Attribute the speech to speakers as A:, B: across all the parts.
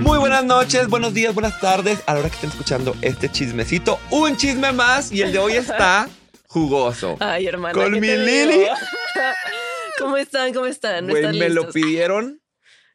A: Muy buenas noches, buenos días, buenas tardes. A la hora que estén escuchando este chismecito, un chisme más y el de hoy está jugoso.
B: Ay, hermana.
A: Con
B: ¿qué
A: mi Lili.
B: ¿Cómo están? ¿Cómo están? ¿No
A: Güey,
B: están
A: me lo pidieron,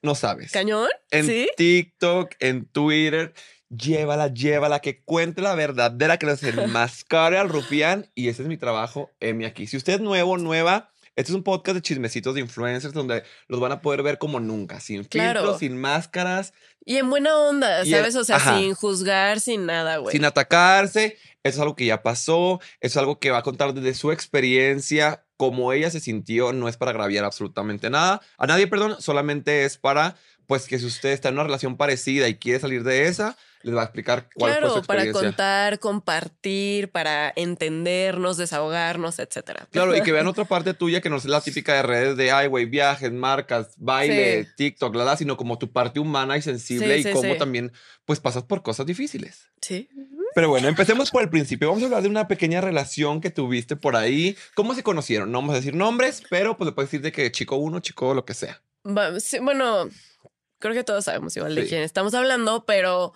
A: no sabes.
B: ¿Cañón?
A: En
B: ¿Sí?
A: TikTok, en Twitter. Llévala, llévala, que cuente la verdadera, que nos enmascare al rufián. Y ese es mi trabajo, Emi, aquí. Si usted es nuevo, nueva, este es un podcast de chismecitos de influencers donde los van a poder ver como nunca, sin
B: Claro.
A: filtros, sin máscaras,
B: Y en buena onda, ¿sabes? O sea,
A: ajá.
B: sin juzgar, sin nada, güey.
A: sin atacarse. Eso es algo que ya pasó, eso es algo que va a contar desde su experiencia, cómo ella se sintió, no es para agraviar absolutamente nada. A nadie, perdón, solamente es para, pues, que si usted está en una relación parecida y quiere salir de esa, les va a explicar cuál fue su
B: Claro, para
A: experiencia.
B: contar, compartir, para entendernos, desahogarnos, etcétera.
A: Claro, y que vean otra parte tuya que no es la típica de redes de, ay, güey, viajes, marcas, baile,
B: Sí.
A: TikTok, la, la, sino como tu parte humana y sensible
B: Sí,
A: y
B: sí,
A: cómo también, pues, pasas por cosas difíciles.
B: Sí.
A: Pero bueno, empecemos por el principio. Vamos a hablar de una pequeña relación que tuviste por ahí. ¿Cómo se conocieron? No vamos a decir nombres, pero pues le puedes decir de que chico uno, chico lo que sea.
B: Bueno, creo que todos sabemos igual de
A: Sí.
B: quién estamos hablando, pero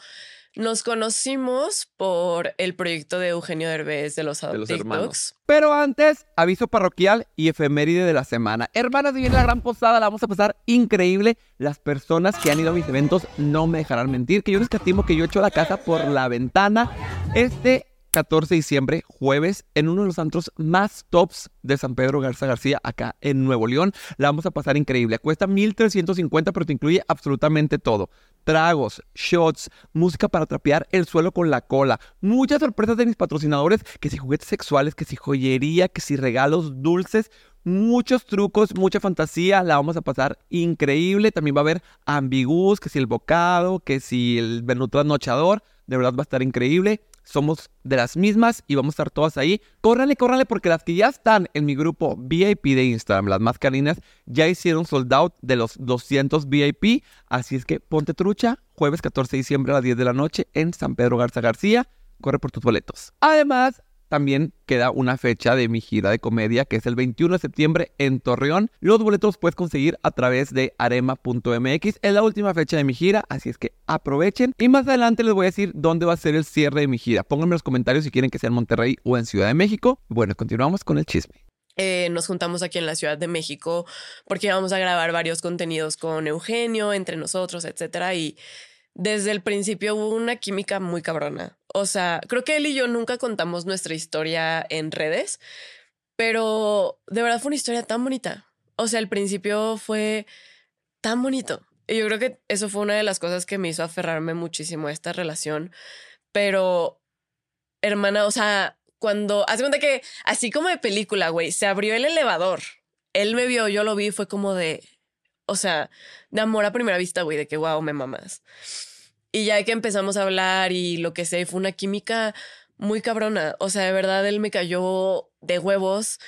B: nos conocimos por el proyecto de Eugenio Derbez de los
A: De los
B: TikToks.
A: hermanos.
C: Pero antes, aviso parroquial y efeméride de la semana. Hermanas, viene la gran posada, la vamos a pasar increíble. Las personas que han ido a mis eventos no me dejarán mentir, que yo les catimo que yo echo la casa por la ventana. Este 14 de diciembre, jueves, en uno de los antros más tops de San Pedro Garza García, acá en Nuevo León. La vamos a pasar increíble. Cuesta 1,350, pero te incluye absolutamente todo. Tragos, shots, música para trapear el suelo con la cola. Muchas sorpresas de mis patrocinadores, que si juguetes sexuales, que si joyería, que si regalos dulces. Muchos trucos, mucha fantasía, la vamos a pasar increíble. También va a haber ambigus, que si el bocado, que si el trasnochador. De verdad va a estar increíble. Somos de las mismas y vamos a estar todas ahí. Córranle, córranle, porque las que ya están en mi grupo VIP de Instagram, las más carinas, ya hicieron sold out de los 200 VIP. Así es que ponte trucha, jueves 14 de diciembre a las 10 de la noche en San Pedro Garza García. Corre por tus boletos. Además, también queda una fecha de mi gira de comedia que es el 21 de septiembre en Torreón. Los boletos puedes conseguir a través de arema.mx. Es la última fecha de mi gira, así es que aprovechen. Y más adelante les voy a decir dónde va a ser el cierre de mi gira. Pónganme en los comentarios si quieren que sea en Monterrey o en Ciudad de México. Bueno, continuamos con el chisme.
B: Eh, nos juntamos aquí en la Ciudad de México porque vamos a grabar varios contenidos con Eugenio, entre nosotros, etcétera. Y desde el principio hubo una química muy cabrona. O sea, creo que él y yo nunca contamos nuestra historia en redes, pero de verdad fue una historia tan bonita. O sea, el principio fue tan bonito. Y yo creo que eso fue una de las cosas que me hizo aferrarme muchísimo a esta relación. Pero, hermana, o sea, cuando, haz cuenta que así como de película, güey, se abrió el elevador. Él me vio, yo lo vi, fue como de, o sea, de amor a primera vista, güey, de que wow, me mamas. Y ya que empezamos a hablar y lo que sé, fue una química muy cabrona. O sea, de verdad, él me cayó de huevos.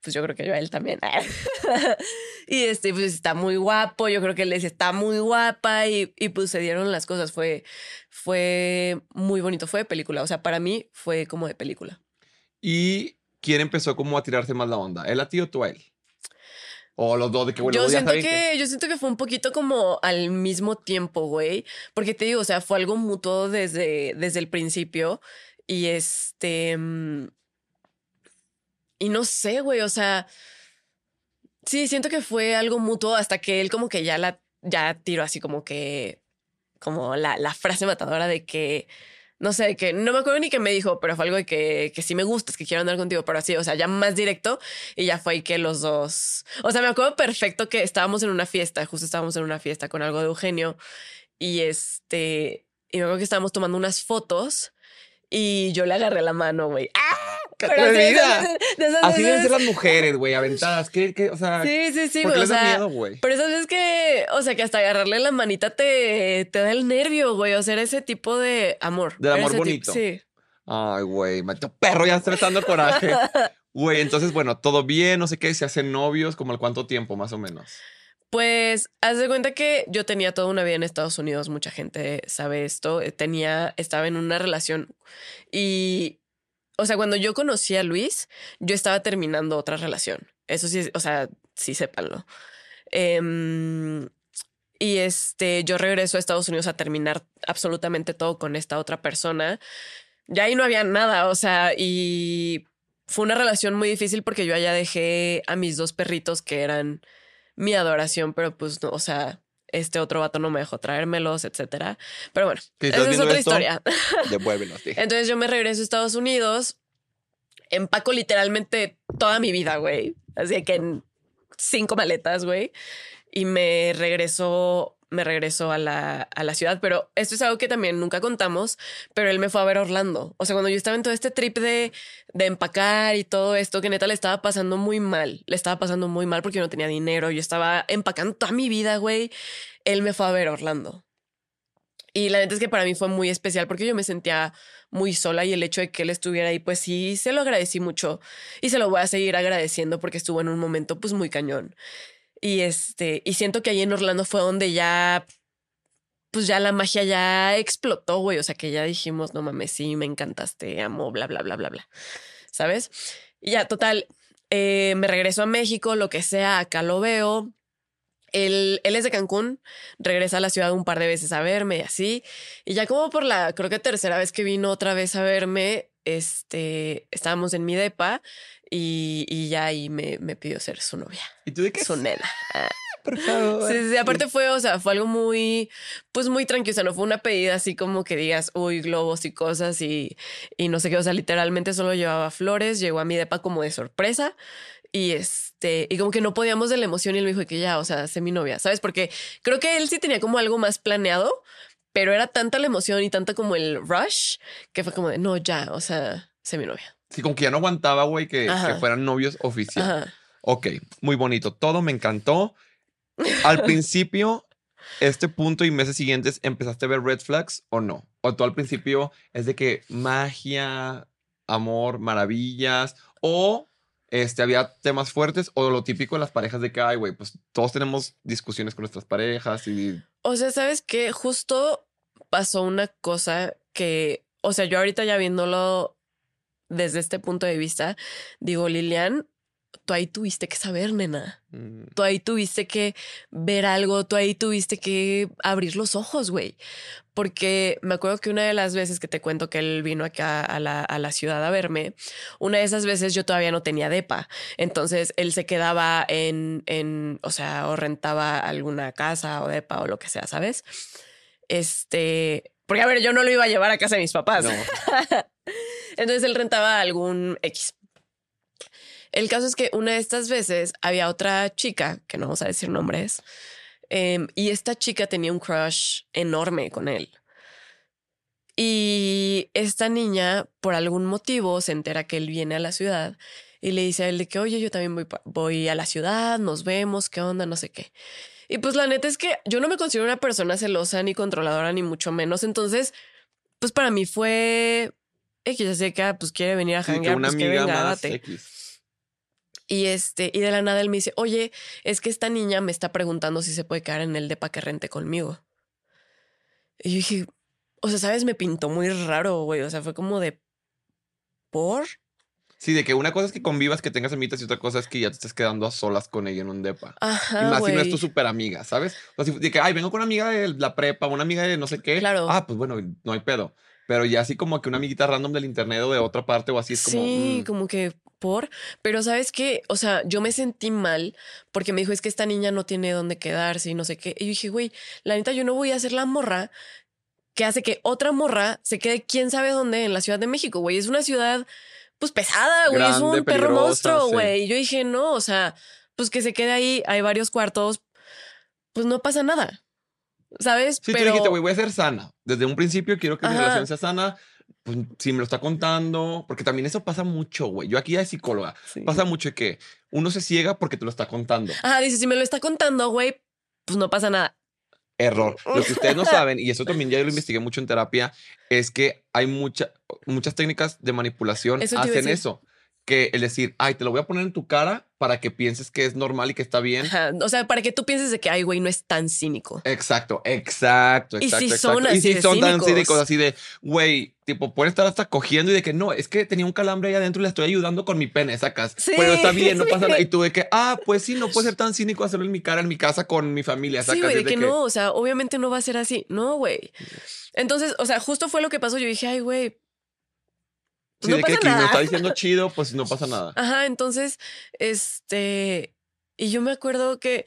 B: Pues yo creo que yo a él también. y este, pues está muy guapo. Yo creo que él les está muy guapa. Y, y pues se dieron las cosas. Fue, fue muy bonito. Fue de película. O sea, para mí fue como de película.
A: ¿Y quién empezó como a tirarse más la onda? ¿Él a ti o tú a él? O los dos de que, bueno,
B: yo siento que, yo siento que fue un poquito como al mismo tiempo, güey. Porque te digo, o sea, fue algo mutuo desde, desde el principio. Y este. mm, Y no sé, güey. O sea. Sí, siento que fue algo mutuo hasta que él como que ya la ya tiró así como que. Como la, la frase matadora de que. No sé, que no me acuerdo ni qué me dijo, pero fue algo de que, que sí me gustas, que quiero andar contigo, pero así, o sea, ya más directo. Y ya fue ahí que los dos. O sea, me acuerdo perfecto que estábamos en una fiesta, justo estábamos en una fiesta con algo de Eugenio. Y este. Y me acuerdo que estábamos tomando unas fotos y yo le agarré la mano, güey. ¡Ah!
A: ¡Qué atrevida! Así deben ser las mujeres, güey, aventadas. ¿Qué, qué, o sea,
B: Sí, sí, sí,
A: ¿por
B: güey.
A: qué
B: O
A: les da
B: sea,
A: miedo, güey?
B: pero esas veces que, o sea, que hasta agarrarle la manita te, te da el nervio, güey. O sea, era ese tipo de amor.
A: Del amor
B: ese tipo-
A: bonito.
B: sí.
A: Ay, güey, maldito perro, ya está dando coraje. Güey, entonces, bueno, todo bien, no sé qué, se hacen novios, como al cuánto tiempo, más o menos.
B: Pues, haz de cuenta que yo tenía toda una vida en Estados Unidos, mucha gente sabe esto. eh, Tenía, estaba en una relación y o sea, cuando yo conocí a Luis, yo estaba terminando otra relación. Eso sí, o sea, sí sépanlo. Em, y este, yo regreso a Estados Unidos a terminar absolutamente todo con esta otra persona. Ya ahí no había nada, o sea, y fue una relación muy difícil porque yo allá dejé a mis dos perritos que eran mi adoración, pero pues no, o sea, este otro vato no me dejó traérmelos, etcétera. Pero bueno, esa es otra
A: esto,
B: historia.
A: Devuélvelos. sí.
B: Entonces yo me regreso a Estados Unidos, empaco literalmente toda mi vida, güey. Así que en cinco maletas, güey. Y me regreso, me regreso a la, a la ciudad. Pero esto es algo que también nunca contamos, pero él me fue a ver Orlando. O sea, cuando yo estaba en todo este trip de, de empacar y todo esto, que neta le estaba pasando muy mal. Le estaba pasando muy mal porque yo no tenía dinero. Yo estaba empacando toda mi vida, güey. Él me fue a ver Orlando. Y la neta es que para mí fue muy especial porque yo me sentía muy sola y el hecho de que él estuviera ahí, pues sí, se lo agradecí mucho y se lo voy a seguir agradeciendo porque estuvo en un momento pues muy cañón. Y este, y siento que ahí en Orlando fue donde ya, pues ya la magia ya explotó, güey. O sea que ya dijimos, no mames, sí, me encantaste, te amo, bla, bla, bla, bla, bla. ¿Sabes? Y ya, total, eh, me regreso a México, lo que sea, acá lo veo. Él, él es de Cancún, regresa a la ciudad un par de veces a verme y así. Y ya como por la, creo que tercera vez que vino otra vez a verme, este, estábamos en mi depa y, y ya ahí me, me pidió ser su novia,
A: ¿Y tú de qué?
B: su nena. Ah.
A: Por favor.
B: Sí, sí, sí, aparte fue, o sea, fue algo muy, pues muy tranquilo, o sea, no fue una pedida así como que digas, uy, globos y cosas y, y no sé qué, o sea, literalmente solo llevaba flores, llegó a mi depa como de sorpresa y este, y como que no podíamos de la emoción y él me dijo que ya, o sea, sé mi novia, ¿sabes? Porque creo que él sí tenía como algo más planeado, pero era tanta la emoción y tanta como el rush que fue como de, no, ya, o sea, sé mi novia.
A: Sí, como que ya no aguantaba, güey, que, que fueran novios oficiales. Ok, muy bonito. Todo me encantó. Al principio, este punto y meses siguientes, ¿empezaste a ver red flags o no? O tú al principio es de que magia, amor, maravillas, o este, había temas fuertes, o lo típico de las parejas de que, ay, güey, pues todos tenemos discusiones con nuestras parejas y
B: O sea, ¿sabes qué? Justo pasó una cosa que, o sea, yo ahorita ya viéndolo desde este punto de vista, digo, Lilian, tú ahí tuviste que saber, nena.
A: mm,
B: Tú ahí tuviste que ver algo, tú ahí tuviste que abrir los ojos, güey. Porque me acuerdo que una de las veces que te cuento que él vino acá a la, a la ciudad a verme, una de esas veces yo todavía no tenía depa. Entonces él se quedaba en, en, o sea, o rentaba alguna casa o depa o lo que sea, ¿sabes? Este, porque a ver, yo no lo iba a llevar a casa de mis papás.
A: no.
B: Entonces él rentaba algún X. El caso es que una de estas veces había otra chica, que no vamos a decir nombres, em, y esta chica tenía un crush enorme con él. Y esta niña, por algún motivo, se entera que él viene a la ciudad y le dice a él de que, oye, yo también voy, voy a la ciudad, nos vemos, qué onda, no sé qué. Y pues la neta es que yo no me considero una persona celosa ni controladora, ni mucho menos. Entonces, pues para mí fue X, así que ah, pues quiere venir a
A: Sí, que
B: janguear,
A: una
B: pues que
A: amiga
B: venga,
A: más
B: date.
A: X.
B: Y este, y de la nada él me dice, oye, es que esta niña me está preguntando si se puede quedar en el depa que rente conmigo. Y yo dije, o sea, sabes, me pintó muy raro, güey. O sea, fue como de por.
A: Sí, de que una cosa es que convivas, que tengas amitas y otra cosa es que ya te estés quedando a solas con ella en un depa. y
B: Ajá,
A: más si no es tu super amiga, ¿sabes? O sea, de que, ay, vengo con una amiga de la prepa, una amiga de no sé qué.
B: Claro.
A: Ah, pues bueno, no hay pedo. Pero ya así como que una amiguita random del internet o de otra parte o así es como.
B: sí,
A: mm,
B: como que por. Pero sabes qué, o sea, yo me sentí mal porque me dijo es que esta niña no tiene dónde quedarse y no sé qué. Y yo dije, güey, la neta, yo no voy a ser la morra que hace que otra morra se quede quién sabe dónde en la Ciudad de México, güey. Es una ciudad, pues pesada, güey. Es un perro monstruo,
A: sí.
B: güey. Y yo dije, no, o sea, pues que se quede ahí, hay varios cuartos, pues no pasa nada. ¿Sabes?
A: Sí,
B: Pero
A: tú dijiste, güey, voy a ser sana. Desde un principio quiero que mi
B: Ajá.
A: relación sea sana. Pues si me lo está contando, porque también eso pasa mucho, güey. Yo aquí ya de psicóloga.
B: Sí.
A: Pasa mucho que uno se ciega porque te lo está contando.
B: Ajá, dice, si me lo está contando, güey, pues no pasa nada.
A: Error. Lo que ustedes no saben, y eso también ya lo investigué mucho en terapia, es que hay mucha, muchas técnicas de manipulación
B: Eso
A: hacen eso. Que el decir, ay, te lo voy a poner en tu cara para que pienses que es normal y que está bien.
B: Ajá, O sea, para que tú pienses de que, ay, güey, no es tan cínico.
A: Exacto, exacto,
B: Y
A: exacto.
B: sí
A: exacto.
B: son
A: y
B: así
A: sí
B: de
A: son tan
B: cínicos.
A: así de, güey, tipo, pueden estar hasta cogiendo y de que no, es que tenía un calambre ahí adentro y le estoy ayudando con mi pene, sacas.
B: Sí.
A: Pero está bien, no pasa nada. Y tú de que, ah, pues sí, no puede ser tan cínico hacerlo en mi cara, en mi casa, con mi familia, sacas.
B: Sí, güey,
A: Y
B: de que, no, o sea, obviamente no va a ser así. No, güey. Entonces, o sea, justo fue lo que pasó. Yo dije, ay, güey.
A: Sí,
B: no
A: de que
B: pasa nada.
A: está diciendo chido, pues no pasa nada.
B: Ajá, entonces, este. Y yo me acuerdo que.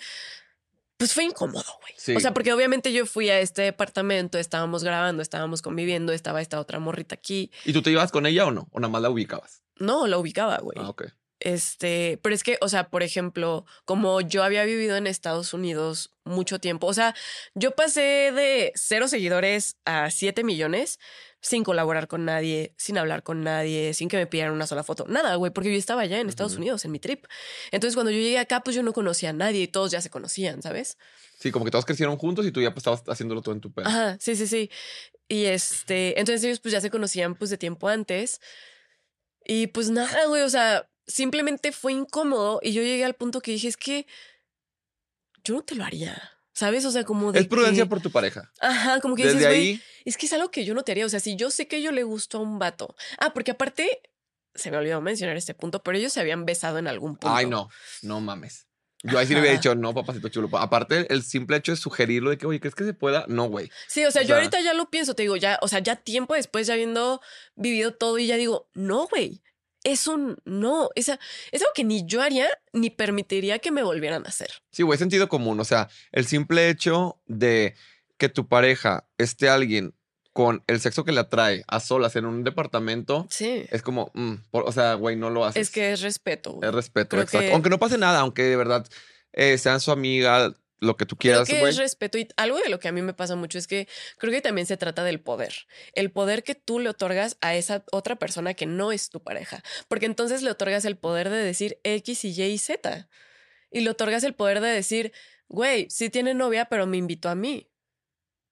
B: Pues fue incómodo, güey.
A: Sí.
B: O sea, porque obviamente yo fui a este departamento, estábamos grabando, estábamos conviviendo, estaba esta otra morrita aquí.
A: ¿Y tú te llevas con ella o no? ¿O nada más la ubicabas?
B: No, la ubicaba, güey.
A: Ah, ok.
B: Este, pero es que, o sea, por ejemplo, como yo había vivido en Estados Unidos mucho tiempo, o sea, yo pasé de cero seguidores a siete millones sin colaborar con nadie, sin hablar con nadie, sin que me pidieran una sola foto, nada, güey, porque yo estaba allá en Estados. Unidos, en mi trip. Entonces, cuando yo llegué acá, pues yo no conocía a nadie y todos ya se conocían, ¿sabes?
A: Sí, como que todos crecieron juntos y tú ya pues, estabas haciéndolo todo en tu pene.
B: Ajá, sí, sí, sí. Y este, entonces ellos pues ya se conocían pues de tiempo antes. Y pues nada, güey, o sea, simplemente fue incómodo y yo llegué al punto que dije, es que yo no te lo haría, ¿sabes? O sea, como de
A: Es prudencia
B: que-
A: por tu pareja.
B: Ajá, como que
A: Desde
B: dices,
A: ahí,
B: es que es algo que yo no te haría, o sea, si yo sé que yo le gustó a un vato. Ah, porque aparte, se me olvidó mencionar este punto, pero ellos se habían besado en algún punto.
A: ay, no, no mames. Yo ahí sí le hubiera dicho, no, papacito chulo. Aparte, el simple hecho de sugerirlo de que, oye, ¿crees que se pueda? No, güey.
B: Sí, o sea,
A: O
B: yo
A: sea-
B: ahorita ya lo pienso, te digo, ya, o sea, ya tiempo después, ya habiendo vivido todo y ya digo, no, güey, eso no, esa, es algo que ni yo haría ni permitiría que me volvieran a hacer.
A: Sí, güey, sentido común. O sea, el simple hecho de que tu pareja esté alguien con el sexo que le atrae a solas en un departamento
B: Sí,
A: es como, mm, por- o sea, güey, no lo haces.
B: es que es respeto. güey.
A: Es respeto,
B: creo
A: exacto.
B: que-
A: Aunque no pase nada, aunque de verdad eh, sean su amiga, lo que tú
B: Creo
A: quieras,
B: que
A: güey.
B: es respeto y algo de lo que a mí me pasa mucho es que creo que también se trata del poder. El poder que tú le otorgas a esa otra persona que no es tu pareja. Porque entonces le otorgas el poder de decir X y Y y Z. Y le otorgas el poder de decir, güey, sí tiene novia, pero me invitó a mí.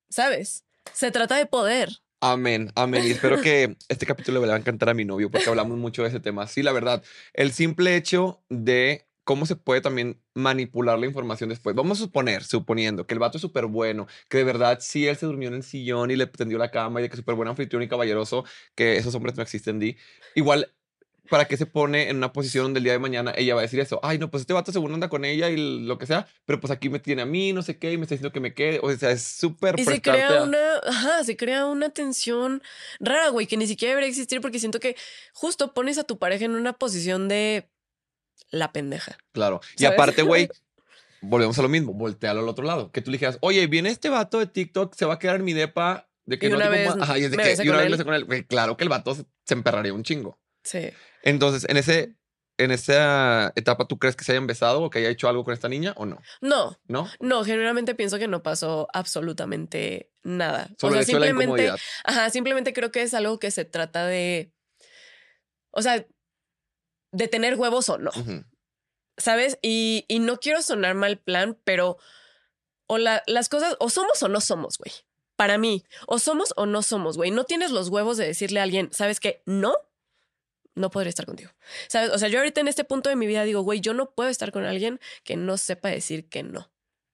B: ¿Sabes? Se trata de poder.
A: Amén, amén. Y espero que este capítulo le va a encantar a mi novio porque hablamos mucho de ese tema. Sí, la verdad, el simple hecho de cómo se puede también manipular la información después. Vamos a suponer, suponiendo que el vato es súper bueno, que de verdad sí él se durmió en el sillón y le tendió la cama y de que es súper buen anfitrión y caballeroso, que esos hombres no existen, Di. Igual, ¿para qué se pone en una posición donde el día de mañana ella va a decir eso? Ay, no, pues este vato seguro anda con ella y lo que sea, pero pues aquí me tiene a mí, no sé qué, y me está diciendo que me quede. O sea, es súper
B: Y se crea
A: a-
B: una, ajá, se crea una tensión rara, güey, que ni siquiera debería existir porque siento que justo pones a tu pareja en una posición de la pendeja.
A: Claro. Y aparte, güey, volvemos a lo mismo, voltealo al otro lado. Que tú le dijeras, oye, viene este vato de TikTok, se va a quedar en mi depa. De que
B: Y
A: no
B: una vez
A: ajá, y es de
B: me
A: que y una
B: con
A: vez me con él. Claro que el vato se, se emperraría un chingo.
B: Sí.
A: Entonces, en ese, en esa etapa, ¿tú crees que se hayan besado o que haya hecho algo con esta niña o no?
B: No,
A: ¿No?
B: no, generalmente pienso que no pasó absolutamente nada.
A: Solo
B: o sea,
A: la
B: simplemente, ajá, simplemente creo que es algo que se trata de, o sea, de tener huevos o no. ¿sabes? Y, y no quiero sonar mal plan, pero o la- las cosas, o somos o no somos, güey. Para mí, o somos o no somos, güey. No tienes los huevos de decirle a alguien, ¿sabes qué? No, no podría estar contigo. ¿Sabes? O sea, yo ahorita en este punto de mi vida digo, güey, yo no puedo estar con alguien que no sepa decir que no.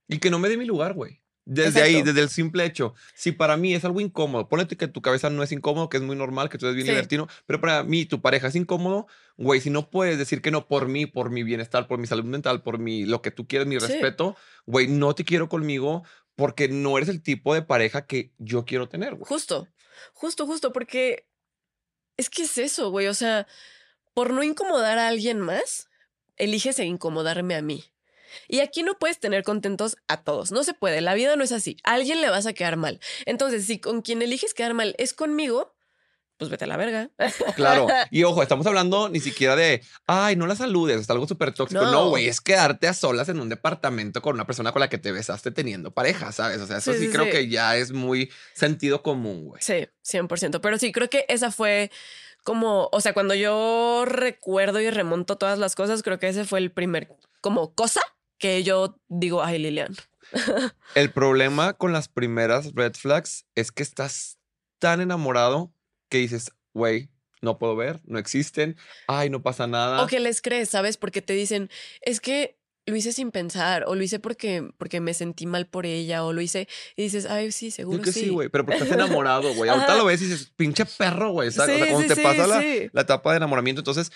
A: Y que no me dé mi lugar, güey. Desde ahí, desde el simple hecho. Si para mí es algo incómodo, ponete que tu cabeza no es incómodo, que es muy normal, que tú eres bien
B: Sí.
A: libertino, pero para mí, tu pareja es incómodo, güey, si no puedes decir que no por mí, por mi bienestar, por mi salud mental, por mi, lo que tú quieres, mi
B: Sí.
A: respeto, güey, no te quiero conmigo porque no eres el tipo de pareja que yo quiero tener, güey.
B: Justo, justo, justo, porque es que es eso, güey. O sea, por no incomodar a alguien más, eliges e incomodarme a mí. Y aquí no puedes tener contentos a todos. No se puede. La vida no es así. A alguien le vas a quedar mal. Entonces, si con quien eliges quedar mal es conmigo, pues vete a la verga.
A: Claro. Y ojo, estamos hablando ni siquiera de, ay, no la saludes, es algo súper tóxico.
B: No.
A: No, güey, es quedarte a solas en un departamento con una persona con la que te besaste teniendo pareja, ¿sabes? O sea, eso
B: Sí,
A: sí,
B: sí,
A: creo
B: sí.
A: que ya es muy sentido común, güey.
B: Sí, 100%. Pero sí, creo que esa fue como, o sea, cuando yo recuerdo y remonto todas las cosas, creo que ese fue el primer, como cosa que yo digo, ay, Lilian.
A: El problema con las primeras red flags es que estás tan enamorado que dices, güey, no puedo ver, no existen, ay, no pasa nada.
B: O que les crees, ¿sabes? Porque te dicen, es que lo hice sin pensar, o lo hice porque, porque me sentí mal por ella, o lo hice y dices, ay, sí,
A: Yo
B: seguro
A: que
B: sí.
A: sí, güey, pero porque estás enamorado, güey. Ahorita lo ves y dices, pinche perro, güey. ¿sabes? o sea,
B: Sí,
A: cuando
B: sí,
A: te
B: sí,
A: pasa la,
B: sí.
A: la etapa de enamoramiento, entonces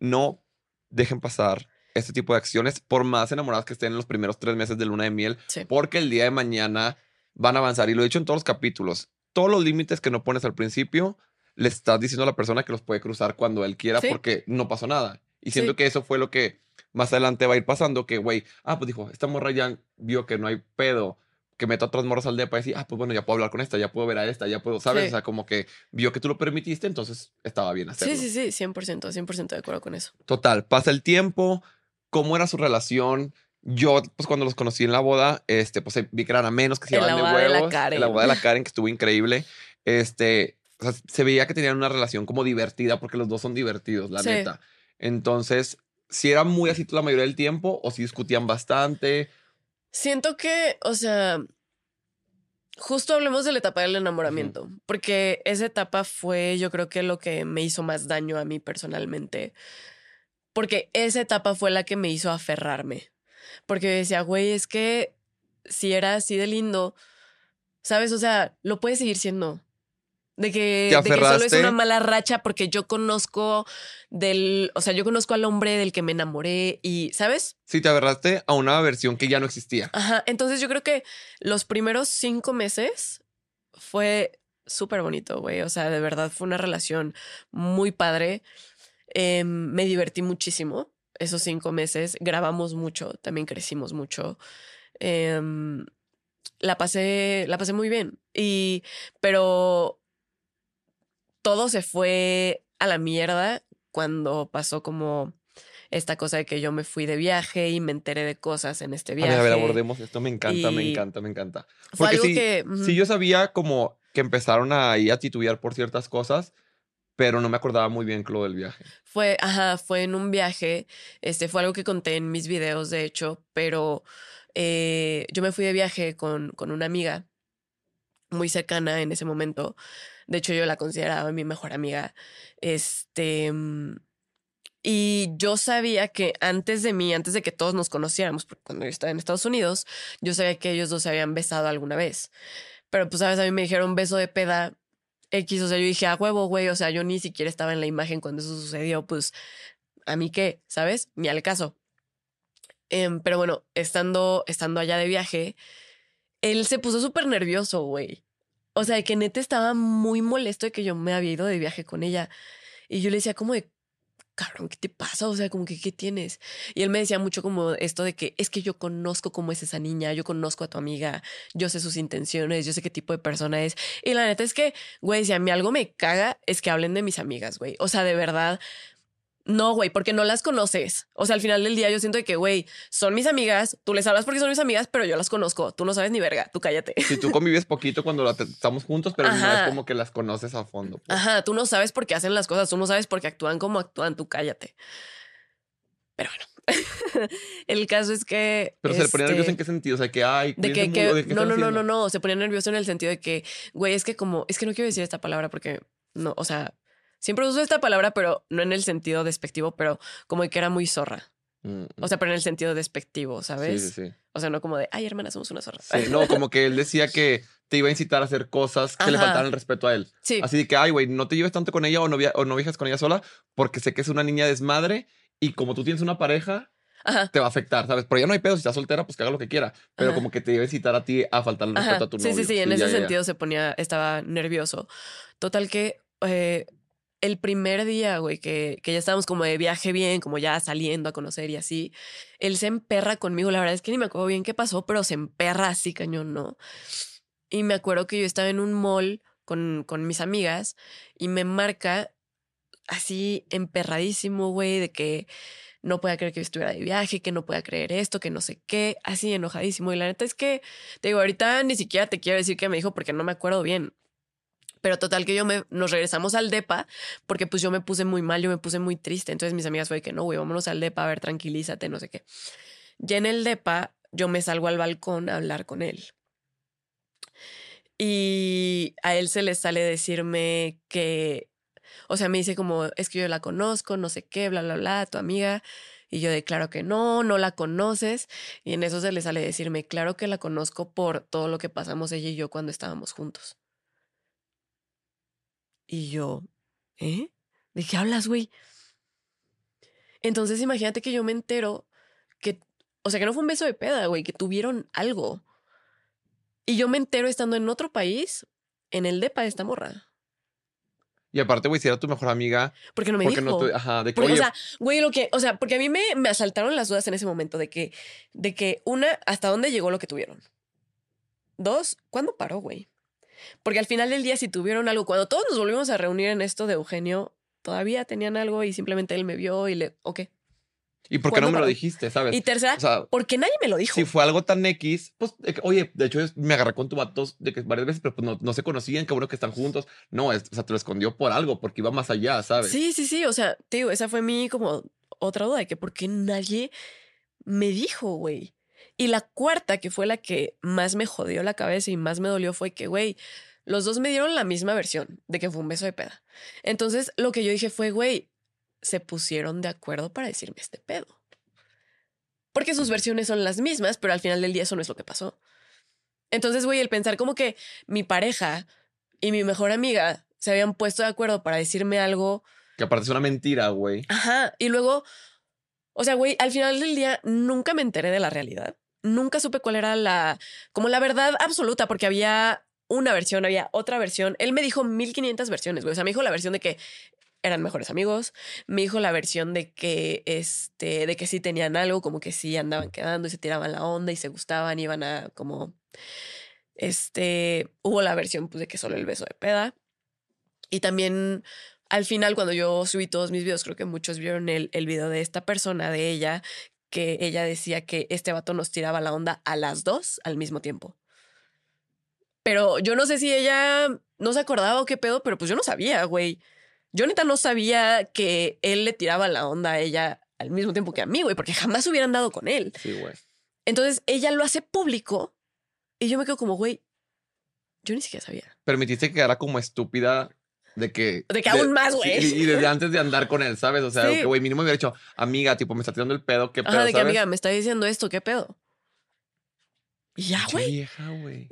A: no dejen pasar este tipo de acciones, por más enamoradas que estén en los primeros tres meses de luna de miel,
B: Sí.
A: porque el día de mañana van a avanzar. Y lo he dicho en todos los capítulos. Todos los límites que no pones al principio, le estás diciendo a la persona que los puede cruzar cuando él quiera
B: Sí.
A: porque no pasó nada. Y siento
B: Sí.
A: que eso fue lo que más adelante va a ir pasando, que, güey, ah, pues dijo, esta morra ya vio que no hay pedo, que meto a otras morras al depa y decir, ah, pues bueno, ya puedo hablar con esta, ya puedo ver a esta, ya puedo, ¿sabes?
B: Sí.
A: O sea, como que vio que tú lo permitiste, entonces estaba bien hacerlo.
B: Sí, sí, sí, 100%, 100% de acuerdo con eso.
A: Total, pasa el tiempo, ¿cómo era su relación? Yo, pues cuando los conocí en la boda, este, pues vi que eran a menos, que se llevaban de
B: boda de la
A: huevos.
B: Karen.
A: En la boda de la Karen, que estuvo increíble. Este, o sea, se veía que tenían una relación como divertida, porque los dos son divertidos, la
B: Sí.
A: neta. Entonces, si era muy así la mayoría del tiempo, o si discutían bastante.
B: Siento que, o sea, justo hablemos de la etapa del enamoramiento, porque esa etapa fue yo creo que lo que me hizo más daño a mí personalmente, porque esa etapa fue la que me hizo aferrarme, porque decía, güey, es que si era así de lindo, ¿sabes? O sea, lo puede seguir siendo. De que,
A: ¿Te
B: de que solo es
A: aferraste?
B: una mala racha porque yo conozco del, o sea, yo conozco al hombre del que me enamoré y, ¿sabes?
A: Si te agarraste a una versión que ya no existía.
B: Ajá, entonces yo creo que los primeros cinco meses fue súper bonito, güey. O sea, de verdad fue una relación muy padre. Eh, me divertí muchísimo esos cinco meses. Grabamos mucho, también crecimos mucho. Em, la pasé, la pasé muy bien. Y, pero todo se fue a la mierda cuando pasó como esta cosa de que yo me fui de viaje y me enteré de cosas en este
A: A
B: viaje.
A: ver, a ver, abordemos esto. Me encanta, me encanta, me encanta.
B: Fue
A: Porque
B: algo
A: sí,
B: que.
A: sí, yo sabía como que empezaron ahí a titubear por ciertas cosas, pero no me acordaba muy bien lo del viaje.
B: Fue, ajá, fue en un viaje. Este fue algo que conté en mis videos, de hecho, pero eh, yo me fui de viaje con, con una amiga muy cercana en ese momento. De hecho, yo la consideraba mi mejor amiga. Este. mm, Y yo sabía que antes de mí, antes de que todos nos conociéramos, cuando yo estaba en Estados Unidos, yo sabía que ellos dos se habían besado alguna vez. Pero pues, sabes, a mí me dijeron beso de peda X, o sea, yo dije, a huevo, güey, o sea, yo ni siquiera estaba en la imagen cuando eso sucedió, pues, a mí qué, ¿sabes? Ni al caso. Em, pero bueno, estando, estando allá de viaje, él se puso súper nervioso, güey. O sea, que neta estaba muy molesto de que yo me había ido de viaje con ella. Y yo le decía como de, cabrón, ¿qué te pasa? O sea, como que, ¿qué tienes? Y él me decía mucho como esto de que es que yo conozco cómo es esa niña, yo conozco a tu amiga, yo sé sus intenciones, yo sé qué tipo de persona es. Y la neta es que, güey, si a mí algo me caga, es que hablen de mis amigas, güey. O sea, de verdad. No, güey, porque no las conoces. O sea, al final del día yo siento que, güey, son mis amigas, tú les hablas porque son mis amigas, pero yo las conozco. Tú no sabes ni verga, tú cállate.
A: Si tú convives poquito cuando la- estamos juntos, pero no es como que las conoces a fondo. pues.
B: Ajá, tú no sabes por qué hacen las cosas, tú no sabes por qué actúan como actúan, tú cállate. Pero bueno, el caso es que...
A: Pero se le ponía
B: este,
A: nervioso en qué sentido, o sea, que ay,
B: De que, que-
A: mucho, ¿de qué
B: no, no, no, no, no, se ponía nervioso en el sentido de que, güey, es que como, es que no quiero decir esta palabra porque, no, o sea, siempre uso esta palabra, pero no en el sentido despectivo, pero como que era muy zorra.
A: Mm,
B: O sea, pero en el sentido despectivo, ¿sabes?
A: Sí, sí, sí.
B: O sea, no como de, ay, hermana, somos una zorra.
A: Sí, no, como que él decía que te iba a incitar a hacer cosas que le faltaran el respeto a él.
B: Sí,
A: Así que, ay, güey, no te lleves tanto con ella o no, o no viajes con ella sola porque sé que es una niña desmadre y como tú tienes una pareja,
B: ajá.
A: te va a afectar, ¿sabes? Pero ya no hay pedo, si está soltera, pues que haga lo que quiera. Pero
B: Ajá.
A: como que te iba a incitar a ti a faltarle el respeto a tu
B: Sí,
A: novio.
B: sí, sí, en ese
A: ya, ya, ya.
B: sentido se ponía, estaba nervioso. Total que eh, el primer día, güey, que, que ya estábamos como de viaje bien, como ya saliendo a conocer y así, él se emperra conmigo. La verdad es que ni me acuerdo bien qué pasó, pero se emperra así, cañón, ¿no? Y me acuerdo que yo estaba en un mall con, con mis amigas y me marca así emperradísimo, güey, de que no pueda creer que estuviera de viaje, que no pueda creer esto, que no sé qué, así enojadísimo. Y la neta es que, te digo, ahorita ni siquiera te quiero decir qué me dijo porque no me acuerdo bien. Pero total que yo me, nos regresamos al DEPA porque pues yo me puse muy mal, yo me puse muy triste. Entonces mis amigas fue que no, güey, vámonos al DEPA, a ver, tranquilízate, no sé qué. Ya en el DEPA yo me salgo al balcón a hablar con él. Y a él se le sale decirme que O sea, me dice como, es que yo la conozco, no sé qué, bla, bla, bla, tu amiga. Y yo de, claro que no, no la conoces. Y en eso se le sale decirme, claro que la conozco por todo lo que pasamos ella y yo cuando estábamos juntos. Y yo, ¿eh? ¿De qué hablas, güey? Entonces imagínate que yo me entero que, o sea, que no fue un beso de peda, güey, que tuvieron algo. Y yo me entero estando en otro país, en el depa de esta morra.
A: Y aparte, güey, si era tu mejor amiga,
B: Porque no me
A: porque
B: dijo.
A: no te, ajá, de que,
B: Porque,
A: oye,
B: o sea, güey, lo que, o sea, porque a mí me, me asaltaron las dudas en ese momento de que, de que, una, hasta dónde llegó lo que tuvieron. Dos, ¿cuándo paró, güey? Porque al final del día, si tuvieron algo, cuando todos nos volvimos a reunir en esto de Eugenio, todavía tenían algo y simplemente él me vio y le, ok.
A: ¿y por qué no
B: ¿cuándo
A: me lo dijiste, sabes?
B: Y tercera,
A: o sea,
B: porque nadie me lo dijo.
A: si fue algo tan X, pues, oye, de hecho, me agarré con tu vato de que varias veces, pero pues no, no se conocían, qué bueno que están juntos. No, es- o sea, te lo escondió por algo, porque iba más allá, ¿sabes?
B: Sí, sí, sí. O sea, te digo, esa fue mi como otra duda de que por qué nadie me dijo, güey. Y la cuarta, que fue la que más me jodió la cabeza y más me dolió, fue que, güey, los dos me dieron la misma versión de que fue un beso de peda. Entonces, lo que yo dije fue, güey, se pusieron de acuerdo para decirme este pedo. Porque sus versiones son las mismas, pero al final del día eso no es lo que pasó. Entonces, güey, el pensar como que mi pareja y mi mejor amiga se habían puesto de acuerdo para decirme algo
A: Que aparte es una mentira, güey.
B: Ajá. Y luego, o sea, güey, al final del día nunca me enteré de la realidad. Nunca supe cuál era la, como la verdad absoluta, porque había una versión, había otra versión. Él me dijo 1500 versiones, güey. O sea, me dijo la versión de que eran mejores amigos. Me dijo la versión de que, este, de que sí tenían algo, como que sí andaban quedando y se tiraban la onda y se gustaban iban a, como, este, hubo la versión, pues, de que solo el beso de peda. Y también al final, cuando yo subí todos mis videos, creo que muchos vieron el, el video de esta persona, de ella, que ella decía que este vato nos tiraba la onda a las dos al mismo tiempo. Pero yo no sé si ella no se acordaba o qué pedo, pero pues yo no sabía, güey. Yo neta no sabía que él le tiraba la onda a ella al mismo tiempo que a mí, güey, porque jamás hubieran dado con él.
A: Sí, güey.
B: Entonces ella lo hace público y yo me quedo como, güey, yo ni siquiera sabía.
A: Permitiste que quedara como estúpida de que.
B: De que aún más, güey.
A: sí, y desde antes de andar con él, ¿sabes? O sea,
B: Sí.
A: güey, mínimo me hubiera dicho, amiga, tipo, me está tirando el pedo, qué pedo,
B: Ajá, de que amiga, me está diciendo esto, ¿qué pedo? Y ya, güey.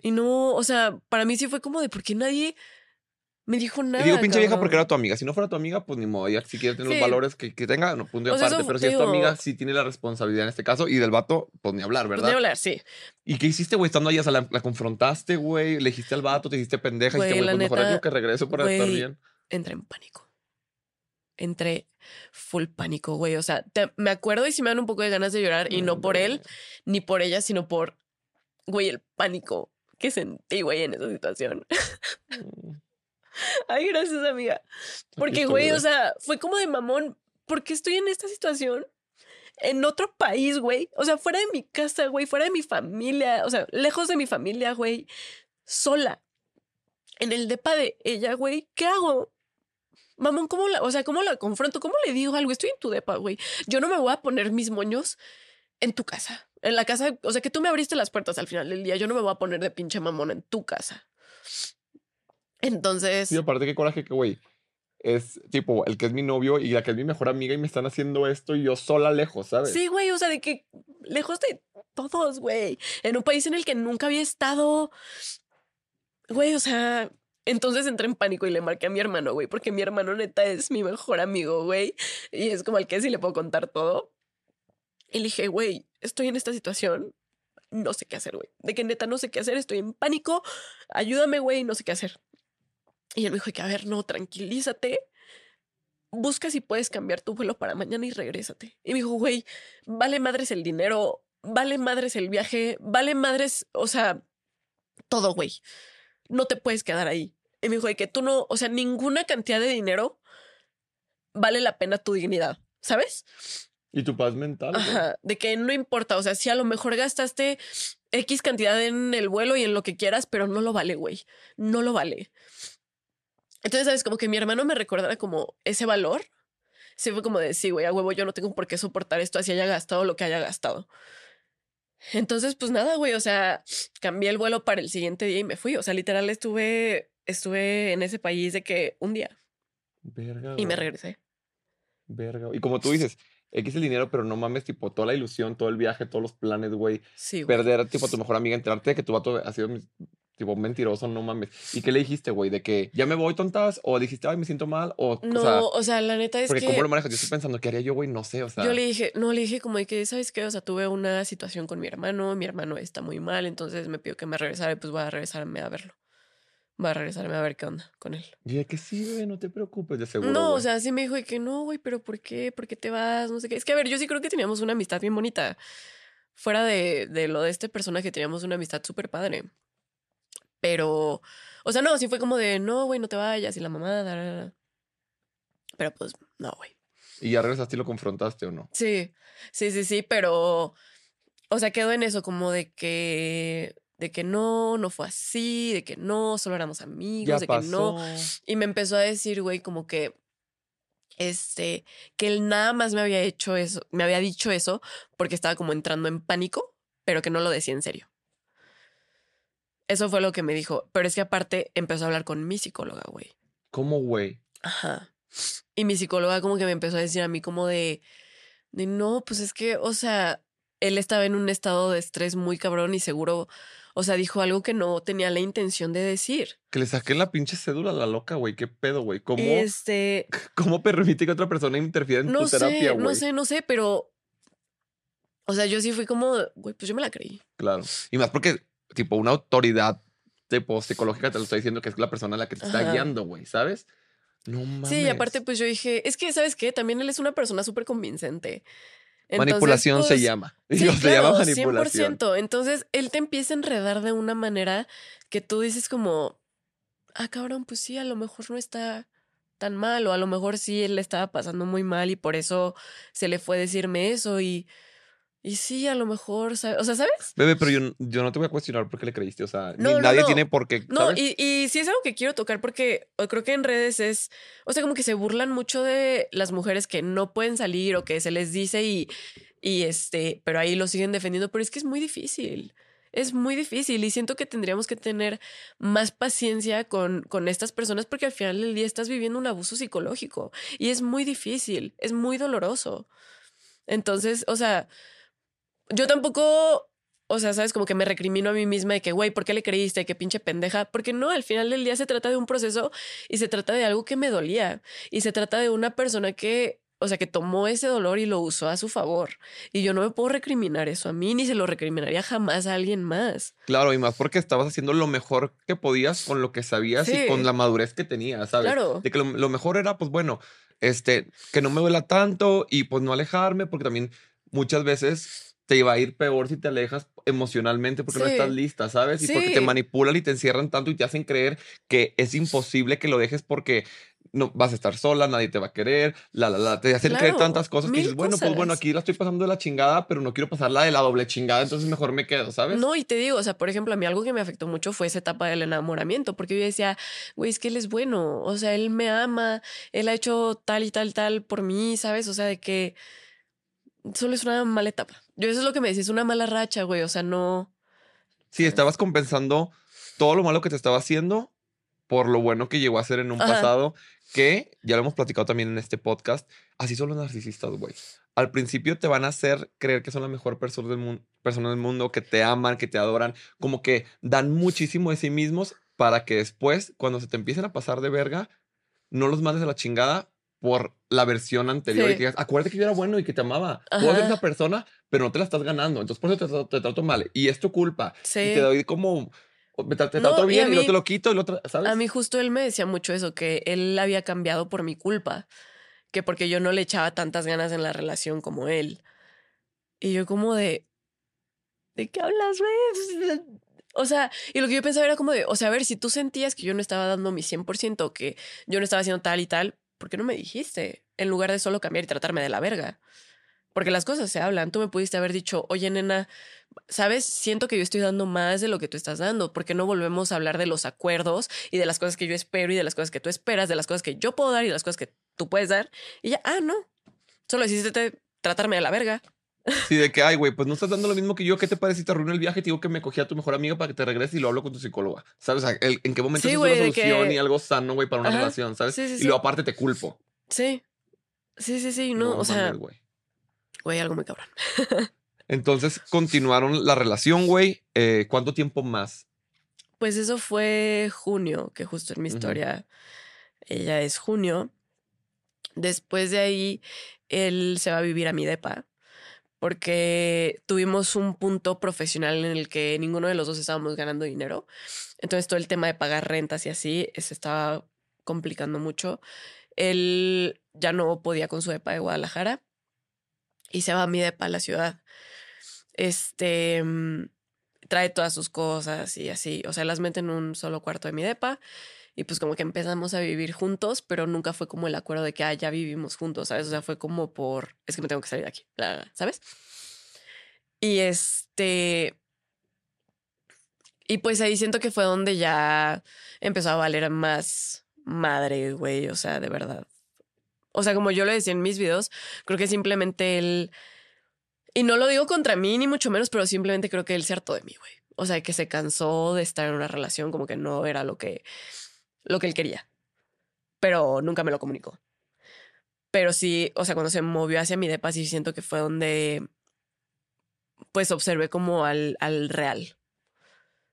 B: Y no, o sea, para mí sí fue como de por qué nadie me dijo nada.
A: Y digo pinche vieja
B: cabrón?
A: porque era tu amiga. Si no fuera tu amiga, pues ni modo. Ella si quiere tener
B: Sí.
A: los valores que, que tenga, no, punto y
B: O sea,
A: aparte.
B: eso
A: Pero si
B: te
A: es tu
B: digo-
A: amiga, sí tiene la responsabilidad en este caso. Y del vato, pues ni hablar,
B: Pues
A: ¿verdad?
B: ni hablar, sí.
A: ¿Y qué hiciste, güey? Estando ahí, o sea, la, la confrontaste, güey. Le dijiste al vato, te dijiste pendeja.
B: Güey,
A: dijiste, güey, pues mejor digo que regreso para estar bien.
B: Entré en pánico. Entré full pánico, güey. O sea, te- me acuerdo y sí me dan un poco de ganas de llorar. Y no por él, ni por ella, sino por, güey, el pánico que sentí, güey, en esa situación. Ay, gracias, amiga. Porque, güey, o sea, fue como de mamón. ¿Por qué estoy en esta situación? En otro país, güey. O sea, fuera de mi casa, güey. Fuera de mi familia. O sea, lejos de mi familia, güey. Sola. En el depa de ella, güey. ¿Qué hago? Mamón, ¿cómo la, o sea, cómo la confronto? ¿Cómo le digo algo? Estoy en tu depa, güey. Yo no me voy a poner mis moños en tu casa. En la casa, o sea, que tú me abriste las puertas al final del día. Yo no me voy a poner de pinche mamón en tu casa. Entonces,
A: Sí, aparte, qué coraje que, güey. Es tipo el que es mi novio y la que es mi mejor amiga y me están haciendo esto y yo sola lejos, ¿sabes?
B: Sí, güey, o sea, de que lejos de todos, güey, en un país en el que nunca había estado, güey, o sea, entonces entré en pánico y le marqué a mi hermano, güey, porque mi hermano neta es mi mejor amigo, güey, y es como el que sí le puedo contar todo. Y le dije, güey, estoy en esta situación, no sé qué hacer, güey, de que neta no sé qué hacer, estoy en pánico, ayúdame, güey, no sé qué hacer. Y él me dijo que, a ver, no, tranquilízate busca si puedes cambiar tu vuelo para mañana y regrésate. Y me dijo, güey, vale madres el dinero, vale madres el viaje, vale madres, o sea, todo, güey. No te puedes quedar ahí. Y me dijo, que tú no, o sea, ninguna cantidad de dinero vale la pena tu dignidad, ¿sabes?
A: Y tu paz mental.
B: Ajá, de que no importa, o sea, si a lo mejor gastaste X cantidad en el vuelo y en lo que quieras, pero no lo vale, güey, no lo vale. Entonces, ¿sabes? Como que mi hermano me recordara como ese valor. Sí fue como de, sí, güey, a huevo, yo no tengo por qué soportar esto así haya gastado lo que haya gastado. Entonces, pues nada, güey, o sea, cambié el vuelo para el siguiente día y me fui. O sea, literal estuve, estuve en ese país de que un día.
A: Verga.
B: y me regresé.
A: Verga. Y como tú dices, X el dinero, pero no mames, tipo, toda la ilusión, todo el viaje, todos los planes, güey.
B: Sí, güey.
A: Perder, tipo, a tu mejor amiga, enterarte de que tu vato ha sido, mis- tipo, mentiroso, no mames. ¿Y qué le dijiste, güey? ¿De que ya me voy, tontas? ¿O dijiste, ay, me siento mal? O,
B: No,
A: o sea,
B: o sea, la neta es
A: porque
B: que
A: ¿cómo lo manejas? Yo estoy pensando, ¿qué haría yo, güey? No sé, o sea.
B: yo le dije, no, le dije como de que, ¿sabes qué? O sea, tuve una situación con mi hermano, mi hermano está muy mal, entonces me pidió que me regresara y pues voy a regresarme a verlo. Voy a regresarme a ver qué onda con él.
A: Y de que sí, güey, no te preocupes, de seguro.
B: no, o sea, sí me dijo de que no, güey, pero ¿por qué? ¿Por qué te vas? No sé qué. Es que, a ver, yo sí creo que teníamos una amistad bien bonita. Fuera de, de lo de este personaje, teníamos una amistad súper padre. Pero, o sea, no, sí fue como de, no, güey, no te vayas y la mamá, da, da, da. Pero pues, no, güey.
A: ¿Y ya regresaste y lo confrontaste o no?
B: Sí, sí, sí, sí, pero, o sea, quedó en eso como de que, de que no, no fue así, de que no, solo éramos amigos,
A: Ya
B: de
A: pasó.
B: que no. Y me empezó a decir, güey, como que, este, que él nada más me había hecho eso, me había dicho eso porque estaba como entrando en pánico, pero que no lo decía en serio. Eso fue lo que me dijo. Pero es que aparte empezó a hablar con mi psicóloga, güey.
A: ¿Cómo, güey?
B: Ajá. Y mi psicóloga como que me empezó a decir a mí como de, de no, pues es que, o sea, él estaba en un estado de estrés muy cabrón y seguro, o sea, dijo algo que no tenía la intención de decir.
A: Que le saqué la pinche cédula a la loca, güey. ¿Qué pedo, güey? ¿Cómo,
B: este,
A: ¿Cómo permite que otra persona interfiera en
B: no
A: tu terapia, güey?
B: no sé, no sé, pero, o sea, yo sí fui como, güey, pues yo me la creí.
A: Claro. Y más porque, tipo, una autoridad tipo psicológica te lo está diciendo que es la persona a la que te está
B: Ajá.
A: guiando, güey, ¿sabes? No mames.
B: Sí, y aparte pues yo dije, es que, ¿sabes qué? También él es una persona súper convincente. Entonces,
A: Manipulación se
B: pues,
A: llama.
B: Sí,
A: Digo, se
B: claro,
A: llama manipulación.
B: 100%. Entonces, él te empieza a enredar de una manera que tú dices como, ah, cabrón, pues sí, a lo mejor no está tan mal, o a lo mejor sí él le estaba pasando muy mal y por eso se le fue decirme eso y, y sí, a lo mejor, ¿sabe? o sea, ¿sabes?
A: Bebé, pero yo, yo no te voy a cuestionar por qué le creíste. O sea, ni
B: No, no,
A: nadie
B: no.
A: tiene por qué.
B: No,
A: ¿sabes?
B: y, y sí es algo que quiero tocar porque creo que en redes es, o sea, como que se burlan mucho de las mujeres que no pueden salir o que se les dice y, y este, pero ahí lo siguen defendiendo, pero es que es muy difícil. Es muy difícil y siento que tendríamos que tener más paciencia con, con estas personas porque al final del día estás viviendo un abuso psicológico y es muy difícil, es muy doloroso. Entonces, o sea, yo tampoco, o sea, sabes, como que me recrimino a mí misma de que, güey, ¿por qué le creíste? Qué pinche pendeja. Porque no, al final del día se trata de un proceso y se trata de algo que me dolía. Y se trata de una persona que, o sea, que tomó ese dolor y lo usó a su favor. Y yo no me puedo recriminar eso a mí, ni se lo recriminaría jamás a alguien más.
A: Claro, y más porque estabas haciendo lo mejor que podías con lo que sabías
B: Sí.
A: y con la madurez que tenías, ¿sabes?
B: Claro.
A: De que lo, lo mejor era, pues bueno, este, que no me duela tanto y pues no alejarme, porque también muchas veces te iba a ir peor si te alejas emocionalmente porque no estás lista, ¿sabes? Y porque te manipulan y te encierran tanto y te hacen creer que es imposible que lo dejes porque no vas a estar sola, nadie te va a querer, la, la, la, te hacen creer
B: Claro,
A: tantas cosas que dices, bueno, pues bueno, aquí la estoy pasando de la chingada, pero no quiero pasarla de la doble chingada, entonces mejor me quedo, ¿sabes?
B: No, y te digo, o sea, por ejemplo, a mí algo que me afectó mucho fue esa etapa del enamoramiento, porque yo decía, güey, es que él es bueno, o sea, él me ama, él ha hecho tal y tal, tal por mí, ¿sabes? O sea, de que solo es una mala etapa. Yo eso es lo que me decía, es una mala racha, güey, o sea, no...
A: Sí, estabas compensando todo lo malo que te estaba haciendo por lo bueno que llegó a ser en un
B: Ajá.
A: pasado que ya lo hemos platicado también en este podcast. Así son los narcisistas, güey. Al principio te van a hacer creer que son la mejor persona del, mundo, persona del mundo, que te aman, que te adoran, como que dan muchísimo de sí mismos para que después, cuando se te empiecen a pasar de verga, no los mandes a la chingada por la versión anterior y que digas, acuérdate que yo era bueno y que te amaba. Puedo ser esa persona, pero no te la estás ganando. Entonces por eso te, trato- te trato mal. Y es tu culpa.
B: Sí.
A: Y te doy como. me Te
B: No,
A: trato
B: y
A: bien y, no
B: mí-
A: te lo quito y lo ¿sabes?
B: A mí justo él me decía mucho eso, que él había cambiado por mi culpa, que porque yo no le echaba tantas ganas en la relación como él. Y yo como de, ¿de qué hablas, güey? O sea, y lo que yo pensaba era como de, o sea, a ver, si tú sentías que yo no estaba dando mi 100%, que yo no estaba haciendo tal y tal, ¿por qué no me dijiste? En lugar de solo cambiar y tratarme de la verga. Porque las cosas se hablan. Tú me pudiste haber dicho, oye, nena, ¿sabes? Siento que yo estoy dando más de lo que tú estás dando. ¿Por qué no volvemos a hablar de los acuerdos y de las cosas que yo espero y de las cosas que tú esperas, de las cosas que yo puedo dar y de las cosas que tú puedes dar? Y ya, ah, no. Solo hiciste tratarme de la verga.
A: Sí, de que, ay, güey, pues no estás dando lo mismo que yo. ¿Qué te parece si te arruino el viaje? Te digo que me cogí a tu mejor amigo para que te regreses y lo hablo con tu psicóloga. ¿Sabes? O sea, el- ¿en qué momento
B: Sí,
A: es una
B: que-
A: solución y algo sano, güey, para una
B: Ajá.
A: relación, ¿sabes?
B: Sí, sí,
A: y luego aparte te culpo.
B: Sí. Sí, sí, sí. No, o sea,
A: güey.
B: algo muy cabrón.
A: Entonces continuaron la relación, güey. Eh, ¿Cuánto tiempo más?
B: Pues eso fue junio, que justo en mi historia ella es junio. Después de ahí, él se va a vivir a mi depa porque tuvimos un punto profesional en el que ninguno de los dos estábamos ganando dinero. Entonces todo el tema de pagar rentas y así se estaba complicando mucho. Él ya no podía con su depa de Guadalajara y se va a mi depa a la ciudad. Este mm, trae todas sus cosas y así, o sea, las mete en un solo cuarto de mi depa y pues como que empezamos a vivir juntos, pero nunca fue como el acuerdo de que ah, ya vivimos juntos, ¿sabes? O sea, fue como por, es que me tengo que salir de aquí, ¿sabes? Y este... Y pues ahí siento que fue donde ya empezó a valer más madre, güey, o sea, de verdad. O sea, como yo lo decía en mis videos, creo que simplemente él... Y no lo digo contra mí, ni mucho menos, pero simplemente creo que él se hartó de mí, güey. O sea, que se cansó de estar en una relación como que no era lo que, lo que él quería. Pero nunca me lo comunicó. Pero sí, o sea, cuando se movió hacia mi depa, sí siento que fue donde pues observé como al, al real.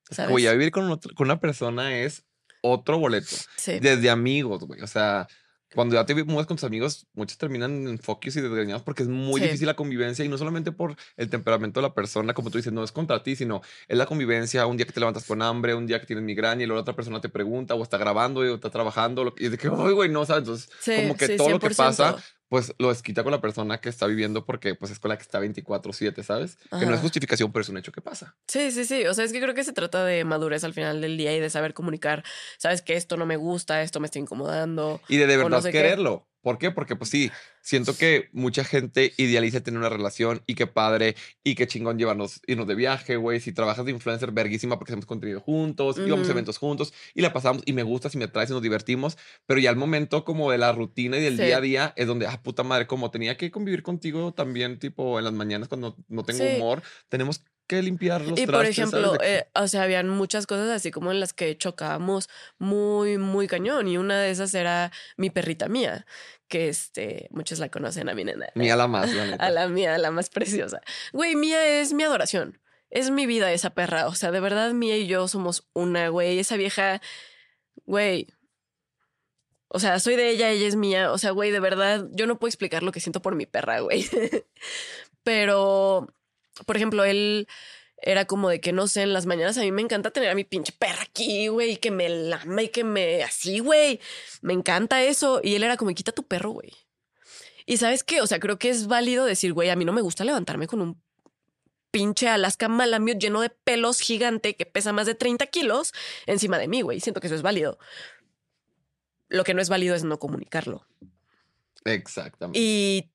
B: ¿Sabes?
A: Güey, a vivir con, otro- con una persona es otro boleto.
B: Sí.
A: Desde amigos, güey. O sea, cuando ya te mueves con tus amigos, muchos terminan en focus y desgreñados porque es muy
B: Sí.
A: difícil la convivencia y no solamente por el temperamento de la persona, como tú dices, no es contra ti, sino es la convivencia. Un día que te levantas con hambre, un día que tienes migraña y luego la otra persona te pregunta o está grabando o está trabajando y es de que, ay, güey, no sabes. Entonces,
B: Sí,
A: como que
B: sí,
A: todo lo que
B: 100%.
A: pasa, pues lo desquita con la persona que está viviendo porque pues es con la que está 24/7, ¿sabes? Que no es justificación, pero es un hecho que pasa.
B: Sí, sí, sí. O sea, es que creo que se trata de madurez al final del día y de saber comunicar. Sabes que esto no me gusta, esto me está incomodando.
A: Y de de
B: no
A: verdad
B: qué.
A: ¿Por qué? Porque pues sí, siento que mucha gente idealiza tener una relación y qué padre y qué chingón llevarnos, irnos de viaje, güey. Si trabajas de influencer, verguísima porque hacemos contenido juntos, íbamos a eventos juntos y la pasamos y me gusta, si me traes y nos divertimos. Pero ya el momento como de la rutina y del
B: Sí.
A: día a día es donde, ah, puta madre, como tenía que convivir contigo también, tipo en las mañanas cuando no tengo
B: Sí.
A: humor, tenemos que limpiar los
B: Y por ejemplo, eh, o sea, habían muchas cosas así como en las que chocábamos muy, muy cañón. Y una de esas era mi perrita mía, que este, muchos la conocen a mi nena.
A: Mía la más, la neta.
B: A la mía, la más preciosa. Güey, mía es mi adoración. Es mi vida esa perra. O sea, de verdad, mía y yo somos una, güey. Esa vieja, güey. O sea, soy de ella, ella es mía. O sea, güey, de verdad, yo no puedo explicar lo que siento por mi perra, güey. Pero, por ejemplo, él era como de que no sé, en las mañanas a mí me encanta tener a mi pinche perra aquí, güey, y que me lama y que me así, güey. Me encanta eso. Y él era como, quita tu perro, güey. Y sabes qué, o sea, creo que es válido decir, güey, a mí no me gusta levantarme con un pinche Alaska Malamute lleno de pelos gigante que pesa más de 30 kilos encima de mí, güey. Siento que eso es válido. Lo que no es válido es no comunicarlo.
A: Exactamente.
B: Y,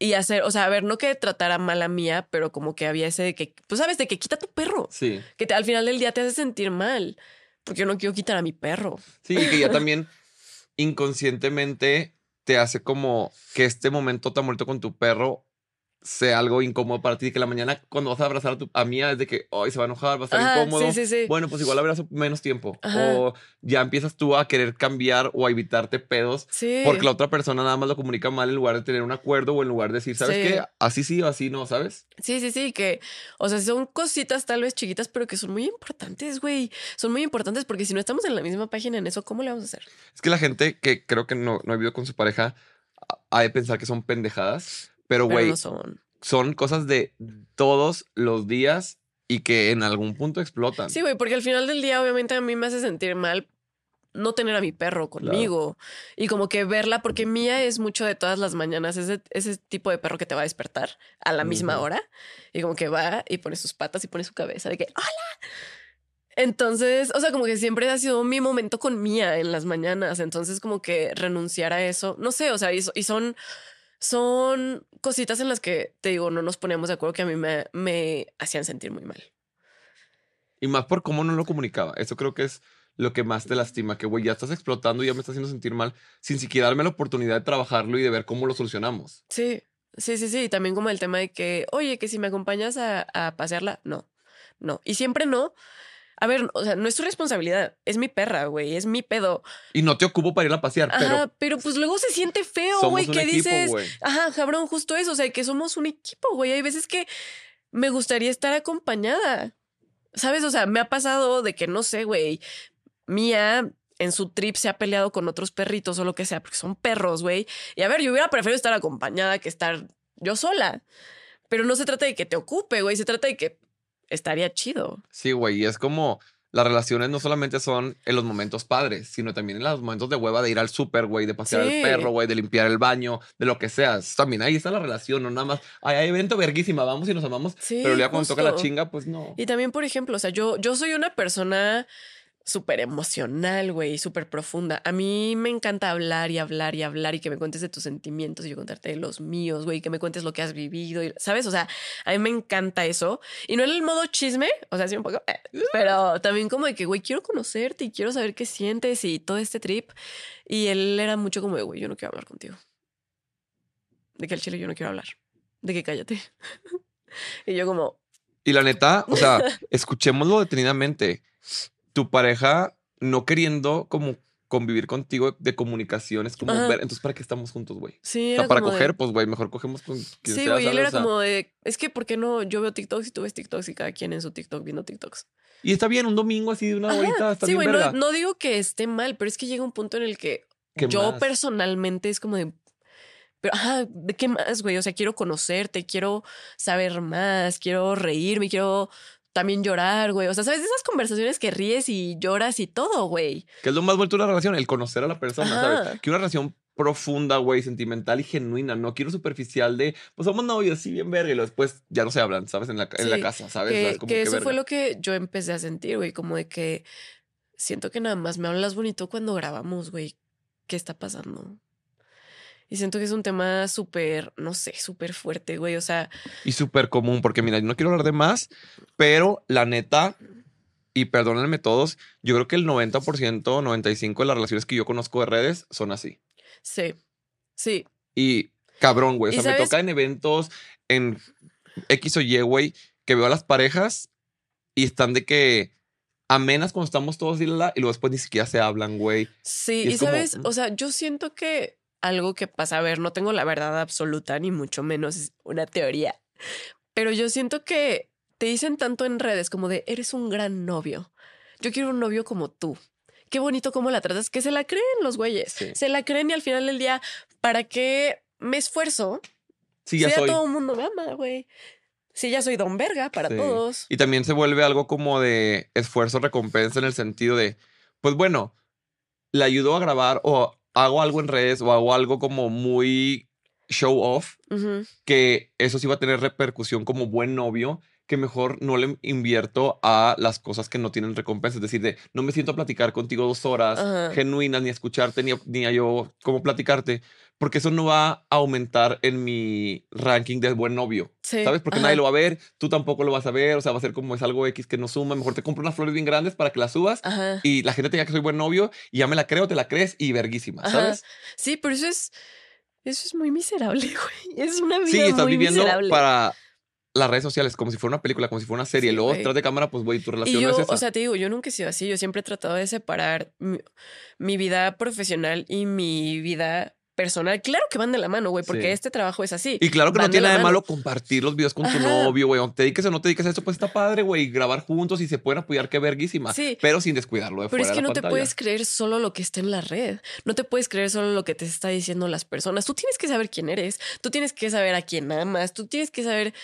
B: y hacer, o sea, a ver, no que tratara mal a mía, pero como que había ese de que, pues sabes, de que quita tu perro,
A: Sí.
B: que te- al final del día te hace sentir mal, porque yo no quiero quitar a mi perro.
A: Sí, y que ya también inconscientemente te hace como que este momento tan bonito con tu perro sea algo incómodo para ti. Que la mañana cuando vas a abrazar a tu a Mía es de que hoy se va a enojar, va a estar
B: Ajá,
A: incómodo.
B: sí, sí, sí.
A: Bueno, pues igual abrazo menos tiempo.
B: Ajá.
A: O ya empiezas tú a querer cambiar o a evitarte pedos.
B: Sí.
A: Porque la otra persona nada más lo comunica mal en lugar de tener un acuerdo o en lugar de decir, ¿sabes qué? Así sí o así no, ¿sabes?
B: Sí, sí, sí, que, o sea, son cositas tal vez chiquitas, pero que son muy importantes, güey. Son muy importantes porque si no estamos en la misma página en eso, ¿cómo le vamos a hacer?
A: Es que la gente que creo que no, no ha vivido con su pareja ha de pensar que son pendejadas. Pero, güey,
B: no son.
A: son cosas de todos los días y que en algún punto explotan.
B: Sí, güey, porque al final del día, obviamente, a mí me hace sentir mal no tener a mi perro conmigo y como que verla, porque Mía es mucho de todas las mañanas, ese, ese tipo de perro que te va a despertar a la misma hora y como que va y pone sus patas y pone su cabeza de que ¡Hola! Entonces, o sea, como que siempre ha sido mi momento con Mía en las mañanas. Entonces, como que renunciar a eso, no sé, o sea, y son, son cositas en las que te digo, no nos poníamos de acuerdo que a mí me, me hacían sentir muy mal.
A: Y más por cómo no lo comunicaba. Eso creo que es lo que más te lastima, que güey, ya estás explotando y ya me estás haciendo sentir mal sin siquiera darme la oportunidad de trabajarlo y de ver cómo lo solucionamos.
B: Sí, Sí, sí, sí. Y también como el tema de que, oye, que si me acompañas a, a pasearla, no, no. Y siempre no. A ver, o sea, no es tu responsabilidad. Es mi perra, güey. Es mi pedo.
A: Y no te ocupo para ir a pasear, pero
B: Ajá, pero pues luego se siente feo, güey, que
A: equipo,
B: dices, ajá, cabrón, justo eso, o sea, que somos un equipo, güey. Hay veces que me gustaría estar acompañada. ¿Sabes? O sea, me ha pasado de que no sé, güey. Mía en su trip se ha peleado con otros perritos o lo que sea, porque son perros, güey. Y a ver, yo hubiera preferido estar acompañada que estar yo sola. Pero no se trata de que te ocupe, güey. Se trata de que estaría chido.
A: Sí, güey, y es como las relaciones no solamente son en los momentos padres, sino también en los momentos de hueva de ir al súper, güey, de pasear
B: Sí.
A: al perro, güey, de limpiar el baño, de lo que sea. También ahí está la relación, no nada más. Ay, hay evento verguísima, vamos y nos amamos,
B: Sí,
A: pero ya cuando toca la chinga, pues no.
B: Y también, por ejemplo, o sea, yo, yo soy una persona súper emocional, güey, súper profunda. A mí me encanta hablar y hablar y hablar y que me cuentes de tus sentimientos y yo contarte de los míos, güey, que me cuentes lo que has vivido, y- ¿sabes? O sea, a mí me encanta eso. Y no en el modo chisme, o sea, sí un poco, eh, pero también como de que, güey, quiero conocerte y quiero saber qué sientes y todo este trip. Y él era mucho como de, güey, yo no quiero hablar contigo. De que al chile yo no quiero hablar. De que cállate. y yo como,
A: Y la neta, o sea, escuchémoslo detenidamente. Tu pareja no queriendo como convivir contigo de comunicación es como
B: Ajá.
A: ver, entonces ¿para qué estamos juntos, güey?
B: sí,
A: O
B: era
A: sea, para
B: de-
A: coger, pues, güey, mejor cogemos con quien
B: Sí, güey, él era
A: O sea,
B: como de, es que, ¿por qué no? Yo veo TikToks y tú ves TikToks y cada quien en su TikTok viendo TikToks.
A: Y está bien, un domingo así de una horita, está
B: sí,
A: bien
B: güey,
A: verga.
B: no, no digo que esté mal, pero es que llega un punto en el que
A: ¿Qué
B: yo
A: más?
B: personalmente es como de, pero, ajá, ¿de qué más, güey? O sea, quiero conocerte, quiero saber más, quiero reírme, quiero también llorar, güey. O sea, ¿sabes? De esas conversaciones que ríes y lloras y todo, güey.
A: Que es lo más vuelto a una relación, el conocer a la persona,
B: Ajá.
A: ¿sabes? Que una relación profunda, güey, sentimental y genuina. No quiero superficial de, pues somos novios, sí, bien verga, y luego después ya no se hablan, ¿sabes? En la, en la casa, ¿sabes?
B: Que,
A: como
B: que
A: que
B: eso
A: verga.
B: fue lo que yo empecé a sentir, güey, como de que siento que nada más me hablas bonito cuando grabamos, güey. ¿Qué está pasando? Y siento que es un tema súper, no sé, súper fuerte, güey. O sea,
A: Y súper común, porque mira, yo no quiero hablar de más, pero la neta, y perdónenme todos, yo creo que el 90%, 95% de las relaciones que yo conozco de redes son así.
B: sí, sí,
A: Y cabrón, güey. O
B: ¿Y
A: sea, me
B: sabes?
A: toca en eventos, en X o Y, güey, que veo a las parejas y están de que amenas cuando estamos todos y, la, y luego después ni siquiera se hablan, güey.
B: sí.
A: Y
B: Y,
A: es como,
B: sabes,
A: mm.
B: o sea, yo siento que algo que pasa, a ver, no tengo la verdad absoluta, ni mucho menos una teoría, pero yo siento que te dicen tanto en redes como de, eres un gran novio. Yo quiero un novio como tú. Qué bonito cómo la tratas, que se la creen los güeyes.
A: Sí.
B: Se la creen y al final del día, ¿para qué me esfuerzo?
A: Sí, ya
B: si
A: soy.
B: a todo el mundo me ama, güey. Si ya soy don verga para
A: Sí.
B: todos.
A: Y también se vuelve algo como de esfuerzo-recompensa en el sentido de, pues bueno, le ayudo a grabar o hago algo en redes o hago algo como muy show off, que eso sí va a tener repercusión como buen novio, que mejor no le invierto a las cosas que no tienen recompensa. Es decir, de no me siento a platicar contigo dos horas
B: Ajá.
A: genuinas, ni a escucharte, ni a, ni a yo cómo platicarte, porque eso no va a aumentar en mi ranking de buen novio.
B: Sí.
A: ¿Sabes? Porque
B: Ajá.
A: nadie lo va a ver, tú tampoco lo vas a ver, o sea, va a ser como es algo X que no suma. Mejor te compro unas flores bien grandes para que las subas
B: Ajá.
A: y la gente te diga que soy buen novio y ya me la creo, te la crees y verguísima. ¿sabes?
B: Sí, pero eso es. Eso es muy miserable, güey. Es una vida
A: Sí, estás
B: muy
A: viviendo
B: miserable.
A: para las redes sociales como si fuera una película, como si fuera una serie.
B: Sí,
A: Luego, detrás de cámara, pues, güey, tu
B: Y
A: relación
B: yo,
A: no es esa.
B: o sea, te digo, yo nunca he sido así. Yo siempre he tratado de separar mi, mi vida profesional y mi vida personal. Claro que van de la mano, güey, porque
A: Sí.
B: este trabajo es así.
A: y claro que no
B: van
A: tiene nada de malo compartir los videos con tu novio, güey. Aunque te dediques o no te dediques a eso, pues está padre, güey. Grabar juntos y se pueden apoyar, qué verguísima.
B: Sí.
A: Pero sin descuidarlo de
B: Pero es que
A: de la
B: no te puedes creer solo lo que está en la red. No te puedes creer solo lo que te está diciendo las personas. Tú tienes que saber quién eres. Tú tienes que saber a quién amas. Tú tienes que saber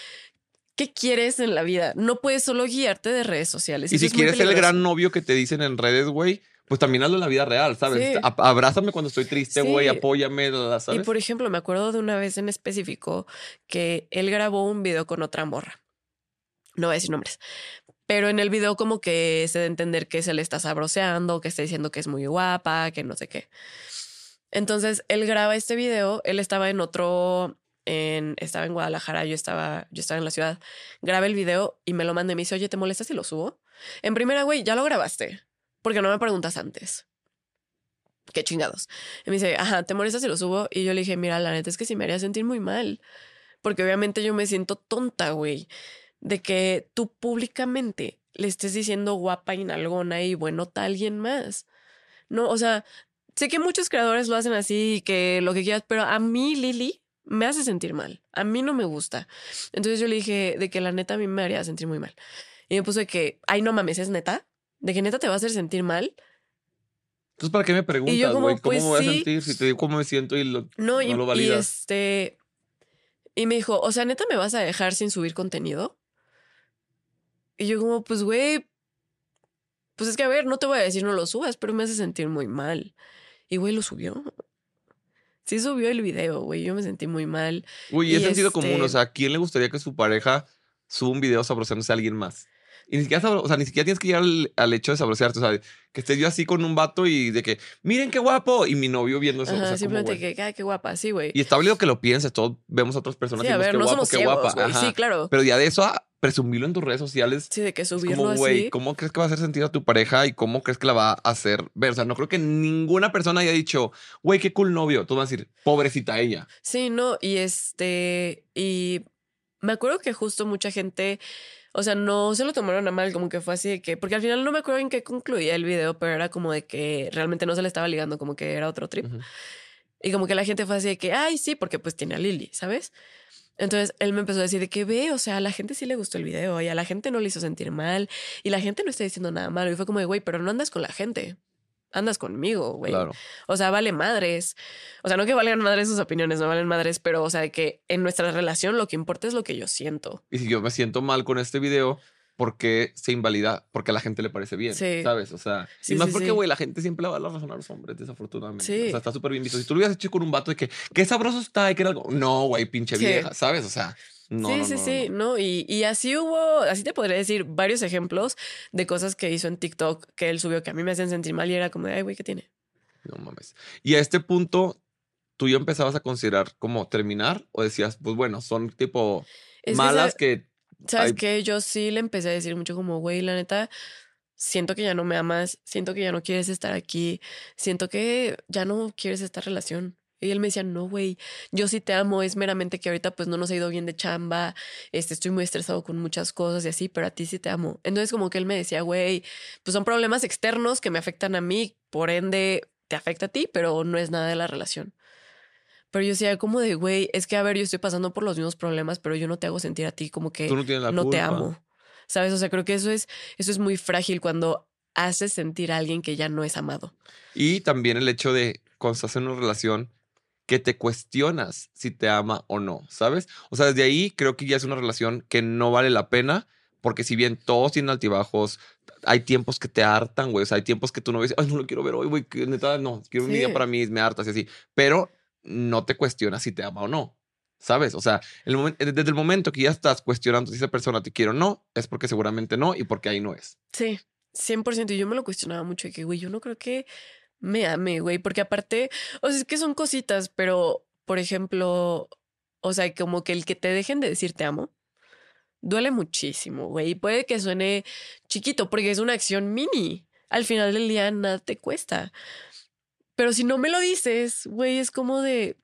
B: qué quieres en la vida. No puedes solo guiarte de redes sociales.
A: Y
B: Eso
A: si quieres ser el gran novio que te dicen en redes, güey, pues también hazlo en la vida real, ¿sabes?
B: Sí.
A: Abrázame cuando estoy triste,
B: Sí.
A: güey, apóyame, la-
B: Y
A: ¿sabes?
B: por ejemplo, me acuerdo de una vez en específico que él grabó un video con otra morra. No voy a decir nombres. Pero en el video como que se da a entender que se le está sabroseando, que está diciendo que es muy guapa, que no sé qué. Entonces él graba este video, él estaba en otro, estaba en Guadalajara, yo estaba, yo estaba en la ciudad, graba el video y me lo manda y me dice, oye, ¿te molesta si lo subo? En primera, güey, ya lo grabaste, porque no me preguntas antes. Qué chingados. Y me dice, ajá, ¿te molesta si lo subo? Y yo le dije, mira, la neta es que sí me haría sentir muy mal. porque obviamente yo me siento tonta, güey, de que tú públicamente le estés diciendo guapa, inalgona y bueno a alguien más. No, o sea, sé que muchos creadores lo hacen así y que lo que quieras, pero a mí, Lili, me hace sentir mal. A mí no me gusta. Entonces yo le dije de que la neta a mí me haría sentir muy mal. Y me puso de que, ay, no mames, es neta. De que neta te va a hacer sentir mal.
A: Entonces, ¿para qué me preguntas, güey? ¿Cómo
B: pues,
A: me voy a
B: sí.
A: sentir si te digo cómo me siento y lo,
B: No, y,
A: lo
B: y
A: validas?
B: este. Y me dijo, o sea, neta me vas a dejar sin subir contenido. Y yo, como, pues, güey. Pues es que, a ver, no te voy a decir no lo subas, pero me hace sentir muy mal. Y, güey, lo subió. Sí subió el video, güey. Yo me sentí muy mal.
A: Güey, y es
B: y
A: sentido
B: este-
A: común. O sea, ¿a quién le gustaría que su pareja suba un video sabroseándose a alguien más? Y ni siquiera, o sea, ni siquiera tienes que llegar al, al hecho de sabrosearte. O sea, que esté yo así con un vato y de que, miren qué guapo. Y mi novio viendo eso. o
B: Ajá,
A: sea, como,
B: simplemente que, ay, qué guapa, sí, güey.
A: Y está válido que lo pienses. Todos vemos a otras personas
B: Sí,
A: y
B: a
A: decimos,
B: ver,
A: qué
B: no
A: guapo,
B: somos
A: qué
B: ciegos,
A: guapa. Ajá.
B: Sí, claro.
A: Pero ya de eso a presumirlo en tus redes sociales.
B: Sí, de que
A: es
B: subirlo
A: como, güey. ¿cómo crees que va a hacer sentido a tu pareja y cómo crees que la va a hacer ver? O sea, no creo que ninguna persona haya dicho, güey, qué cool novio. Tú vas a decir, pobrecita ella.
B: Sí, no, y este, y me acuerdo que justo mucha gente, o sea, no se lo tomaron a mal, como que fue así de que, porque al final no me acuerdo en qué concluía el video, pero era como de que realmente no se le estaba ligando, como que era otro trip. Y como que la gente fue así de que, ay, sí, porque pues tiene a Lily, ¿sabes? Entonces él me empezó a decir de que ve, o sea, a la gente sí le gustó el video y a la gente no le hizo sentir mal y la gente no está diciendo nada malo. Y fue como de, güey, pero no andas con la gente, andas conmigo, güey.
A: Claro.
B: O sea, vale madres. O sea, no que valgan madres sus opiniones, no valen madres, pero o sea, de que en nuestra relación lo que importa es lo que yo siento.
A: Y si yo me siento mal con este video, ¿por qué se invalida? Porque a la gente le parece bien,
B: Sí.
A: ¿sabes? O sea,
B: Sí,
A: y más
B: sí,
A: porque, güey, la gente siempre va a la razón a los hombres, desafortunadamente.
B: Sí.
A: O sea, está súper bien visto. Si tú lo hubieras hecho con un vato de que, qué sabroso está y que era algo. No, güey, pinche vieja, ¿sabes? O sea, no.
B: sí,
A: no,
B: sí,
A: no,
B: sí,
A: no.
B: Y, y así hubo, así te podría decir varios ejemplos de cosas que hizo en TikTok que él subió que a mí me hacían sentir mal y era como de, ay, güey, ¿qué tiene?
A: No mames. Y a este punto, tú ya empezabas a considerar como terminar o decías, pues bueno, son tipo
B: Es que,
A: malas
B: ¿sabe-
A: que.
B: ¿Sabes
A: Ay.
B: qué? Yo sí le empecé a decir mucho como, güey, la neta, siento que ya no me amas, siento que ya no quieres estar aquí, siento que ya no quieres esta relación. Y él me decía, no, güey, yo sí te amo, es meramente que ahorita pues no nos ha ido bien de chamba, este, estoy muy estresado con muchas cosas y así, pero a ti sí te amo. Entonces como que él me decía, güey, pues son problemas externos que me afectan a mí, por ende te afecta a ti, pero no es nada de la relación. Pero yo decía como de, güey, es que a ver, yo estoy pasando por los mismos problemas, pero yo no te hago sentir a ti como que
A: Tú no tienes la
B: no te amo. ¿Sabes? O sea, creo que eso es, eso es muy frágil cuando haces sentir a alguien que ya no es amado.
A: Y también el hecho de cuando estás en una relación que te cuestionas si te ama o no, ¿sabes? O sea, desde ahí creo que ya es una relación que no vale la pena, porque si bien todos tienen altibajos, hay tiempos que te hartan, güey. O sea, hay tiempos que tú no ves, ay, no lo quiero ver hoy, güey, que neta, no, quiero un día para mí, me hartas y así. Pero no te cuestionas si te ama o no, ¿sabes? O sea, el momen- desde el momento que ya estás cuestionando si esa persona te quiere o no, es porque seguramente no y porque ahí no es.
B: Sí, 100%. Y yo me lo cuestionaba mucho de que, güey, yo no creo que me ame, güey, porque aparte, o sea, es que son cositas, pero, por ejemplo, o sea, como que el que te dejen de decir te amo, duele muchísimo, güey. Y puede que suene chiquito, porque es una acción mini. Al final del día nada te cuesta. Pero si no me lo dices, güey, es como de,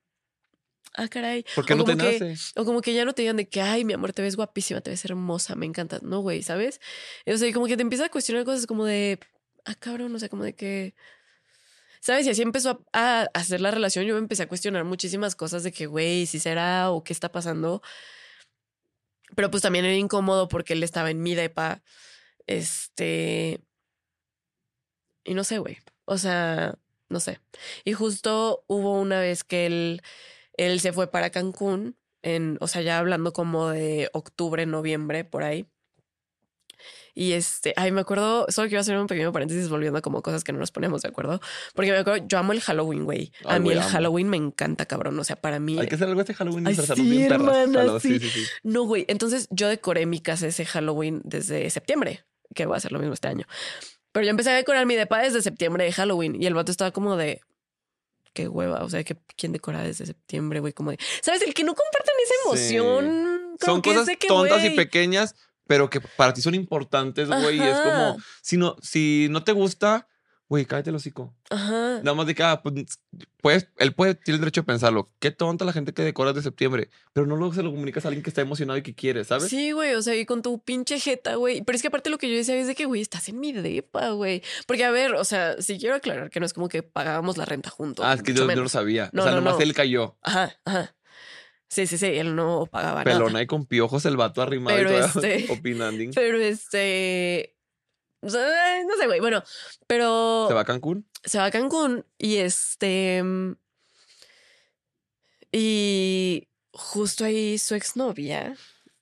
B: ah, caray.
A: Porque no te
B: que-
A: nace.
B: O como que ya no te digan de que, ay, mi amor, te ves guapísima, te ves hermosa, me encanta. No, güey, ¿sabes? O sea, y como que te empieza a cuestionar cosas como de, ah, cabrón, o sea, como de que, ¿sabes? Y así empezó a, hacer la relación. Yo me empecé a cuestionar muchísimas cosas de que, güey, si será o qué está pasando. Pero pues también era incómodo porque él estaba en mi depa. Este. Y no sé, güey. O sea, no sé. Y justo hubo una vez que él, él se fue para Cancún, en, o sea, ya hablando como de octubre, noviembre, por ahí. Y este, ay, me acuerdo, solo quiero hacer un pequeño paréntesis volviendo a como cosas que no nos ponemos de acuerdo. Porque me acuerdo, yo amo el Halloween, güey. A mí el
A: amo.
B: Halloween me encanta, cabrón. O sea, para mí.
A: Hay que hacer algo este Halloween.
B: Ay, sí, hermana, sí.
A: sí, sí.
B: No, güey. Entonces yo decoré mi casa ese Halloween desde septiembre, que voy a hacer lo mismo este año. Pero yo empecé a decorar mi depa desde septiembre de Halloween y el vato estaba como de qué hueva, o sea, que quién decora desde septiembre, güey, como de, ¿sabes? El que no comparten esa emoción.
A: Son
B: que
A: cosas
B: que,
A: tontas y pequeñas, pero que para ti son importantes, güey. Y es como, si no, si no te gusta, güey, cállate el hocico.
B: Ajá.
A: Nada más de que, ah, pues, puedes- él puede, tiene el derecho a pensarlo. Qué tonta la gente que decora de septiembre. Pero no lo se lo comunicas a alguien que está emocionado y que quiere, ¿sabes?
B: Sí, güey, o sea, y con tu pinche jeta, güey. Pero es que aparte lo que yo decía es de que, güey, estás en mi depa, güey. Porque, a ver, o sea, sí quiero aclarar que no es como que pagábamos la renta juntos.
A: ah, es que yo, no
B: menos.
A: sabía.
B: No,
A: o sea,
B: no,
A: nomás
B: no.
A: él cayó.
B: Ajá, ajá. Sí, sí, sí, él no pagaba
A: Pelona
B: nada.
A: y con piojos el vato arrimado
B: Pero
A: y
B: este-
A: opinando.
B: Pero este. No sé, güey. Bueno, pero.
A: ¿Se va a Cancún?
B: se va a Cancún y este. mm, Y justo ahí su exnovia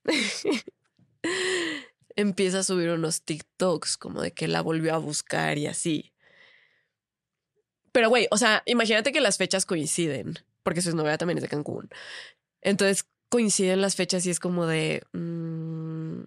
B: empieza a subir unos TikToks como de que la volvió a buscar y así. Pero güey, o sea, imagínate que las fechas coinciden, porque su exnovia también es de Cancún. Entonces coinciden las fechas y es como de. mm,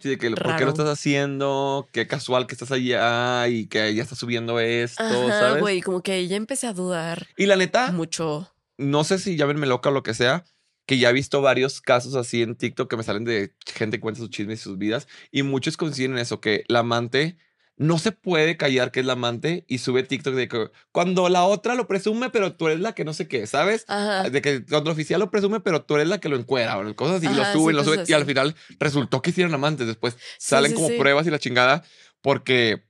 A: Sí, de que, ¿por qué lo estás haciendo? Qué casual que estás allá y que ella está subiendo esto,
B: Ajá,
A: ¿sabes?
B: güey, como que ya empecé a dudar
A: Y la neta,
B: mucho.
A: no sé si llámenme loca o lo que sea, que ya he visto varios casos así en TikTok que me salen de gente que cuenta sus chismes y sus vidas, y muchos coinciden en eso, que la amante no se puede callar que es la amante y sube TikTok de que cuando la otra lo presume, pero tú eres la que no sé qué, ¿sabes?
B: Ajá.
A: De que cuando el oficial lo presume, pero tú eres la que lo encuera, o cosas así, y lo suben,
B: sí,
A: lo suben, y al final resultó que hicieron amantes. Después
B: Sí,
A: salen
B: sí,
A: como pruebas y la chingada, porque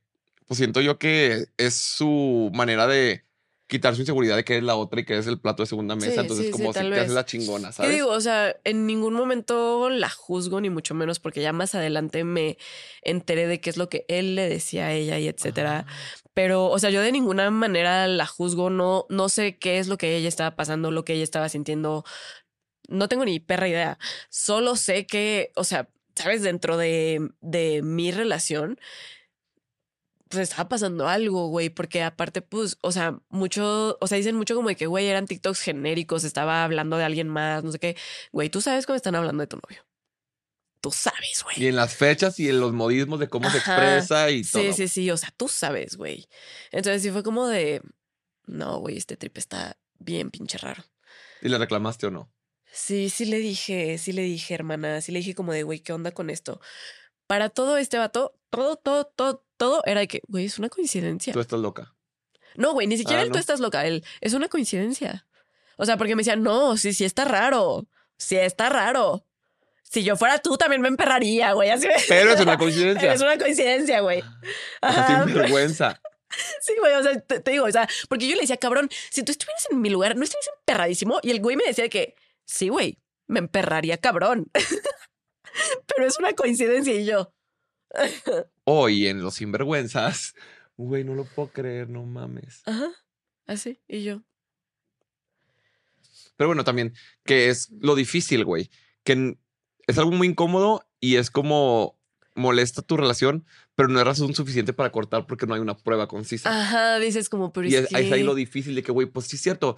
A: pues siento yo que es su manera de quitar su inseguridad de que es la otra y que es el plato de segunda mesa.
B: Sí,
A: Entonces,
B: sí, sí,
A: como si
B: tal
A: te haces la chingona,
B: ¿Qué
A: ¿sabes?
B: digo? O sea, en ningún momento la juzgo, ni mucho menos, porque ya más adelante me enteré de qué es lo que él le decía a ella y etcétera.
A: Ah.
B: Pero, o sea, yo de ninguna manera la juzgo, no, no sé qué es lo que ella estaba pasando, lo que ella estaba sintiendo. No tengo ni perra idea. Solo sé que, o sea, sabes, dentro de, de mi relación, pues estaba pasando algo, güey, porque aparte, pues, o sea, mucho, o sea, dicen mucho como de que, güey, eran TikToks genéricos, estaba hablando de alguien más, no sé qué. Güey, tú sabes cómo están hablando de tu novio. Tú sabes, güey.
A: Y en las fechas y en los modismos de cómo se expresa y todo.
B: Sí, sí, sí. O sea, tú sabes, güey. Entonces sí fue como de. No, güey, este trip está bien pinche raro.
A: ¿Y le reclamaste o no?
B: Sí, sí le dije, sí le dije, hermana. Sí le dije como de, güey, ¿qué onda con esto? Para todo este vato, todo, todo, todo, todo era de que, güey, es una coincidencia.
A: Tú estás loca.
B: No, güey, ni siquiera
A: Ah,
B: el tú estás loca. Él es una coincidencia. O sea, porque me decía, no, sí, sí está raro. Sí está raro. Si yo fuera tú, también me emperraría, güey. Así
A: Pero es una coincidencia.
B: Es una coincidencia, güey. Ajá.
A: sin vergüenza.
B: Sí, güey, o sea, te, te digo, o sea, porque yo le decía, cabrón, si tú estuvieras en mi lugar, ¿no estarías emperradísimo? Y el güey me decía que, sí, güey, me emperraría cabrón. Pero es una coincidencia y yo,
A: Hoy en Los Sinvergüenzas, güey, no lo puedo creer, no mames.
B: ajá, así, y yo.
A: Pero bueno, también, que es lo difícil, güey. Que es algo muy incómodo y es como molesta tu relación, pero no es razón suficiente para cortar porque no hay una prueba concisa.
B: Ajá, dices como, pero
A: y
B: es,
A: es, es ahí
B: que-
A: lo difícil de que, güey, pues sí es cierto.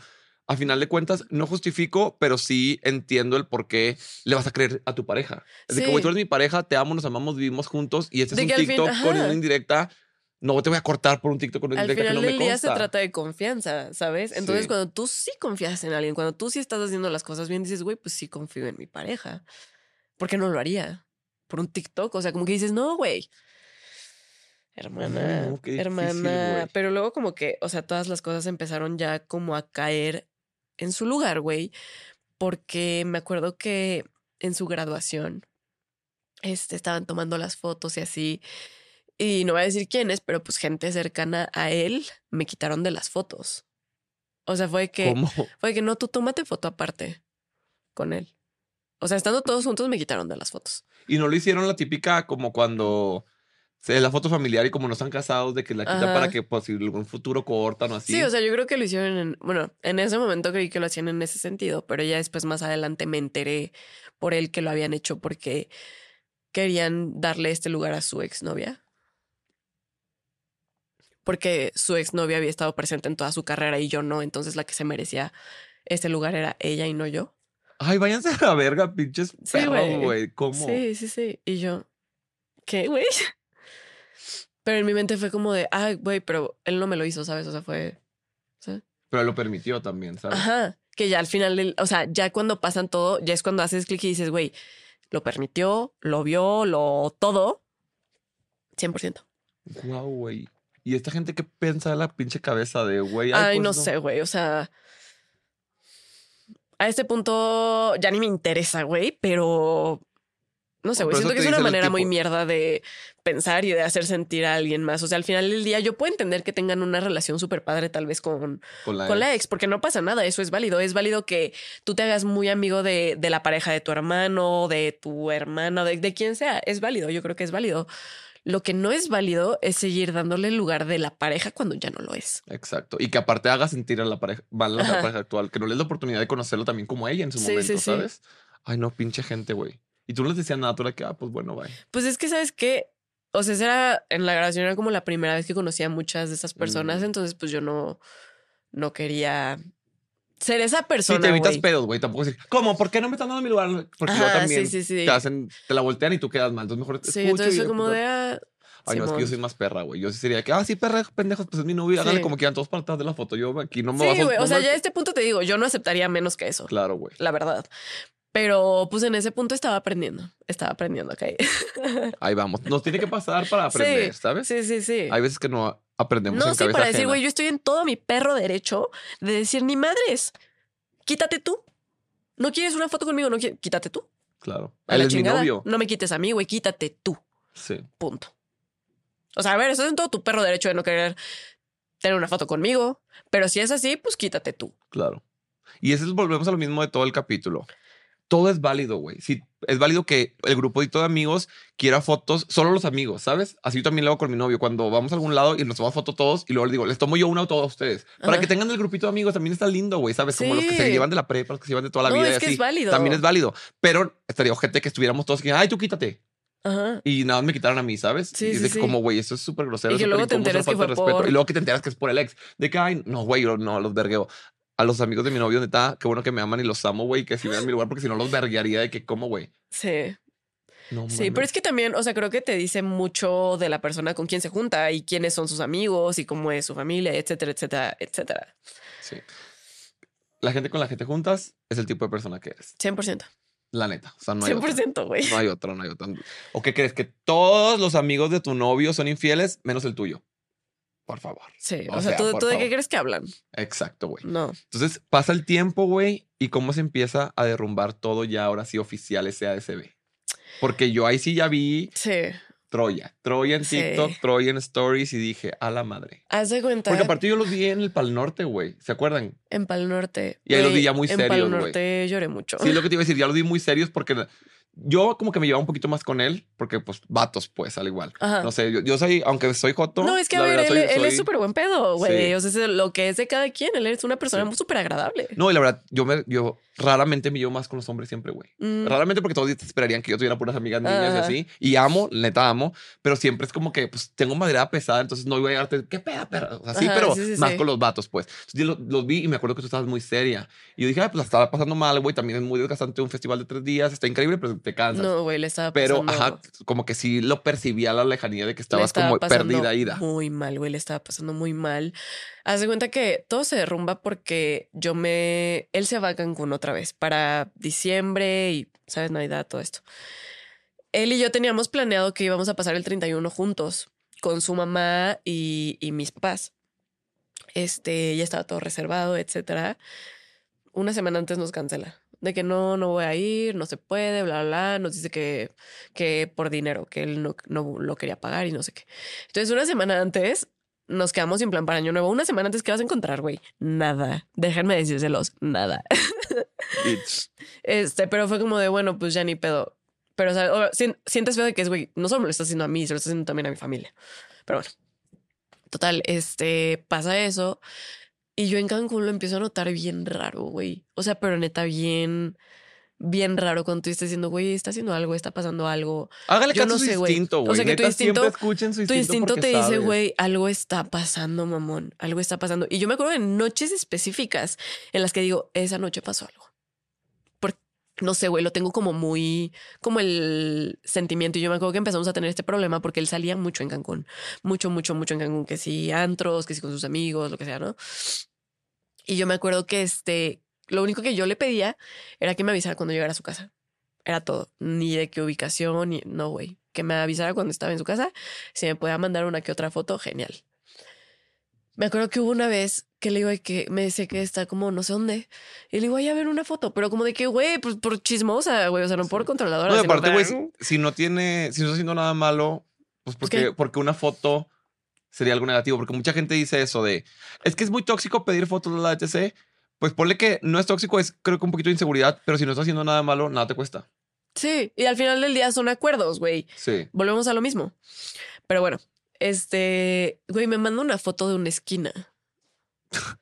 A: A final de cuentas, no justifico, pero sí entiendo el por qué le vas a creer a tu pareja. Es de que,
B: Sí.
A: güey, tú eres mi pareja, te amo, nos amamos, vivimos juntos y este
B: De
A: es un
B: al fin-
A: TikTok con una indirecta. No te voy a cortar por un TikTok con una
B: Al
A: indirecta
B: final
A: que no
B: del
A: me
B: día se
A: consta.
B: trata de confianza, ¿sabes? Entonces,
A: Sí.
B: cuando tú sí confías en alguien, cuando tú sí estás haciendo las cosas bien, dices, güey, pues sí confío en mi pareja. ¿Por qué no lo haría? Por un TikTok. O sea, como que dices, no, güey. Hermana,
A: no, difícil,
B: hermana.
A: güey.
B: Pero luego, como que, o sea, todas las cosas empezaron ya como a caer en su lugar, güey. Porque me acuerdo que en su graduación este, estaban tomando las fotos y así. Y no voy a decir quiénes, pero pues gente cercana a él me quitaron de las fotos. O sea, fue que,
A: ¿Cómo?
B: fue que no, tú tómate foto aparte con él. O sea, estando todos juntos me quitaron de las fotos.
A: Y no lo hicieron la típica como cuando se la foto familiar y como no están casados de que la quitan
B: Ajá.
A: para que pues si algún futuro cortan o así.
B: Sí. o sea, yo creo que lo hicieron en, bueno, en ese momento creí que lo hacían en ese sentido, pero ya después más adelante me enteré por él que lo habían hecho porque querían darle este lugar a su exnovia. Porque su exnovia había estado presente en toda su carrera y yo no, entonces la que se merecía este lugar era ella y no yo.
A: Ay, váyanse a la verga, pinches
B: Sí,
A: perros,
B: güey.
A: ¿Cómo?
B: Sí, sí, sí. Y yo, ¿qué, güey? Pero en mi mente fue como de, ay, güey, pero él no me lo hizo, ¿sabes? O sea, fue... ¿sabes?
A: Pero lo permitió también, ¿sabes?
B: Ajá. Que ya al final, del- o sea, ya cuando pasan todo, ya es cuando haces clic y dices, güey, lo permitió, lo vio, lo todo. 100%.
A: Guau, güey. Y esta gente que piensa de la pinche cabeza de, güey.
B: Ay,
A: pues
B: no, sé, güey. O sea, a este punto ya ni me interesa, güey, pero no sé, güey. Siento que es una manera muy mierda de pensar y de hacer sentir a alguien más. O sea, al final del día yo puedo entender que tengan una relación súper padre tal vez con,
A: Con la,
B: con la ex, porque no pasa nada, eso es válido. Es válido que tú te hagas muy amigo de, de la pareja de tu hermano, de tu hermana, de, de quien sea. Es válido, yo creo que es válido. Lo que no es válido es seguir dándole el lugar de la pareja cuando ya no lo es.
A: Exacto. Y que aparte haga sentir a la pareja, mal a la
B: Ajá.
A: pareja actual, que no le des la oportunidad de conocerlo también como ella en su
B: Sí,
A: momento,
B: sí, sí.
A: ¿sabes? Ay, no, pinche gente, güey. Y tú no les decías nada, tú era que, ah, pues bueno, bye.
B: Pues es que, ¿sabes qué? O sea, era, en la grabación era como la primera vez que conocía a muchas de esas personas,
A: Mm.
B: entonces pues yo no, no quería ser esa
A: Sí,
B: persona.
A: te evitas pedos, güey. Tampoco decir, ¿cómo? ¿Por qué no me están dando mi lugar? Porque
B: Ajá,
A: también
B: sí, sí, sí.
A: te hacen, te la voltean y tú quedas mal. Entonces mejor te
B: Sí, entonces
A: y
B: fue como de... ah,
A: Ay, no, es que yo
B: Simón.
A: soy más perra, güey. Yo sí sería que, ah, sí, perra, pendejos, pues es mi novio. Háganle
B: Sí.
A: como quieran todos para atrás de la foto. Yo aquí no me
B: Sí, güey.
A: no
B: O sea,
A: me-
B: ya a este punto te digo, yo no aceptaría menos que eso.
A: Claro, güey.
B: La verdad. Pero pues en ese punto estaba aprendiendo. Estaba aprendiendo, ¿ok?
A: Ahí vamos. Nos tiene que pasar para aprender,
B: sí,
A: ¿sabes?
B: Sí, sí, sí.
A: Hay veces que no aprendemos
B: No,
A: en
B: sí,
A: cabeza
B: para decir, güey, yo estoy en todo mi perro derecho de decir, ni madres, quítate tú. ¿No quieres una foto conmigo? No quítate tú.
A: Claro.
B: A
A: Él es mi novio.
B: No me quites a mí, güey, quítate tú.
A: Sí.
B: Punto. O sea, a ver, eso es en todo tu perro derecho de no querer tener una foto conmigo. Pero si es así, pues quítate tú.
A: Claro. Y eso es, volvemos a lo mismo de todo el capítulo. Todo es válido, güey. Si es válido que el grupito de amigos quiera fotos, solo los amigos, ¿sabes? Así yo también lo hago con mi novio. Cuando vamos a algún lado y nos tomamos foto todos y luego le digo, les tomo yo una a todos ustedes. Para
B: Ajá.
A: que tengan el grupito de amigos también está lindo, güey, ¿sabes? Como los que se
B: Sí.
A: llevan de la prepa, los que se llevan de toda la
B: No,
A: vida. y
B: es que
A: así.
B: es válido.
A: También es válido. Pero estaría ojete que estuviéramos todos que, ay, tú quítate.
B: Ajá.
A: Y nada más me quitaron a mí, ¿sabes?
B: Sí,
A: y es
B: sí,
A: de que
B: sí.
A: como, güey, eso es súper grosero.
B: Y luego te enteras que fue por-
A: Y luego que te enteras que es por el ex. De que, ay, no, güey, no, los vergueo. A los amigos de mi novio, neta, qué bueno que me aman y los amo, güey, que si vean mi lugar, porque si no los verguearía de que, ¿cómo, güey?
B: Sí.
A: No,
B: Sí, pero es que también, o sea, creo que te dice mucho de la persona con quien se junta y quiénes son sus amigos y cómo es su familia, etcétera, etcétera, etcétera.
A: Sí. La gente con la que te juntas es el tipo de persona que eres.
B: 100%.
A: La neta. O sea, no hay otra.
B: 100%, güey.
A: No hay otra, no hay otra. ¿O qué crees? ¿Que todos los amigos de tu novio son infieles menos el tuyo? Por favor.
B: Sí, o,
A: O
B: sea,
A: sea,
B: ¿tú, de qué crees que hablan?
A: Exacto, güey.
B: No.
A: Entonces pasa el tiempo, güey, y cómo se empieza a derrumbar todo ya ahora sí oficial ese ASB. Porque yo ahí sí ya vi
B: Sí.
A: Troya. Troya en
B: Sí.
A: TikTok, Troya en Stories y dije, a la madre.
B: Haz de cuenta.
A: Porque aparte yo los vi en el Pal Norte, güey. ¿Se acuerdan?
B: En Pal Norte.
A: Y ahí los
B: güey,
A: vi ya muy
B: En
A: serios,
B: Pal
A: güey.
B: Norte lloré mucho.
A: Sí, lo que te iba a decir, ya los vi muy serios porque yo como que me llevaba un poquito más con él, porque pues vatos, pues, al igual.
B: Ajá.
A: No sé, yo, yo soy, aunque soy joto.
B: No, es que a ver,
A: verdad
B: él,
A: soy-
B: él es súper buen pedo, güey.
A: Sí.
B: O sea, lo que es de cada quien. Él es una persona
A: Sí.
B: súper agradable.
A: No, y la verdad, yo, me, yo raramente me llevo más con los hombres siempre, güey.
B: Mm,
A: Raramente porque todos esperarían que yo tuviera puras amigas niñas
B: Ajá.
A: y así. Y amo, neta amo. Pero siempre es como que pues tengo madera pesada, entonces no voy a darte, ¿qué peda, perra? O sea, sí,
B: Ajá,
A: pero
B: sí, sí,
A: más
B: sí.
A: con los vatos, pues. Entonces yo lo- los, vi y me acuerdo que tú estabas muy seria. Y yo dije, ay, pues la estaba pasando mal, güey. También es muy desgastante un festival de tres días. Está increíble, pero te cansas.
B: No, güey, le estaba
A: pero,
B: pasando.
A: ajá, como que sí lo percibía a la lejanía de que estabas
B: estaba
A: como perdida, ida.
B: Muy mal, güey, le estaba pasando muy mal. Haz de cuenta que todo se derrumba porque yo me. Él se va a Cancún otra vez para diciembre y, ¿sabes? Navidad, todo esto. Él y yo teníamos planeado que íbamos a pasar el 31 juntos con su mamá y, mis papás. Este, ya estaba todo reservado, etcétera. Una semana antes nos cancela. De que no, no voy a ir, no se puede, bla, bla, bla. Nos dice que, que por dinero, que él no, no lo quería pagar y no sé qué. Entonces, una semana antes nos quedamos sin plan para Año Nuevo. Una semana antes, ¿qué vas a encontrar, güey? Nada. Déjenme decírselos, nada. Este, pero fue como de, bueno, pues ya ni pedo. Pero, o sea, o- sien- sientes feo de que es, güey, no solo me lo está haciendo a mí, se lo está haciendo también a mi familia. Pero bueno, total, este, pasa eso. Y yo en Cancún lo empiezo a notar bien raro, güey. O sea, pero neta, bien, bien raro cuando tú estás diciendo, güey, está haciendo algo, está pasando algo.
A: Hágale
B: Yo
A: caso
B: no
A: su
B: sé, güey.
A: instinto,
B: O sea, que tu
A: Neta,
B: instinto-
A: escuchen su
B: Tu
A: instinto
B: instinto
A: porque
B: te dice, güey, algo está pasando, mamón, algo está pasando. Y yo me acuerdo de noches específicas en las que digo, esa noche pasó algo. Porque, no sé, güey, lo tengo como muy, como el sentimiento. Y yo me acuerdo que empezamos a tener este problema porque él salía mucho en Cancún. Mucho, mucho, mucho en Cancún. Que sí, antros, que sí con sus amigos, lo que sea, ¿no? Y yo me acuerdo que este, lo único que yo le pedía era que me avisara cuando llegara a su casa. Era todo. Ni de qué ubicación, ni no, güey. Que me avisara cuando estaba en su casa. Si me podía mandar una que otra foto, genial. Me acuerdo que hubo una vez que le digo que me decía que está como no sé dónde. Y le digo, ay, a ver una foto. Pero como de que, güey, pues por chismosa, güey. O sea, no por controladora.
A: No, aparte,
B: para-
A: güey, si no tiene, si no está haciendo nada malo, pues porque,
B: ¿Qué?
A: porque una foto sería algo negativo. Porque mucha gente dice eso de, es que es muy tóxico pedir fotos de la HC. Pues ponle que no es tóxico, es creo que un poquito de inseguridad, pero si no está haciendo nada malo, nada te cuesta.
B: Sí, y al final del día son acuerdos, güey.
A: Sí.
B: Volvemos a lo mismo. Pero bueno, este, güey, me manda una foto de una esquina.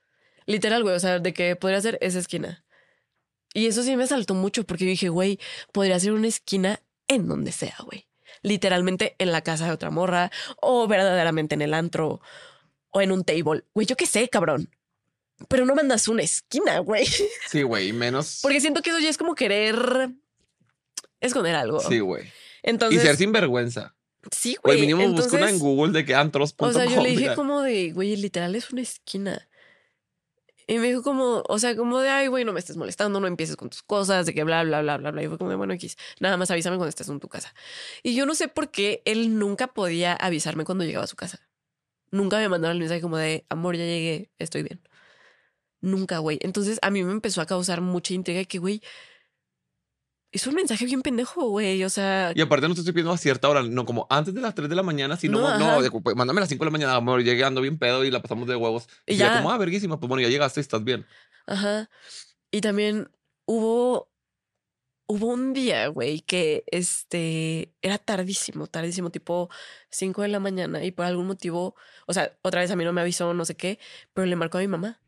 B: Literal, güey, o sea, de que podría ser esa esquina. Y eso sí me saltó mucho porque yo dije, güey, podría ser una esquina en donde sea, güey. Literalmente en la casa de otra morra o verdaderamente en el antro o en un table. Güey, yo qué sé, cabrón. Pero no mandas una esquina, güey.
A: Sí, güey, y menos.
B: Porque siento que eso ya es como querer esconder algo.
A: Sí, güey.
B: Entonces,
A: Y ser sinvergüenza.
B: sí, güey.
A: Mínimo busca una en
B: entonces-
A: Google de que antros.com.
B: O sea, yo le dije
A: mira.
B: como de, güey, literal es una esquina. Y me dijo como, o sea, como de, ay, güey, no me estés molestando, no empieces con tus cosas, de que bla, bla, bla, bla, bla. Y fue como de, bueno, X, nada más avísame cuando estés en tu casa. Y yo no sé por qué él nunca podía avisarme cuando llegaba a su casa. Nunca me mandaron el mensaje como de, amor, ya llegué, estoy bien. Nunca, güey. Entonces a mí me empezó a causar mucha intriga que, güey, es un mensaje bien pendejo, güey. O sea,
A: Y aparte no te estoy pidiendo a cierta hora, no como antes de las 3 de la mañana, sino
B: No,
A: no, de- pues, mándame a las 5 de la mañana, amor, llegué ando bien pedo y la pasamos de huevos.
B: Y
A: Y ya
B: ya.
A: como, ah, verguísima, pues bueno, ya llegaste, estás bien.
B: Ajá. Y también hubo, hubo un día, güey, que este era tardísimo, tardísimo, tipo 5 de la mañana y por algún motivo, o sea, otra vez a mí no me avisó, no sé qué, pero le marcó a mi mamá.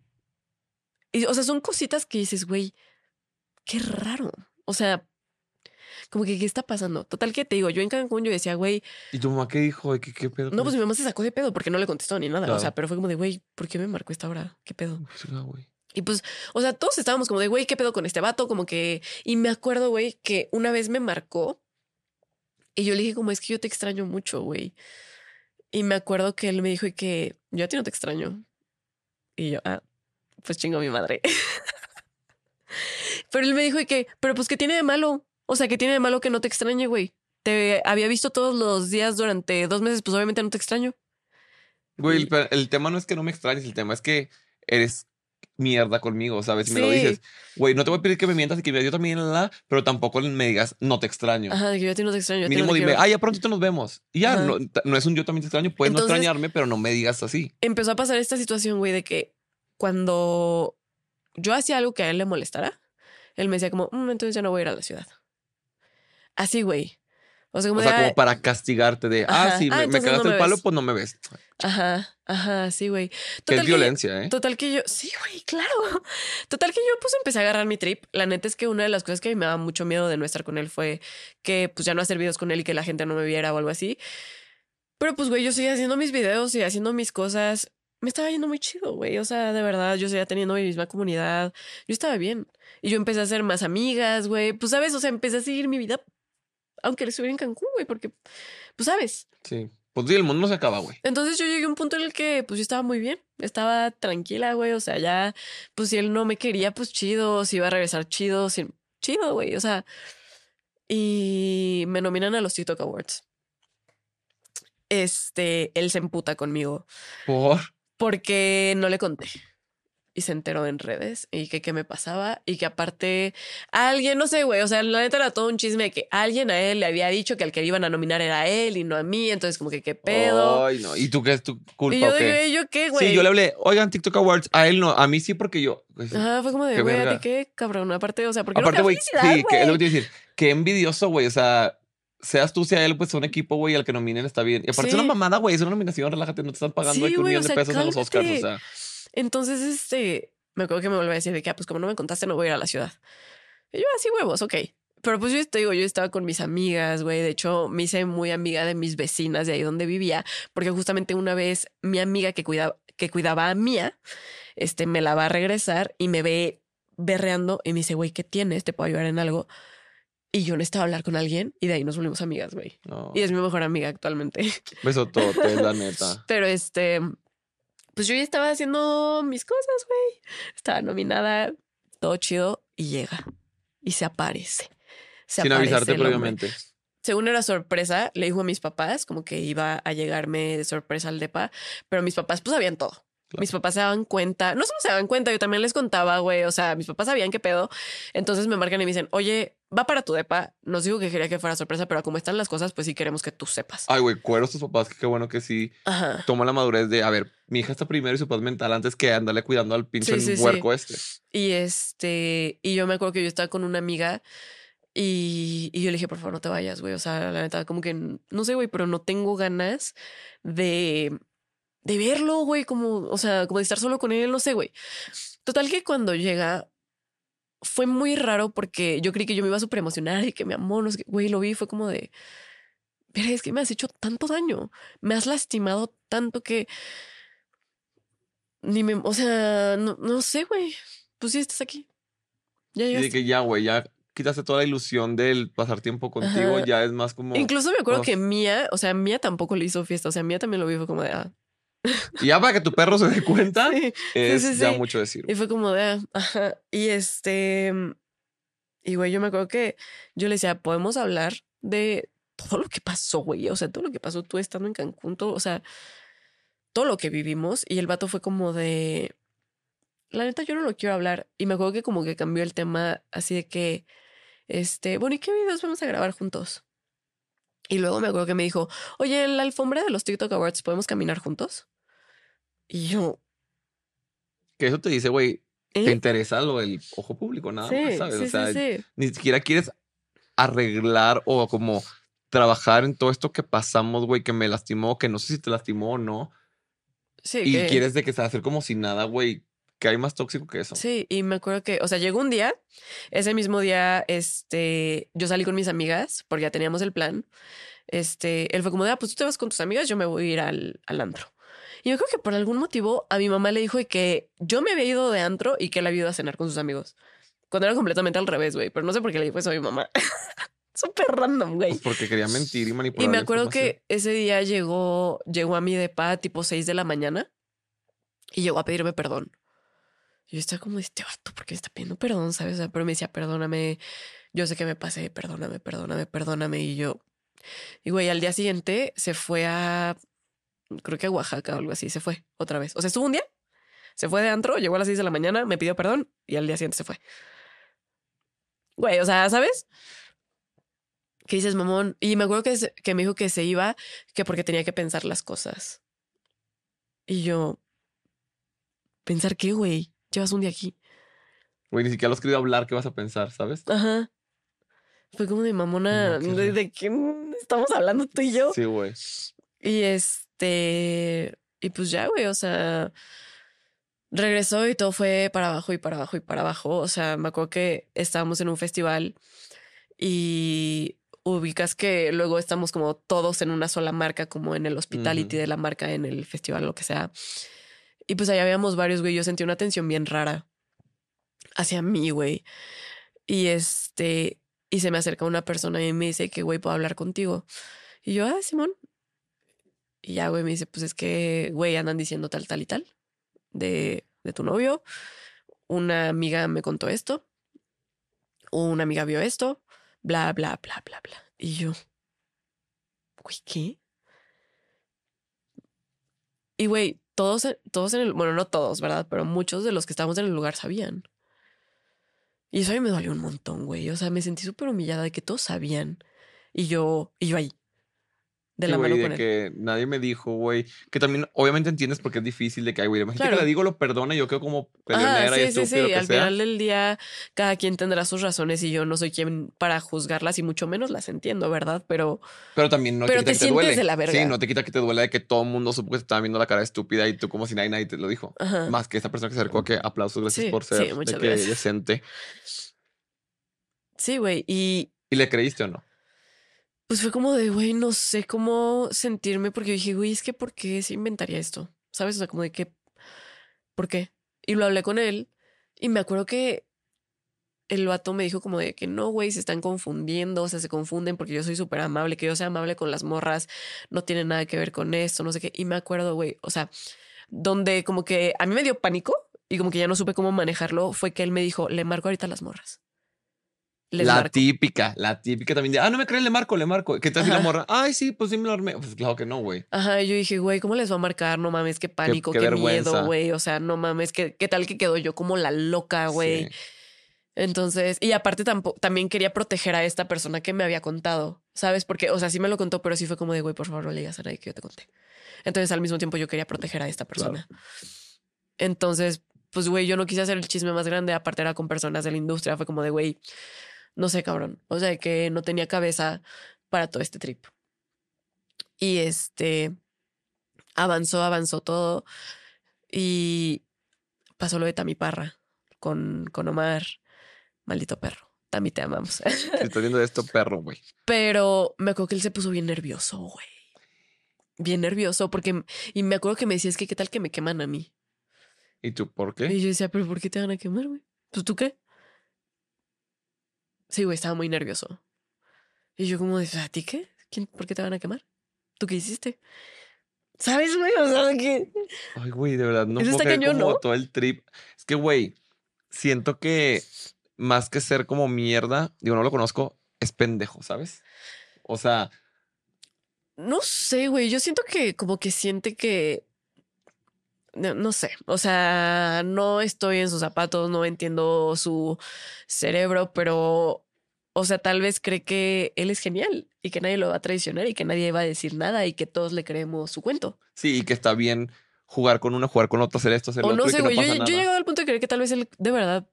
B: Y, o sea, son cositas que dices, güey, qué raro. O sea, como que, ¿qué está pasando? Total que te digo, yo en Cancún yo decía, güey,
A: ¿Y tu mamá qué dijo? ¿Qué, qué pedo?
B: no, pues mi mamá se sacó de pedo porque no le contestó ni nada. O sea, pero fue como de, güey, ¿por qué me marcó esta hora? ¿Qué pedo?
A: Pues, güey.
B: Y pues, o sea, todos estábamos como de, güey, ¿qué pedo con este vato? Como que, y me acuerdo, güey, que una vez me marcó y yo le dije como, es que yo te extraño mucho, güey. Y me acuerdo que él me dijo y que yo a ti no te extraño. Y yo, ah, pues chingo mi madre. pero él me dijo y que, pero pues, ¿qué tiene de malo? O sea, ¿qué tiene de malo que no te extrañe, güey? Te había visto todos los días durante dos meses, pues obviamente no te extraño.
A: Güey, el, tema no es que no me extrañes, el tema es que eres mierda conmigo, ¿sabes? Si me lo dices, güey, no te voy a pedir que me mientas y que me yo también, la, la, pero tampoco me digas, no te extraño.
B: Ajá, que yo a ti no te extraño. yo ti no
A: Mínimo
B: te
A: dime, ah, ya prontito nos vemos. Y ya, no, no es un yo también te extraño, puedes
B: Entonces-
A: no extrañarme, pero no me digas así.
B: empezó a pasar esta situación, güey, de que cuando yo hacía algo que a él le molestara, él me decía como, "Mm, entonces ya no voy a ir a la ciudad. Así, güey. O sea, como
A: O
B: de,
A: sea,
B: "Ah,
A: como para castigarte de, ah,
B: Ajá.
A: sí,
B: Ah,
A: me, me cagaste
B: no me
A: el palo,
B: ves.
A: pues no me ves.
B: ajá, ajá, sí, güey.
A: Que es violencia, ¿eh?
B: Total que yo, sí, güey, claro. Total que yo pues empecé a agarrar mi trip. La neta es que una de las cosas que a mí me daba mucho miedo de no estar con él fue que pues ya no hacer videos con él y que la gente no me viera o algo así. Pero pues, güey, yo seguía haciendo mis videos y haciendo mis cosas. Me estaba yendo muy chido, güey. O sea, de verdad, yo seguía teniendo mi misma comunidad. Yo estaba bien. Y yo empecé a hacer más amigas, güey. Pues, ¿sabes? O sea, empecé a seguir mi vida. Aunque estuviera en Cancún, güey, porque, pues, ¿sabes?
A: Sí. Pues sí, el mundo no se acaba, güey.
B: Entonces yo llegué a un punto en el que pues yo estaba muy bien, estaba tranquila, güey, o sea, ya, pues si él no me quería, pues chido, si iba a regresar chido, si, chido, güey, o sea, y me nominan a los TikTok Awards. Este, él se emputa conmigo
A: Por.
B: Porque no le conté. Y se enteró en redes y que qué me pasaba y que aparte alguien, no sé, güey, o sea, la neta era todo un chisme de que alguien a él le había dicho que al que iban a nominar era él y no a mí, entonces como que qué pedo.
A: Ay, no. ¿Y tú qué es tu culpa
B: y yo
A: o qué?
B: de ¿yo qué, güey?
A: Sí, yo le hablé, oigan, TikTok Awards, a él no, a mí sí porque yo. pues,
B: Ajá, fue como de, güey, ¿a
A: verga.
B: ti qué, cabrón? Aparte, o sea, porque
A: Aparte,
B: no
A: güey, sí, que es lo que te iba a decir. Qué envidioso, güey. O sea, seas tú, sea él, pues un equipo, güey, al que nominen está bien. Y aparte
B: Sí.
A: es una mamada, güey, es una nominación, relájate, no te están pagando
B: Sí,
A: un
B: o
A: millón de pesos en los Oscars, o
B: cálmate.
A: sea.
B: Entonces, este, me acuerdo que me volvió a decir de que, ah, pues como no me contaste, no voy a ir a la ciudad. Y yo, así huevos, ok. Pero pues yo te digo, yo estaba con mis amigas, güey. De hecho, me hice muy amiga de mis vecinas de ahí donde vivía, porque justamente una vez mi amiga que cuidaba, que cuidaba a Mía, este, me la va a regresar y me ve berreando y me dice, güey, ¿qué tienes? ¿Te puedo ayudar en algo? Y yo necesitaba hablar con alguien y de ahí nos volvimos amigas, güey. Y es mi mejor amiga actualmente.
A: Besotote, la neta.
B: Pero este, pues yo ya estaba haciendo mis cosas, güey. Estaba nominada, todo chido, y llega. Y se aparece. Se
A: Sin
B: aparece
A: avisarte previamente.
B: Según era sorpresa, le dijo a mis papás como que iba a llegarme de sorpresa al depa, pero mis papás pues sabían todo.
A: Claro.
B: Mis papás se daban cuenta, no solo se daban cuenta, yo también les contaba, güey, o sea, mis papás sabían qué pedo. Entonces me marcan y me dicen, oye, va para tu depa. Nos dijo que quería que fuera sorpresa, pero como están las cosas, pues sí queremos que tú sepas.
A: Ay, güey, cueros tus papás, que qué bueno que sí
B: Ajá.
A: toma la madurez de, a ver, mi hija está primero y su paz mental antes que andarle cuidando al pinche
B: Sí, sí, sí.
A: huerco este.
B: Y este, y yo me acuerdo que yo estaba con una amiga y, y yo le dije, por favor, no te vayas, güey. O sea, la neta, como que, no sé, güey, pero no tengo ganas de, de verlo, güey, como, o sea, como de estar solo con él, no sé, güey. Total que cuando llega, fue muy raro porque yo creí que yo me iba a súper emocionar y que me amó, no sé güey, lo vi y fue como de, pero es que me has hecho tanto daño, me has lastimado tanto que ni me, o sea, no, no sé, güey, pues sí, estás aquí. Ya
A: Y de
B: llegaste.
A: que ya, güey, ya quitaste toda la ilusión del pasar tiempo contigo,
B: Ajá.
A: ya es más como...
B: Incluso me acuerdo
A: Uf.
B: que Mía, o sea, Mía tampoco le hizo fiesta, o sea, Mía también lo vio, fue como de, ah,
A: Y ya para que tu perro se dé cuenta,
B: sí.
A: es
B: sí,
A: ya mucho decir.
B: Y fue como de, ah, ajá. Y este, y güey, yo me acuerdo que yo le decía, podemos hablar de todo lo que pasó, güey. O sea, todo lo que pasó tú estando en Cancún, todo, o sea, todo lo que vivimos. Y el vato fue como de, la neta, yo no lo quiero hablar. Y me acuerdo que como que cambió el tema así de que, este, bueno, ¿y qué videos vamos a grabar juntos? Y luego me acuerdo que me dijo, oye, en la alfombra de los TikTok Awards, ¿podemos caminar juntos? Y yo,
A: Que eso te dice, güey,
B: ¿eh?
A: te interesa lo del ojo público, nada más, ¿sabes?
B: Sí,
A: o sea,
B: sí,
A: ni siquiera quieres arreglar o como trabajar en todo esto que pasamos, güey, que me lastimó, que no sé si te lastimó o no.
B: Sí,
A: y
B: que-
A: quieres de que se hacer como si nada, güey, que hay más tóxico que eso.
B: Sí, y me acuerdo que, o sea, llegó un día, ese mismo día, este, yo salí con mis amigas, porque ya teníamos el plan. Este, él fue como de, ah, pues tú te vas con tus amigas, yo me voy a ir al, al antro. Y yo creo que por algún motivo a mi mamá le dijo que yo me había ido de antro y que él había ido a cenar con sus amigos. Cuando era completamente al revés, güey. Pero no sé por qué le dijo eso a mi mamá. Súper random, güey.
A: Pues porque quería mentir y manipular.
B: Y me acuerdo que ese día llegó, llegó a mi depa tipo 6 de la mañana y llegó a pedirme perdón. Yo estaba como, este vato, ¿por qué está pidiendo perdón? ¿Sabes? Pero me decía, perdóname, yo sé que me pasé, perdóname, perdóname, perdóname. Y yo, y güey, al día siguiente se fue a, creo que a Oaxaca o algo así, se fue otra vez. O sea, estuvo un día, se fue de antro, llegó a las 6 de la mañana, me pidió perdón y al día siguiente se fue. Güey, o sea, ¿sabes? que dices, mamón. Y me acuerdo que, que me dijo que se iba, que porque tenía que pensar las cosas. Y yo, ¿pensar qué, güey? Llevas un día aquí.
A: Güey, ni siquiera lo has querido hablar, ¿qué vas a pensar, sabes?
B: Ajá. Fue como de mamona,
A: No,
B: ¿de, de qué estamos hablando tú y yo?
A: Sí, güey.
B: Y este, y pues ya, güey, o sea, regresó y todo fue para abajo y para abajo y para abajo. O sea, me acuerdo que estábamos en un festival y ubicas que luego estamos como todos en una sola marca, como en el hospitality
A: Ujú.
B: de la marca, en el festival, lo que sea. Y pues allá habíamos varios, güey. Yo sentí una tensión bien rara hacia mí, güey. Y este, y se me acerca una persona y me dice que, güey, puedo hablar contigo. Y yo, ah, Simón. Y ya, güey, me dice, pues es que, güey, andan diciendo tal, tal y tal de, de tu novio. Una amiga me contó esto. Una amiga vio esto. Bla, bla, bla, bla, bla. Y yo, güey, ¿qué? Y, güey, todos, todos en el, bueno, no todos, ¿verdad? Pero muchos de los que estábamos en el lugar sabían. Y eso a mí me dolió un montón, güey. O sea, me sentí súper humillada de que todos sabían. Y yo, y yo ahí. De
A: Sí,
B: la
A: güey,
B: mano
A: de
B: con él.
A: que nadie me dijo, güey. Que también, obviamente entiendes porque es difícil de que, güey, imagínate
B: Claro.
A: que le digo lo perdona y yo quedo como peleonera y
B: sí, sí, sí. Al
A: sea.
B: final del día, cada quien tendrá sus razones y yo no soy quien para juzgarlas y mucho menos las entiendo, ¿verdad? Pero
A: Pero también no
B: Pero
A: quita
B: te
A: que te
B: sientes
A: duele.
B: de la verga.
A: Sí, no te quita que te duele de que todo el mundo supo que te estaba viendo la cara estúpida y tú como si nadie, nadie te lo dijo.
B: Ajá.
A: Más que esa persona que se acercó que aplausos, gracias
B: Sí,
A: por
B: sí,
A: ser de que decente.
B: sí, güey. Y
A: ¿Y le creíste o no?
B: Pues fue como de, güey, no sé cómo sentirme porque dije, güey, es que ¿por qué se inventaría esto? ¿Sabes? O sea, como de que, ¿por qué? Y lo hablé con él y me acuerdo que el vato me dijo como de que no, güey, se están confundiendo, o sea, se confunden porque yo soy súper amable, que yo sea amable con las morras, no tiene nada que ver con esto, no sé qué. Y me acuerdo, güey, o sea, donde como que a mí me dio pánico y como que ya no supe cómo manejarlo, fue que él me dijo, le marco ahorita las morras. Les
A: la
B: marco.
A: típica, la típica también de, ah, no me crees, le marco, le marco. ¿Qué tal si la morra? Ay, sí, pues sí me lo armé. Pues claro que no, güey.
B: Ajá, yo dije, güey, ¿cómo les va a marcar? No mames, qué pánico,
A: qué
B: miedo, güey. O sea, no mames, ¿qué, qué tal que quedó yo como la loca, güey.
A: Sí.
B: Entonces, y aparte tampo- también quería proteger a esta persona que me había contado, ¿sabes? Porque, o sea, sí me lo contó, pero sí fue como de, güey, por favor, no le digas a nadie que yo te conté. Entonces, al mismo tiempo, yo quería proteger a esta persona. Entonces, pues, güey, yo no quise hacer el chisme más grande, aparte era con personas de la industria, fue como de, güey, no sé, cabrón. O sea, que no tenía cabeza para todo este trip. Y este, avanzó, avanzó todo. Y pasó lo de Tami Parra con, con Omar. Maldito perro. Tami, te amamos.
A: Estás viendo esto, perro, güey.
B: Pero me acuerdo que él se puso bien nervioso, güey. Bien nervioso, porque. Y me acuerdo que me decía, es que qué tal que me queman a mí.
A: ¿Y tú por qué?
B: Y yo decía, pero ¿por qué te van a quemar, güey? Pues tú qué. Sí, güey, estaba muy nervioso. Y yo, como, ¿a ti qué? ¿Quién, ¿Por qué te van a quemar? ¿Tú qué hiciste? ¿Sabes, güey? O sea, que.
A: Ay, güey, de verdad, no
B: Eso
A: puedo
B: está
A: creer
B: cañón,
A: como
B: ¿no?
A: todo el trip. Es que, güey, siento que más que ser como mierda, digo, no lo conozco, es pendejo, ¿sabes? O sea,
B: No sé, güey. Yo siento que como que siente que. No, no sé. O sea, no estoy en sus zapatos, no entiendo su cerebro, pero. O sea, tal vez cree que él es genial y que nadie lo va a traicionar y que nadie va a decir nada y que todos le creemos su cuento.
A: sí, y que está bien jugar con uno, jugar con otro, hacer esto, hacer lo
B: O
A: otro,
B: no
A: y
B: sé,
A: que
B: güey.
A: no
B: yo,
A: pasa
B: yo he
A: nada.
B: llegado al punto de creer que tal vez él de verdad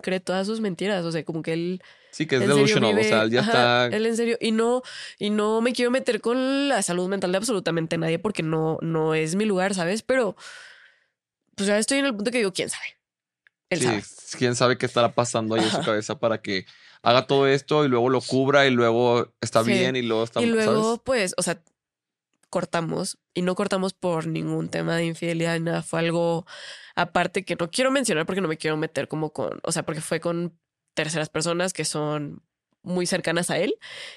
B: cree todas sus mentiras. O sea, como que él
A: Sí, que es delusional, o
B: vive-
A: sea, él ya
B: ajá,
A: está...
B: Él en serio. Y no, y no me quiero meter con la salud mental de absolutamente nadie porque no, no es mi lugar, ¿sabes? Pero pues ya estoy en el punto que digo, ¿quién sabe? Él
A: sí,
B: sabe.
A: quién sabe qué estará pasando ahí en su cabeza para que haga todo esto y luego lo cubra y luego está
B: Sí.
A: bien y luego está...
B: Y luego,
A: ¿sabes?
B: pues, o sea, cortamos y no cortamos por ningún tema de infidelidad, ni nada. Fue algo aparte que no quiero mencionar porque no me quiero meter como con, o sea, porque fue con terceras personas que son muy cercanas a él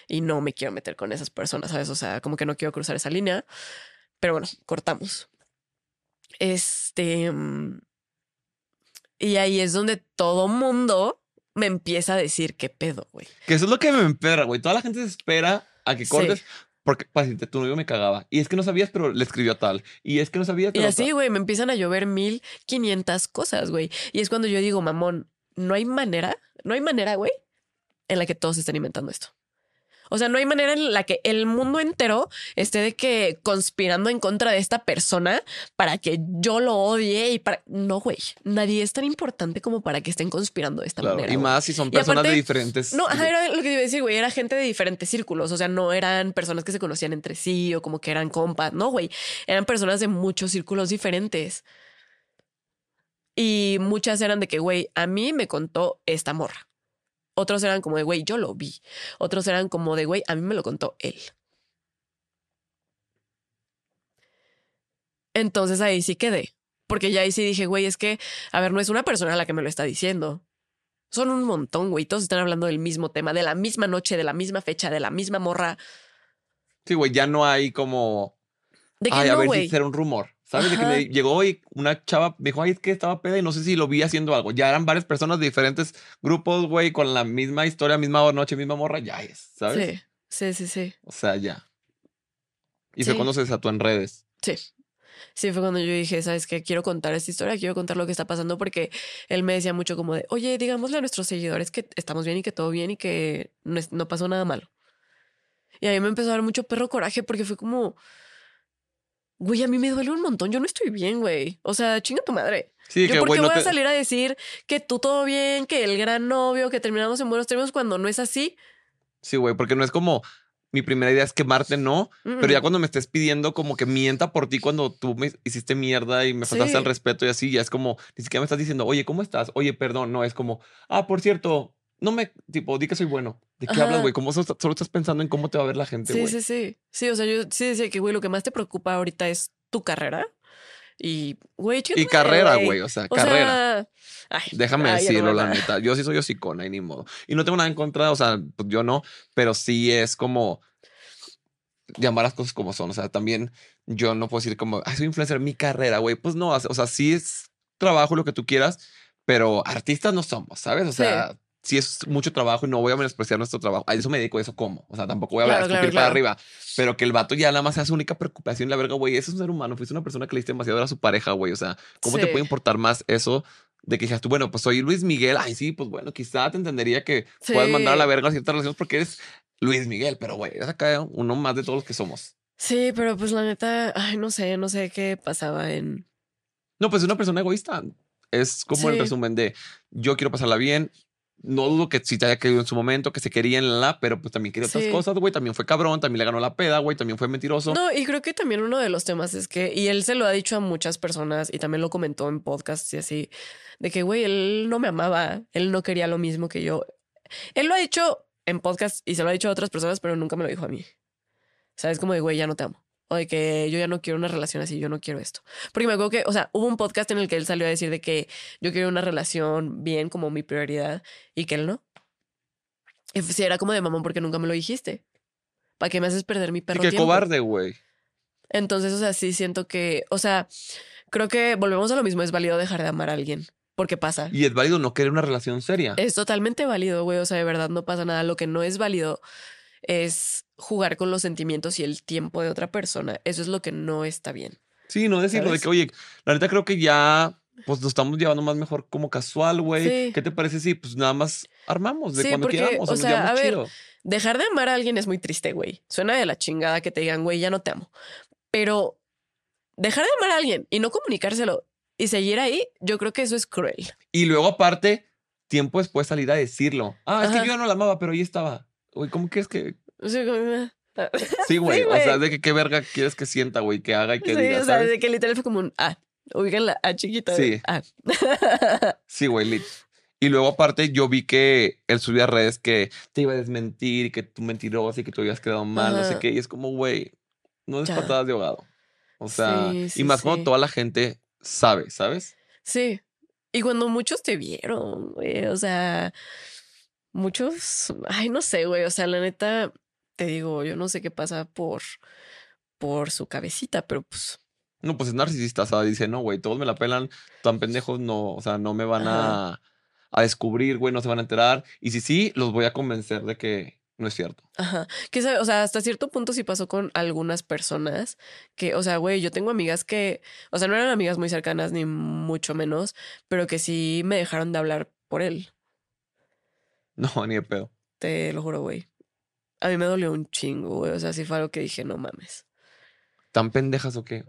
B: y no me quiero meter con esas personas, ¿sabes? O sea, como que no quiero cruzar esa línea. Pero bueno, cortamos. Este. mm, Y ahí es donde todo mundo me empieza a decir qué pedo, güey.
A: Que eso es lo que me emperra, güey. Toda la gente se espera a que
B: Sí.
A: cortes. Porque, decirte, tu novio me cagaba. Y es que no sabías, pero le escribió a tal. Y es que no sabías,
B: Y
A: pero
B: así,
A: tal.
B: güey, me empiezan a llover mil quinientas cosas, güey. Y es cuando yo digo, mamón, no hay manera, no hay manera, güey, en la que todos estén inventando esto. O sea, no hay manera en la que el mundo entero esté de que conspirando en contra de esta persona para que yo lo odie y para... No, güey, nadie es tan importante como para que estén conspirando de esta
A: Claro,
B: manera.
A: y más si son personas
B: aparte-
A: de diferentes.
B: No, ajá, era lo que iba a decir, güey. Era gente de diferentes círculos. O sea, no eran personas que se conocían entre sí o como que eran compas. No, güey. Eran personas de muchos círculos diferentes. Y muchas eran de que, güey, a mí me contó esta morra. Otros eran como de, güey, yo lo vi. Otros eran como de, güey, a mí me lo contó él. Entonces ahí sí quedé. Porque ya ahí sí dije, güey, es que, a ver, no es una persona la que me lo está diciendo. Son un montón, güey. Todos están hablando del mismo tema, de la misma noche, de la misma fecha, de la misma morra.
A: Sí, güey, ya no hay como.
B: De que
A: Ay, a ver
B: güey.
A: si será un rumor. ¿Sabes? De que me llegó y una chava me dijo, ay, es que estaba peda y no sé si lo vi haciendo algo. Ya eran varias personas de diferentes grupos, güey, con la misma historia, misma noche, misma morra, ya es, ¿sabes?
B: Sí, sí, sí, sí.
A: O sea, ya. Y fue
B: Sí.
A: cuando se desató en redes.
B: Sí. Sí, fue cuando yo dije, ¿sabes qué? Quiero contar esta historia, quiero contar lo que está pasando porque él me decía mucho como de, oye, digámosle a nuestros seguidores que estamos bien y que todo bien y que no, es- no pasó nada malo. Y a mí me empezó a dar mucho perro coraje porque fue como, güey, a mí me duele un montón, yo no estoy bien, güey. O sea, chinga tu madre.
A: Sí,
B: yo
A: que
B: por
A: güey,
B: qué
A: no
B: voy
A: te-
B: a salir a decir que tú todo bien, que el gran novio, que terminamos en buenos términos cuando no es así.
A: Sí, güey, porque no es como. Mi primera idea es quemarte, no. Pero ya cuando me estés pidiendo como que mienta por ti cuando tú me hiciste mierda y me faltaste
B: Sí.
A: al respeto y así, ya es como, ni siquiera me estás diciendo, oye, ¿cómo estás? Oye, perdón, no, es como, ah, por cierto, no me, tipo, di que soy bueno. ¿De qué
B: Ajá.
A: hablas, güey? ¿Cómo so- solo estás pensando en cómo te va a ver la gente,
B: Sí, sí, sí. Sí, o sea, yo sí decía que, güey, lo que más te preocupa ahorita es tu carrera. Y, güey,
A: Y carrera, güey, o sea,
B: O
A: carrera.
B: sea, ay,
A: Déjame
B: ay,
A: decirlo, la neta. Yo sí soy hocicona y ni modo. Y no tengo nada en contra, o sea, pues yo no, pero sí es como llamar las cosas como son. O sea, también yo no puedo decir como, ay, soy influencer, mi carrera, güey. Pues no, o sea, sí es trabajo lo que tú quieras, pero artistas no somos, ¿sabes? O sea, sí es mucho trabajo y no voy a menospreciar nuestro trabajo. A eso me dedico, a eso como. O sea, tampoco voy a hablar
B: Claro, claro,
A: para arriba. Pero que el vato ya nada más sea su única preocupación. La verga, güey, ese es un ser humano. Fuiste una persona que le diste demasiado a su pareja, güey. O sea, ¿cómo te puede importar más eso? De que dijeras tú, bueno, pues soy Luis Miguel. Ay, sí, pues bueno, quizá te entendería que puedas mandar a la verga ciertas relaciones porque eres Luis Miguel. Pero, güey, eres acá uno más de todos los que somos.
B: Sí, pero pues la neta, ay, no sé, no sé qué pasaba en.
A: No, pues es una persona egoísta. Es como el resumen de yo quiero pasarla bien. No dudo que sí te haya querido en su momento, que se quería en la, pero pues también quería otras cosas, güey. También fue cabrón, también le ganó la peda, güey. También fue mentiroso.
B: No, y creo que también uno de los temas es que, y él se lo ha dicho a muchas personas y también lo comentó en podcasts y así, de que, güey, él no me amaba, él no quería lo mismo que yo. Él lo ha dicho en podcasts y se lo ha dicho a otras personas, pero nunca me lo dijo a mí. ¿Sabes? Como de, güey, ya no te amo. O de que yo ya no quiero una relación así, yo no quiero esto. Porque me acuerdo que, o sea, hubo un podcast en el que él salió a decir de que yo quiero una relación bien como mi prioridad y que él no. Y si era como de mamón porque nunca me lo dijiste. ¿Para qué me haces perder mi perro
A: que
B: tiempo?
A: cobarde, güey.
B: Entonces, o sea, sí siento que, o sea, creo que volvemos a lo mismo, es válido dejar de amar a alguien, porque pasa.
A: Y es válido no querer una relación seria.
B: Es totalmente válido, güey, o sea, de verdad no pasa nada. Lo que no es válido es jugar con los sentimientos y el tiempo de otra persona. Eso es lo que no está bien.
A: Sí, no decirlo de que, oye, la neta creo que ya, pues lo estamos llevando más mejor como casual, güey.
B: Sí.
A: ¿Qué te parece si, pues nada más armamos de
B: Sí,
A: cuando
B: porque,
A: queramos?
B: o
A: nos
B: sea, a ver,
A: chido.
B: Dejar de amar a alguien es muy triste, güey. Suena de la chingada que te digan, güey, ya no te amo. Pero dejar de amar a alguien y no comunicárselo y seguir ahí, yo creo que eso es cruel.
A: Y luego, aparte, tiempo después salir a decirlo. Ah, es que yo ya no la amaba, pero ahí estaba. Güey, ¿cómo quieres que.?
B: Sea, como-
A: Sí, güey. o sea, de que qué verga quieres que sienta, güey, que haga y que
B: sí,
A: diga,
B: o sea,
A: ¿sabes?
B: de que literal fue como un ah. Ubican la A chiquita.
A: Sí.
B: Ah.
A: Sí, güey, lit. Y luego, aparte, yo vi que él subía a redes que te iba a desmentir y que tú mentiroso y que tú habías quedado mal, no sé qué. Y es como, güey, no es
B: Ya.
A: patadas de ahogado. O sea,
B: Sí,
A: y
B: sí,
A: más cuando
B: sí.
A: toda la gente sabe, ¿sabes?
B: Sí. Y cuando muchos te vieron, güey. O sea, muchos. Ay, no sé, güey. O sea, la neta, te digo, yo no sé qué pasa por, por su cabecita, pero pues.
A: No, pues es narcisista, o sea, dice, no, güey, todos me la pelan, tan pendejos no, o sea, no me van a, a descubrir, güey, no se van a enterar. Y si sí, los voy a convencer de que no es cierto.
B: Ajá. Que o sea, hasta cierto punto sí pasó con algunas personas que, o sea, güey, yo tengo amigas que, o sea, no eran amigas muy cercanas ni mucho menos, pero que sí me dejaron de hablar por él.
A: No, ni de pedo.
B: Te lo juro, güey. A mí me dolió un chingo, güey. O sea, sí fue algo que dije, no mames.
A: ¿Tan pendejas o qué?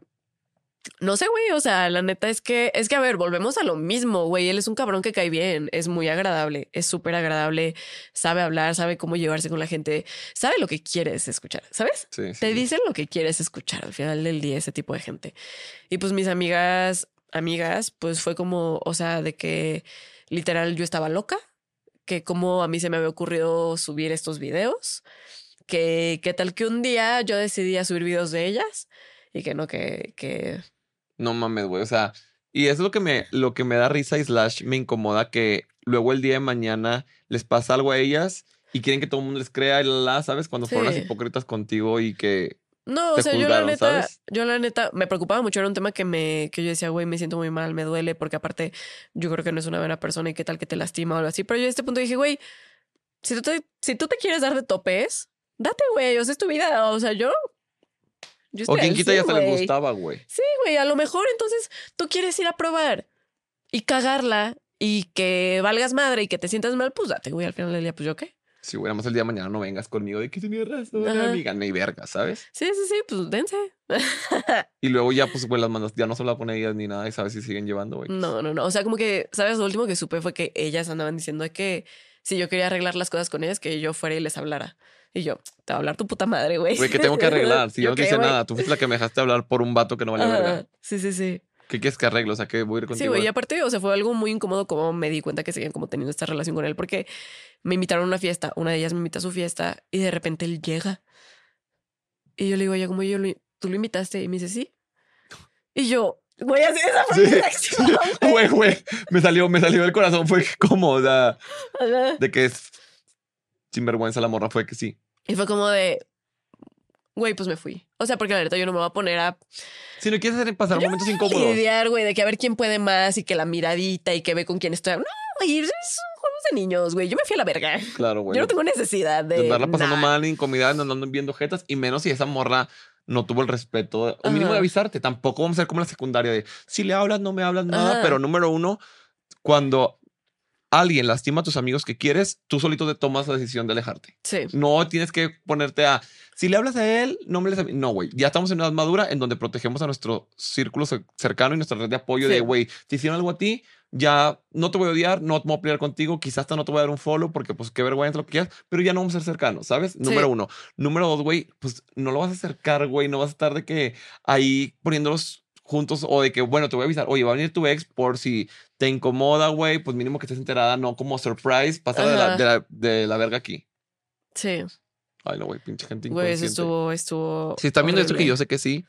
B: No sé, güey. O sea, la neta es que, es que, a ver, volvemos a lo mismo, güey. Él es un cabrón que cae bien, es muy agradable, es súper agradable, sabe hablar, sabe cómo llevarse con la gente, sabe lo que quieres escuchar, ¿sabes?
A: Sí, sí.
B: Te dicen lo que quieres escuchar al final del día, ese tipo de gente. Y pues mis amigas, amigas, pues fue como, o sea, de que literal yo estaba loca, que como a mí se me había ocurrido subir estos videos, que qué tal que un día yo decidí a subir videos de ellas y que no, que, que
A: No mames, güey. O sea, y es lo que me, lo que me da risa y slash me incomoda que luego el día de mañana les pasa algo a ellas y quieren que todo el mundo les crea y la, la, ¿sabes? Cuando fueron las hipócritas contigo y que
B: No, o sea, yo la neta,
A: ¿sabes?
B: yo la neta, me preocupaba mucho, era un tema que me, que yo decía, güey, me siento muy mal, me duele, porque aparte yo creo que no es una buena persona y qué tal que te lastima o algo así. Pero yo a este punto dije, güey, si tú te, si tú te quieres dar de topes, date, güey, o sea, es tu vida, o sea, yo. yo
A: O quien quita ya
B: 100,
A: hasta les
B: güey.
A: gustaba, güey.
B: Sí, güey, a lo mejor entonces tú quieres ir a probar y cagarla y que valgas madre y que te sientas mal, pues date, güey, al final del día, pues yo qué.
A: Si más el día de mañana no vengas conmigo de que tenía razón,
B: Ajá.
A: amiga, ni verga, ¿sabes?
B: Sí, sí, sí, pues dense.
A: Y luego ya, pues, güey, las mandas, ya no se la pone ellas ni nada y sabes si siguen llevando, güey.
B: No, no, no. O sea, como que, ¿sabes? Lo último que supe fue que ellas andaban diciendo que si yo quería arreglar las cosas con ellas, que yo fuera y les hablara. Y yo, te va a hablar tu puta madre, güey.
A: Güey, que tengo que arreglar. Si yo no te hice nada, tú fuiste la que me dejaste hablar por un vato que no vale
B: Ajá,
A: verga.
B: Sí, sí, sí.
A: ¿Qué quieres que arregle? O sea, que voy a ir
B: Sí,
A: contigo.
B: güey. Y aparte, o sea, fue algo muy incómodo como me di cuenta que seguían como teniendo esta relación con él porque me invitaron a una fiesta. Una de ellas me invita a su fiesta y de repente él llega. Y yo le digo, ya como yo, lo- tú lo invitaste. Y me dice, sí. Y yo, güey, así esa fue mi
A: Sí.
B: reacción, güey.
A: Güey, güey, me salió, me salió del corazón, fue como, o sea, de que es sinvergüenza la morra, fue que sí.
B: Y fue como de, güey, pues me fui. O sea, porque la verdad yo no me voy a poner a
A: Si no quieres hacer pasar momentos incómodos.
B: lidiar, güey, de que a ver quién puede más y que la miradita y que ve con quién estoy. No, güey, es juegos de niños, güey. Yo me fui a la verga.
A: Claro, güey.
B: Yo no tengo necesidad de.
A: de andarla pasando mal, incomodidad, andando viendo jetas, y menos si esa morra no tuvo el respeto, o mínimo de avisarte. Tampoco vamos a ser como la secundaria de si le hablas, no me hablas nada, pero número uno, cuando alguien lastima a tus amigos que quieres, tú solito te tomas la decisión de alejarte.
B: Sí.
A: No tienes que ponerte a. Si le hablas a él, no me les. avi-". No, güey. Ya estamos en una edad madura en donde protegemos a nuestro círculo cer- cercano y nuestra red de apoyo.
B: Sí.
A: De, güey, te hicieron algo a ti, ya no te voy a odiar, no te voy a pelear contigo, quizás hasta no te voy a dar un follow porque, pues, qué vergüenza lo que quieras, pero ya no vamos a ser cercanos, ¿sabes? Número uno. Número dos, güey, pues no lo vas a acercar, güey. No vas a estar de que ahí poniéndolos juntos o de que, bueno, te voy a avisar, oye, va a venir tu ex por si te incomoda, güey, pues mínimo que estés enterada, no como surprise, pasa de la, de, la, de la verga aquí.
B: Sí.
A: Ay, no, güey, pinche gente
B: Güey, eso estuvo, estuvo.
A: Si están viendo esto, que yo sé que sí.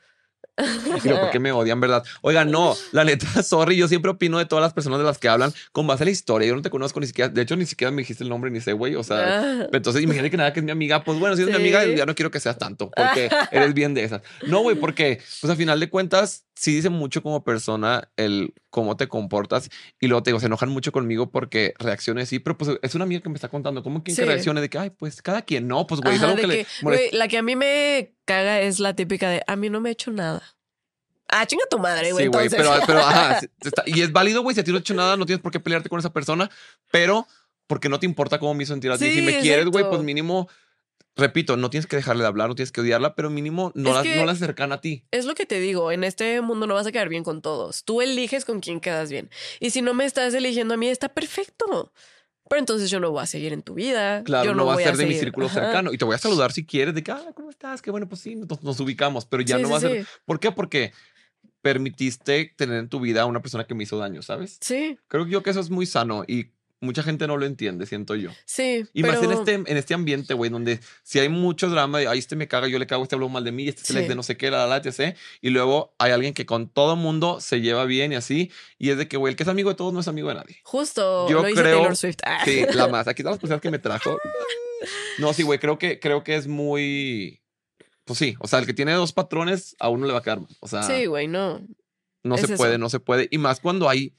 A: Pero ¿por qué me odian, verdad? Oigan, no, la neta, sorry, yo siempre opino de todas las personas de las que hablan con base a la historia. Yo no te conozco ni siquiera, de hecho, ni siquiera me dijiste el nombre ni sé, güey. O sea,
B: Ah,
A: entonces imagínate que nada que es mi amiga. Pues bueno, si es mi amiga, ya no quiero que seas tanto, porque eres bien de esas. No, güey, porque, pues al final de cuentas, sí dice mucho como persona el cómo te comportas. Y luego te digo, se enojan mucho conmigo porque reacciones así, pero pues es una amiga que me está contando. ¿Cómo quien que
B: Sí.
A: reaccione de que, ay, pues cada quien no? Pues güey, es algo que, le
B: que, güey, la que a mí me caga es la típica de a mí no me he hecho nada. Ah, chinga tu madre, güey.
A: Sí, güey,
B: entonces.
A: pero, pero ajá, está- y es válido, güey, si a ti no he hecho nada, no tienes por qué pelearte con esa persona, pero porque no te importa cómo me hizo sentir a ti. si me quieres, güey, pues mínimo, repito, no tienes que dejarle de hablar, no tienes que odiarla, pero mínimo no, la, no la cercana a ti.
B: Es lo que te digo, en este mundo no vas a quedar bien con todos. Tú eliges con quién quedas bien. Y si no me estás eligiendo a mí, está perfecto. Pero entonces yo no voy a seguir en tu vida.
A: Claro,
B: yo
A: no, va a ser de mi círculo
B: Ajá.
A: cercano. Y te voy a saludar si quieres, de que, ah, ¿cómo estás? Que bueno, pues sí, nos, nos ubicamos, pero ya
B: Sí,
A: no
B: sí,
A: va a ser.
B: sí.
A: ¿Por qué? Porque permitiste tener en tu vida a una persona que me hizo daño, ¿sabes?
B: Sí,
A: Creo yo que eso es muy sano y mucha gente no lo entiende, siento yo.
B: sí.
A: Y
B: pero...
A: más en este, en este ambiente, güey, donde si hay mucho drama ahí este me caga, yo le cago, este habló mal de mí, este
B: Sí.
A: de no sé qué, la, la, la, etc. Y luego hay alguien que con todo mundo se lleva bien y así. Y es de que, güey, el que es amigo de todos no es amigo de nadie.
B: Justo
A: Yo
B: lo
A: creo-
B: Taylor Swift. Ah.
A: Sí, la más. Aquí están las cosas que me trajo. No, sí, güey, creo que, creo que es muy... Pues sí, o sea, el que tiene dos patrones a uno le va a quedar mal. O sea,
B: Sí, güey, no.
A: no
B: es
A: se
B: eso.
A: puede, no se puede. Y más cuando hay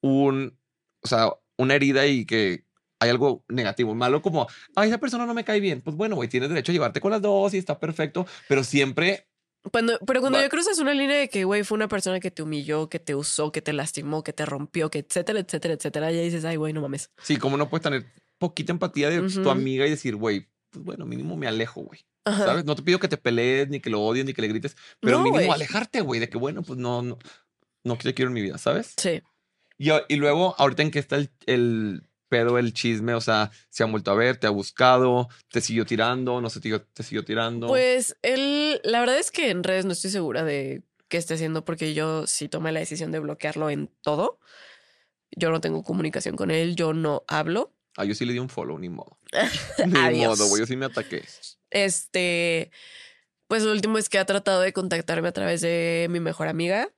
A: un, o sea, una herida y que hay algo negativo, malo como, ay, esa persona no me cae bien. Pues bueno, güey, tienes derecho a llevarte con las dos y está perfecto, pero siempre,
B: Cuando, pero cuando
A: Va-
B: ya cruzas una línea de que, güey, fue una persona que te humilló, que te usó, que te lastimó, que te rompió, que etcétera, etcétera, etcétera, ya dices, ay, güey, no mames.
A: sí, como no puedes tener poquita empatía de tu amiga y decir, güey, pues bueno, mínimo me alejo, güey. ¿Sabes? No te pido que te pelees, ni que lo odies, ni que le grites, pero
B: No,
A: mínimo alejarte, güey, de que bueno, pues no, no, no te quiero en mi vida, ¿sabes?
B: Sí.
A: Y, y luego, ahorita en que está el, el pedo, el chisme, o sea, se han vuelto a ver, te ha buscado, te siguió tirando, no sé, te, te siguió tirando.
B: Pues él, la verdad es que en redes no estoy segura de qué esté haciendo porque yo sí tomé la decisión de bloquearlo en todo. Yo no tengo comunicación con él, yo no hablo.
A: Ah, yo sí le di un follow, ni modo. ni
B: Adiós.
A: modo, güey, yo sí me ataqué.
B: Este, pues lo último es que ha tratado de contactarme a través de mi mejor amiga.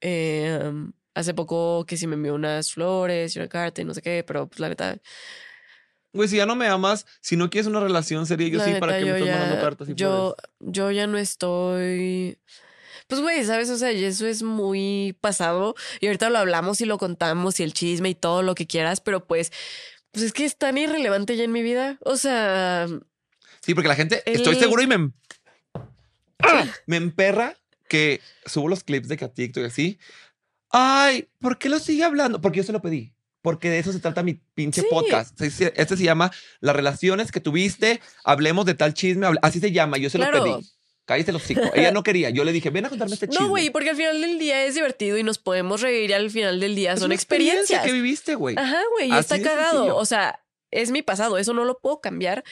B: Eh, hace poco que sí me envió unas flores y una carta y no sé qué, pero pues la neta,
A: Güey, si ya no me amas, si no quieres una relación seria, yo
B: la
A: sí,
B: neta,
A: ¿para qué me estás
B: ya,
A: mandando cartas? y
B: yo,
A: flores?
B: yo ya no estoy. Pues, güey, ¿sabes? O sea, eso es muy pasado. Y ahorita lo hablamos y lo contamos y el chisme y todo lo que quieras, pero pues, pues es que es tan irrelevante ya en mi vida. O sea,
A: Sí, porque la gente, estoy seguro y me, em- me emperra que subo los clips de que a TikTok y así. Ay, ¿por qué lo sigue hablando? Porque yo se lo pedí. Porque de eso se trata mi pinche
B: Sí.
A: podcast. Este se llama Las relaciones que tuviste. Hablemos de tal chisme. Así se llama. Yo se
B: Claro.
A: lo pedí. Cállate los hocico. Ella no quería. Yo le dije, ven a contarme este chisme.
B: no, güey, porque al final del día es divertido y nos podemos reír y al final del día
A: Es
B: son
A: una experiencia
B: experiencias.
A: que viviste, güey.
B: Ajá, güey, está cagado. O sea, es mi pasado, eso no lo puedo cambiar,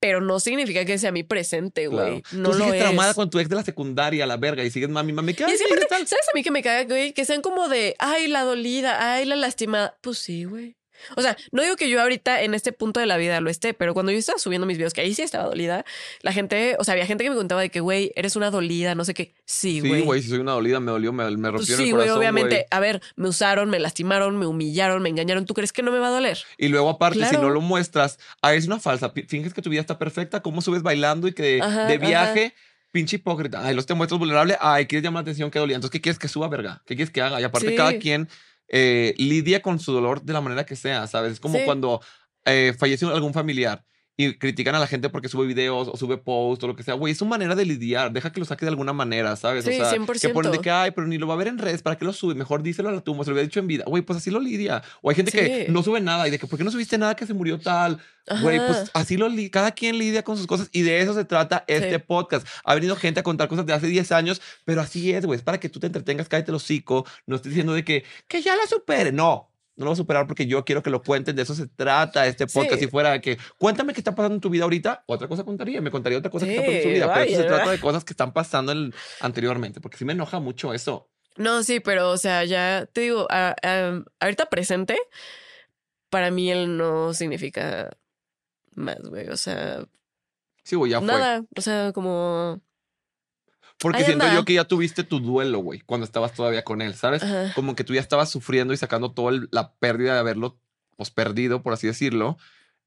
B: pero no significa que sea mi presente, güey.
A: Claro.
B: No
A: Tú
B: lo
A: sigues
B: es.
A: traumada con tu ex de la secundaria, la verga, y sigues mami, mami. ¿Qué
B: Y aparte? ¿sabes a mí que me caga, güey? Que sean como de, ay, la dolida, ay, la lastimada. Pues sí, güey. O sea, no digo que yo ahorita en este punto de la vida lo esté, pero cuando yo estaba subiendo mis videos, que ahí sí estaba dolida, la gente, o sea, había gente que me contaba de que, güey, eres una dolida, no sé qué. Sí,
A: Sí,
B: güey.
A: güey, si soy una dolida, me dolió, me, me
B: Pues
A: rompieron
B: sí,
A: el
B: güey,
A: corazón,
B: obviamente.
A: güey.
B: A ver, me usaron, me lastimaron, me humillaron, me engañaron. ¿Tú crees que no me va a doler?
A: Y luego, aparte, si no lo muestras, ah, es una falsa. Finges que tu vida está perfecta. ¿Cómo subes bailando y que
B: Ajá,
A: de viaje? Pinche hipócrita. Ay, los te muestras vulnerable. Ay, quieres llamar la atención, qué dolía. Entonces, ¿qué quieres que suba, verga? ¿Qué quieres que haga? Y aparte,
B: Sí.
A: cada quien eh, lidia con su dolor de la manera que sea, ¿sabes? Es como
B: Sí.
A: cuando eh, fallece algún familiar y critican a la gente porque sube videos o sube posts o lo que sea. Güey, es su manera de lidiar. Deja que lo saque de alguna manera, ¿sabes?
B: Sí,
A: o sea, que
B: 100%.
A: ponen de que, ay, pero ni lo va a ver en redes, ¿para qué lo sube? Mejor díselo a la tumba, se lo había dicho en vida. Güey, pues así lo lidia. O hay gente que
B: Sí.
A: no sube nada y de que, ¿por qué no subiste nada que se murió tal? Güey, pues así lo li- cada quien lidia con sus cosas y de eso se trata este
B: Sí.
A: podcast. Ha venido gente a contar cosas de hace 10 años, pero así es, güey, es para que tú te entretengas, cállate el hocico, no estés diciendo de que, que ya la supere. No, no lo voy a superar porque yo quiero que lo cuenten, de eso se trata este podcast.
B: Sí.
A: Si fuera que, cuéntame qué está pasando en tu vida ahorita, otra cosa contaría, me contaría otra cosa que está pasando en su vida, pero eso se trata de cosas que están pasando en- anteriormente, porque sí me enoja mucho eso.
B: No, sí, pero o sea, ya te digo, a- a- ahorita presente, para mí él no significa más, güey. O sea,
A: Sí, güey, ya fue.
B: nada. O sea, como.
A: Porque
B: Ahí
A: siento
B: anda.
A: yo que ya tuviste tu duelo, güey, cuando estabas todavía con él, ¿sabes?
B: Ajá.
A: Como que tú ya estabas sufriendo y sacando toda la pérdida de haberlo, pues, perdido, por así decirlo,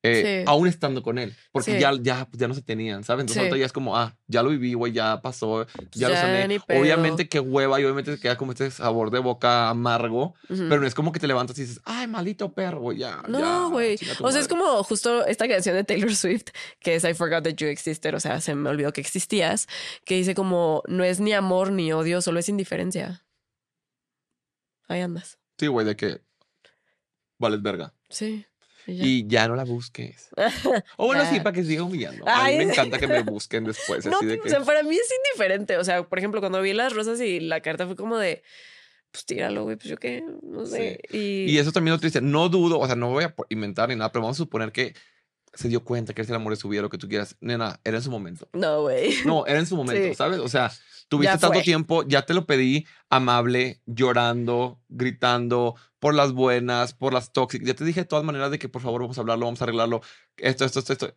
A: eh,
B: Sí.
A: aún estando con él. Porque
B: Sí.
A: ya, ya, pues, ya no se tenían, ¿sabes? Entonces
B: Sí.
A: ahorita ya es como, ah, ya lo viví, güey, ya pasó, ya, lo sané. Obviamente qué hueva y obviamente te queda como este sabor de boca amargo, pero no es como que te levantas y dices, ay, maldito perro, güey, ya.
B: No, güey. O sea, es
A: madre".
B: como justo esta canción de Taylor Swift, que es I Forgot That You Existed, o sea, se me olvidó que existías, que dice como, no es ni amor ni odio, solo es indiferencia. Ahí andas.
A: Sí, güey, de que vales verga.
B: Sí. Y ya.
A: Y ya no la busques. O bueno, sí, para que siga humillando. A mí
B: Ay,
A: me
B: sí.
A: encanta que me busquen después,
B: no,
A: así de
B: o
A: que...
B: sea, para mí es indiferente. O sea, por ejemplo, cuando vi las rosas y la carta fue como de, pues tíralo, güey, pues yo qué, no sé. Y,
A: Y eso también lo triste. No dudo, o sea, no voy a inventar ni nada, pero vamos a suponer que se dio cuenta que es el amor de su vida, lo que tú quieras. Nena, era en su momento.
B: no, güey.
A: No, era en su momento,
B: Sí.
A: ¿sabes? O sea, tuviste tanto tiempo, ya te lo pedí amable, llorando, gritando, por las buenas, por las tóxicas. Ya te dije de todas maneras de que por favor vamos a hablarlo, vamos a arreglarlo. Esto, esto, esto, esto.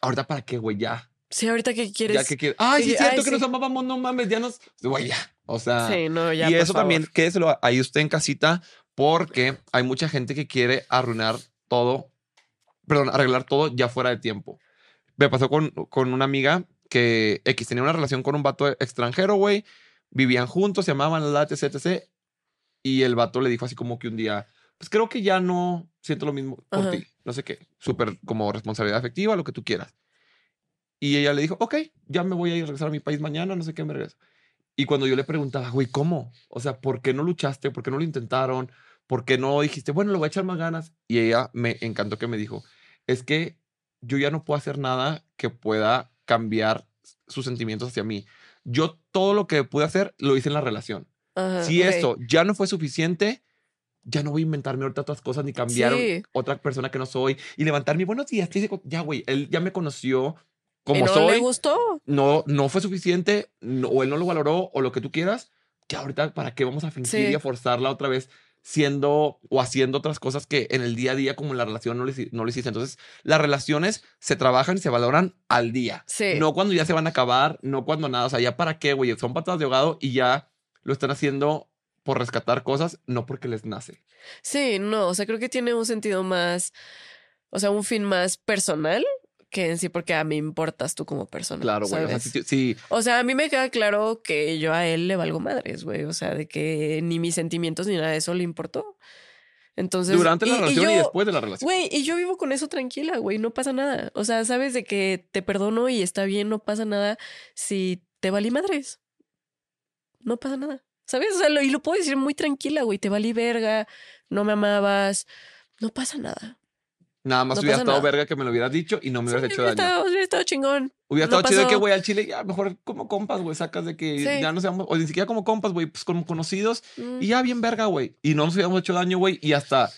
A: Ahorita para qué, güey, ya.
B: Sí, ahorita que quieres.
A: Ya que quieres. Ay, sí, es cierto
B: ay,
A: que nos
B: sí.
A: amábamos, no mames, ya nos. Güey, ya. O sea.
B: Sí, no, ya.
A: y eso también,
B: favor.
A: quédeselo ahí usted en casita, porque hay mucha gente que quiere arruinar todo, perdón, arreglar todo ya fuera de tiempo. Me pasó con, con una amiga que X tenía una relación con un vato extranjero, güey. Vivían juntos, se amaban, la etc, etc. Y el vato le dijo así como que un día, pues creo que ya no siento lo mismo por
B: Ajá.
A: ti. No sé qué. Súper como responsabilidad afectiva, lo que tú quieras. Y ella le dijo, ok, ya me voy a ir a regresar a mi país mañana, no sé qué, me regreso. Y cuando yo le preguntaba, güey, ¿cómo? O sea, ¿por qué no luchaste? ¿Por qué no lo intentaron? ¿Por qué no dijiste, bueno, le voy a echar más ganas? Y ella me encantó que me dijo, es que yo ya no puedo hacer nada que pueda cambiar sus sentimientos hacia mí. Yo todo lo que pude hacer lo hice en la relación.
B: Ajá,
A: si eso ya no fue suficiente, ya no voy a inventarme ahorita otras cosas ni cambiar
B: Sí.
A: otra persona que no soy y levantarme, buenos días, te hice co-". ya, güey, él ya me conoció como
B: ¿Y no
A: soy
B: le gustó?
A: no, no fue suficiente, no- o él no lo valoró, o lo que tú quieras, que ahorita, ¿para qué vamos a fingir
B: Sí.
A: y a forzarla otra vez siendo o haciendo otras cosas que en el día a día, como en la relación, no lo, no hiciste? Entonces, las relaciones se trabajan y se valoran al día.
B: Sí.
A: No cuando ya se van a acabar, no cuando nada. O sea, ya para qué, güey. Son patadas de ahogado y ya lo están haciendo por rescatar cosas, no porque les nace.
B: Sí, no, o sea, creo que tiene un sentido más, o sea, un fin más personal que en sí porque a mí importas tú como persona.
A: Claro, güey. O sea,
B: ¿sabes?
A: si, si-
B: O sea, a mí me queda claro que yo a él le valgo madres, güey. O sea, de que ni mis sentimientos ni nada de eso le importó. Entonces.
A: durante la relación y,
B: yo-
A: después de la relación.
B: Güey, y yo vivo con eso tranquila, güey, no pasa nada. O sea, sabes de que te perdono y está bien, no pasa nada si te valí madres. No pasa nada. ¿Sabes? O sea, lo- y lo puedo decir muy tranquila, güey, te valí verga, no me amabas, no pasa nada.
A: Nada más
B: no
A: hubiera estado
B: nada.
A: verga que me lo hubieras dicho y no me hubieras hecho
B: hubiera
A: daño.
B: estado, hubiera estado chingón.
A: Hubiera
B: No
A: estado chido de que,
B: pasó.
A: güey, al chile ya mejor como compas, güey, sacas de que
B: Sí.
A: ya no seamos, o ni siquiera como compas, güey, pues como conocidos
B: Mm.
A: y ya bien verga, güey. Y no nos hubiéramos hecho daño, güey, y hasta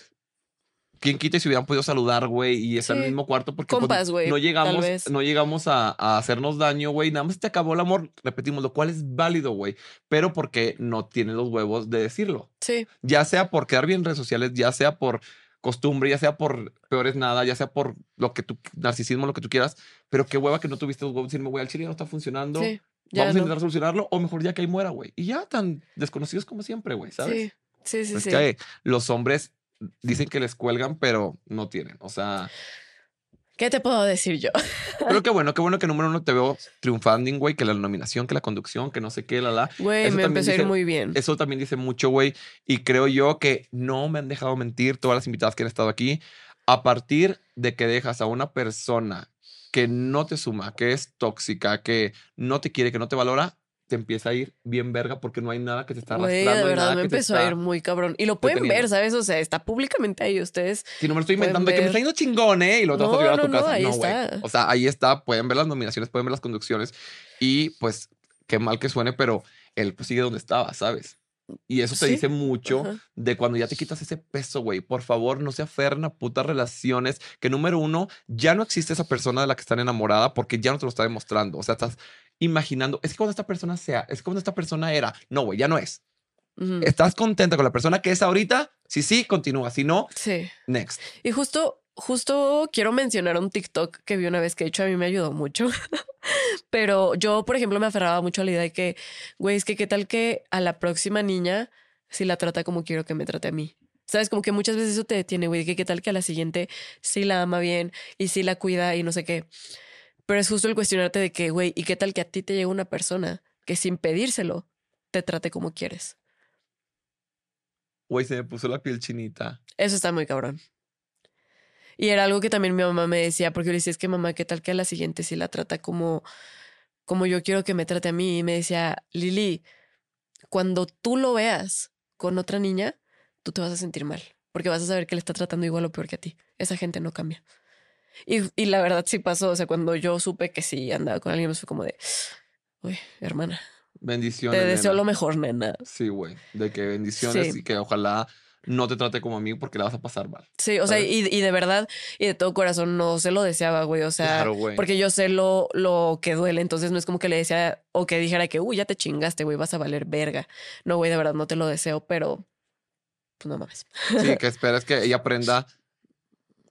A: quien quite si hubieran podido saludar, güey, y estar en el mismo cuarto porque pues, no llegamos, no llegamos a, a hacernos daño, güey. Nada más te acabó el amor, repetimos, lo cual es válido, güey, pero porque no tienes los huevos de decirlo.
B: Sí,
A: Ya sea por quedar bien en redes sociales, ya sea por costumbre, ya sea por peores nada, ya sea por lo que tú, narcisismo, lo que tú quieras, pero qué hueva que no tuviste los huevos de decirme, güey, al chile ya no está funcionando.
B: sí.
A: Vamos a intentar solucionarlo, o mejor ya que ahí muera, güey. Y ya tan desconocidos como siempre, güey, ¿sabes?
B: Sí, sí, sí.
A: es
B: sí.
A: que los hombres dicen que les cuelgan, pero no tienen. O sea,
B: ¿Qué te puedo decir yo?
A: Pero qué bueno, qué bueno que número uno te veo triunfando, güey, que la nominación, que la conducción, que no sé qué, la la.
B: Güey, me empezó a ir
A: dice-
B: muy bien.
A: Eso también dice mucho, güey. Y creo yo que no me han dejado mentir todas las invitadas que han estado aquí. A partir de que dejas a una persona que no te suma, que es tóxica, que no te quiere, que no te valora, te empieza a ir bien verga porque no hay nada que te está arrastrando.
B: de
A: y nada
B: verdad me empezó a ir muy cabrón. Y lo pueden
A: deteniendo.
B: ver, ¿sabes? O sea, está públicamente ahí ustedes.
A: Si no me lo estoy inventando, de que me
B: ver.
A: está yendo chingón, ¿eh? Y lo vas
B: No,
A: a llevar a
B: no,
A: tu
B: no,
A: casa.
B: ahí
A: No,
B: está.
A: O sea, ahí está. Pueden ver las nominaciones, pueden ver las conducciones. Y pues, qué mal que suene, pero él pues, sigue donde estaba, ¿sabes? Y eso te
B: Sí.
A: dice mucho
B: Ajá.
A: de cuando ya te quitas ese peso, güey. Por favor, no se aferren a putas relaciones. Que número uno, ya no existe esa persona de la que están enamorada porque ya no te lo está demostrando. O sea, estás imaginando. Es que cuando esta persona sea, es que cuando esta persona era. No, güey, ya no es. ¿Estás contenta con la persona que es ahorita? Si sí, continúa. Si no,
B: Sí.
A: next.
B: Y justo, justo quiero mencionar un TikTok que vi una vez que de hecho a mí me ayudó mucho. Pero yo, por ejemplo, me aferraba mucho a la idea de que, güey, es que qué tal que a la próxima niña si la trata como quiero que me trate a mí. Sabes, como que muchas veces eso te detiene, güey, que qué tal que a la siguiente sí la ama bien y sí la cuida y no sé qué. Pero es justo el cuestionarte de que, güey, ¿y qué tal que a ti te llega una persona que sin pedírselo te trate como quieres?
A: Güey, se me puso la piel chinita.
B: Eso está muy cabrón. Y era algo que también mi mamá me decía, porque yo le decía, es que mamá, ¿qué tal que a la siguiente sí la trata como, como yo quiero que me trate a mí? Y me decía, Lili, cuando tú lo veas con otra niña, tú te vas a sentir mal, porque vas a saber que le está tratando igual o peor que a ti. Esa gente no cambia. Y, y la verdad sí pasó, o sea, cuando yo supe que sí andaba con alguien, pues fue como de, uy, hermana,
A: Bendiciones.
B: te deseo
A: nena.
B: lo mejor, nena.
A: Sí, güey. De que bendiciones
B: Sí.
A: y que ojalá no te trate como a mí porque la vas a pasar mal.
B: Sí, o sea, y, y de verdad, y de todo corazón no se lo deseaba, güey. O sea,
A: Claro, güey.
B: porque yo sé lo, lo que duele, entonces no es como que le decía o que dijera que, uy, ya te chingaste, güey, vas a valer verga. No, güey, de verdad no te lo deseo, pero pues no mames.
A: Sí, que esperes que ella aprenda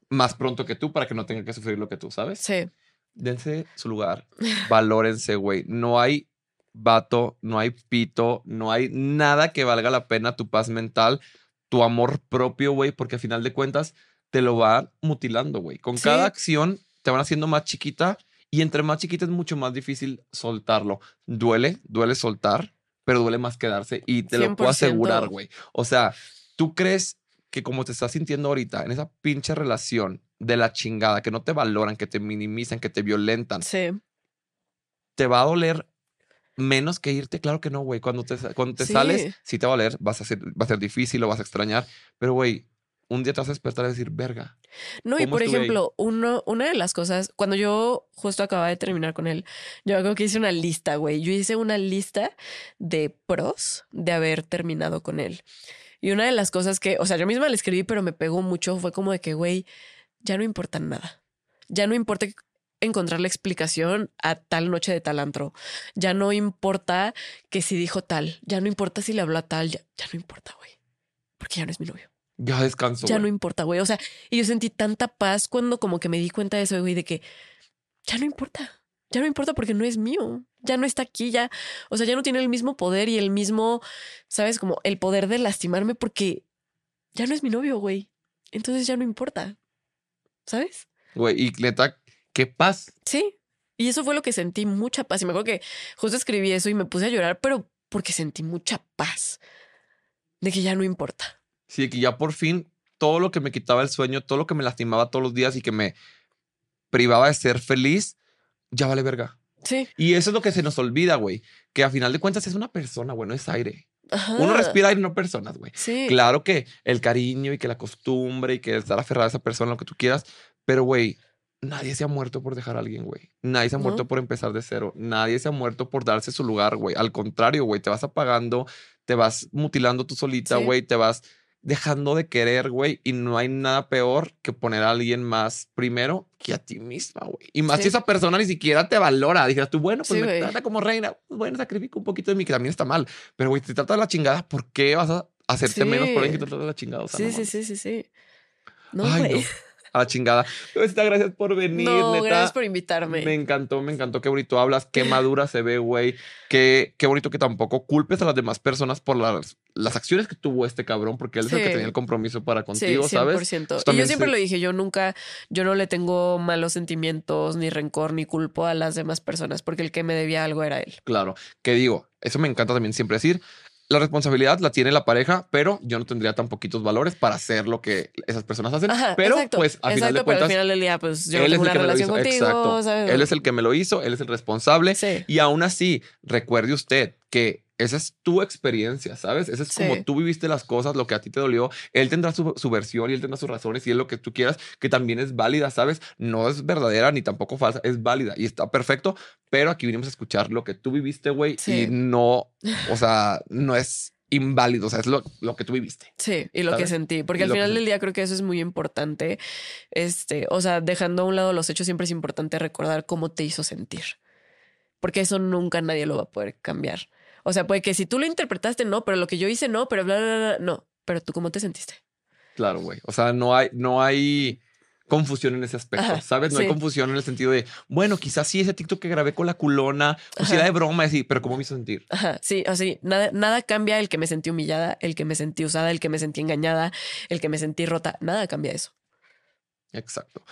A: más pronto que tú para que no tenga que sufrir lo que tú, ¿sabes?
B: Sí,
A: Dense su lugar. Valórense, güey. No hay vato, no hay pito, no hay nada que valga la pena tu paz mental, tu amor propio, güey, porque al final de cuentas te lo va mutilando, güey. Con
B: Sí.
A: cada acción te van haciendo más chiquita y entre más chiquita es mucho más difícil soltarlo. Duele, duele soltar, pero duele más quedarse y te lo puedo
B: 100%.
A: asegurar, güey. O sea, tú crees que como te estás sintiendo ahorita en esa pinche relación de la chingada, que no te valoran, que te minimizan, que te violentan,
B: sí,
A: te va a doler menos que irte, claro que no, güey. Cuando te, cuando te
B: Sí.
A: sales, sí te va a doler, vas a ser, va a ser difícil, lo vas a extrañar, pero güey, un día te vas a despertar y decir, verga.
B: No, y
A: ¿Cómo
B: por
A: ahí?
B: ejemplo, uno, una de las cosas, cuando yo justo acababa de terminar con él, yo creo que hice una lista, güey. Yo hice una lista de pros de haber terminado con él. Y una de las cosas que, o sea, yo misma le escribí, pero me pegó mucho, fue como de que, güey, ya no importa nada. Ya no importa encontrar la explicación a tal noche de tal antro. Ya no importa que si dijo tal. Ya no importa si le habló a tal. Ya, ya no importa, güey. Porque ya no es mi novio.
A: Ya descanso.
B: Ya no importa, güey. O sea, y yo sentí tanta paz cuando como que me di cuenta de eso, güey, de que ya no importa. Ya no importa porque no es mío. Ya no está aquí, ya. O sea, ya no tiene el mismo poder y el mismo, ¿sabes? Como el poder de lastimarme porque ya no es mi novio, güey. Entonces ya no importa. ¿Sabes?
A: Güey, y neta, qué paz.
B: Sí. Y eso fue lo que sentí mucha paz. Y me acuerdo que justo escribí eso y me puse a llorar, pero porque sentí mucha paz. De que ya no importa.
A: Sí, que ya por fin todo lo que me quitaba el sueño, todo lo que me lastimaba todos los días y que me privaba de ser feliz, ya vale verga.
B: Sí.
A: Y eso es lo que se nos olvida, güey. Que a final de cuentas es una persona, güey, no es aire.
B: Ajá.
A: Uno respira aire, no personas, güey.
B: Sí.
A: Claro que el cariño y que la costumbre y que estar aferrada a esa persona, lo que tú quieras, pero güey, nadie se ha muerto por dejar a alguien, güey. Nadie se ha
B: No.
A: muerto por empezar de cero. Nadie se ha muerto por darse su lugar, güey. Al contrario, güey, te vas apagando, te vas mutilando tú solita,
B: Sí.
A: güey, te vas dejando de querer, güey, y no hay nada peor que poner a alguien más primero que a ti misma, güey. Y más
B: Sí.
A: si esa persona ni siquiera te valora. Dijeras tú, bueno, pues
B: Sí,
A: me trata como reina. Pues, bueno, sacrifico un poquito de mí, que también está mal. Pero, güey, te trata de la chingada, ¿por qué vas a hacerte menos por alguien que te trata de la chingada? O sea,
B: Sí,
A: no
B: sí, sí, sí, sí. No, güey.
A: A la chingada. Gracias por venir,
B: no,
A: neta.
B: gracias por invitarme.
A: Me encantó, me encantó qué bonito hablas, qué madura se ve, güey. Qué, qué bonito que tampoco culpes a las demás personas por las, las acciones que tuvo este cabrón, porque él es el que
B: Sí.
A: tenía el compromiso para
B: Sí,
A: contigo,
B: 100%.
A: ¿sabes?
B: Y yo siempre lo dije, yo nunca, yo no le tengo malos sentimientos, ni rencor, ni culpo a las demás personas, porque el que me debía algo era él.
A: Claro, que digo, eso me encanta también siempre decir. La responsabilidad la tiene la pareja, pero yo no tendría tan poquitos valores para hacer lo que esas personas hacen.
B: Ajá,
A: pero
B: exacto,
A: pues al final
B: exacto,
A: de
B: pero
A: cuentas,
B: al final del día, pues yo
A: él es
B: tengo
A: el
B: una
A: que me lo
B: relación
A: hizo.
B: contigo,
A: Exacto.
B: ¿sabes?
A: Él es el que me lo hizo, él es el responsable.
B: Sí.
A: Y aún así, recuerde usted que esa es tu experiencia, ¿sabes? Esa es
B: Sí.
A: como tú viviste las cosas, lo que a ti te dolió. Él tendrá su, su versión y él tendrá sus razones y es lo que tú quieras, que también es válida, ¿sabes? No es verdadera ni tampoco falsa, es válida y está perfecto. Pero aquí vinimos a escuchar lo que tú viviste, güey,
B: Sí.
A: y no, o sea, no es inválido, o sea, es lo, lo que tú viviste.
B: Sí, y lo que sentí, porque
A: Y
B: al
A: que
B: final del día creo que eso es muy importante. Este, o sea, dejando a un lado los hechos, siempre es importante recordar cómo te hizo sentir. Porque eso nunca nadie lo va a poder cambiar. O sea, puede que si tú lo interpretaste, no, pero lo que yo hice, no, pero bla, bla, bla, no. Pero tú cómo te sentiste.
A: Claro, güey. O sea, no hay, no hay confusión en ese aspecto,
B: Ajá,
A: ¿sabes? No hay confusión en el sentido de, bueno, quizás sí ese TikTok que grabé con la culona, pues era de broma, así, pero ¿cómo me hizo sentir?
B: Ajá, sí, así, nada, nada cambia el que me sentí humillada, el que me sentí usada, el que me sentí engañada, el que me sentí rota. Nada cambia eso.
A: Exacto.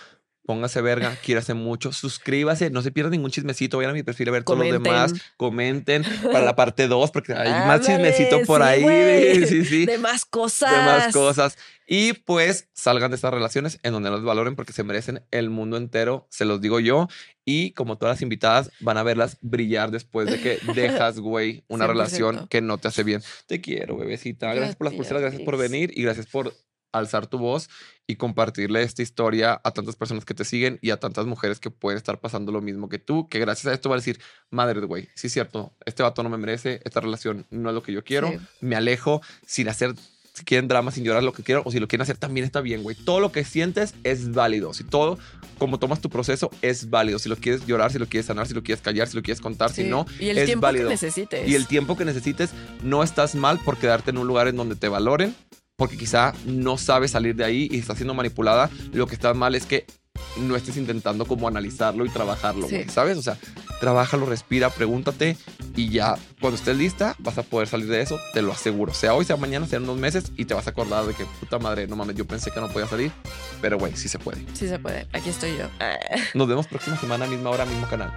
A: Póngase verga, quiérase mucho, suscríbase, no se pierda ningún chismecito, vayan a mi perfil a ver todos los
B: Comenten.
A: demás, comenten para la parte 2, porque hay más chismecito por
B: sí,
A: ahí, de- sí, sí,
B: De más cosas.
A: de más cosas. Y pues salgan de estas relaciones en donde los valoren porque se merecen el mundo entero, se los digo yo. Y como todas las invitadas, van a verlas brillar después de que dejas, güey, una
B: 100%.
A: relación que no te hace bien. Te quiero, bebecita. Gracias por las pulseras, gracias por venir y gracias por alzar tu voz y compartirle esta historia a tantas personas que te siguen y a tantas mujeres que pueden estar pasando lo mismo que tú, que gracias a esto va a decir, madre, güey, sí es cierto, este vato no me merece, esta relación no es lo que yo quiero,
B: Sí.
A: me alejo sin hacer si quieren drama sin llorar lo que quieran o si lo quieren hacer también está bien, güey. Todo lo que sientes es válido. Si todo, como tomas tu proceso, es válido. Si lo quieres llorar, si lo quieres sanar, si lo quieres callar, si lo quieres contar, si no,
B: y el
A: es
B: tiempo
A: válido.
B: que necesites.
A: Y el tiempo que necesites, no estás mal por quedarte en un lugar en donde te valoren, porque quizá no sabes salir de ahí y estás siendo manipulada. Lo que está mal es que no estés intentando como analizarlo y trabajarlo,
B: Sí.
A: ¿sabes? O sea, trabájalo, respira, pregúntate y ya cuando estés lista vas a poder salir de eso, te lo aseguro. Sea hoy, sea mañana, sea en unos meses y te vas a acordar de que puta madre, no mames, yo pensé que no podía salir, pero güey, sí se puede.
B: Sí se puede. Aquí estoy yo.
A: Nos vemos próxima semana, misma hora, mismo canal.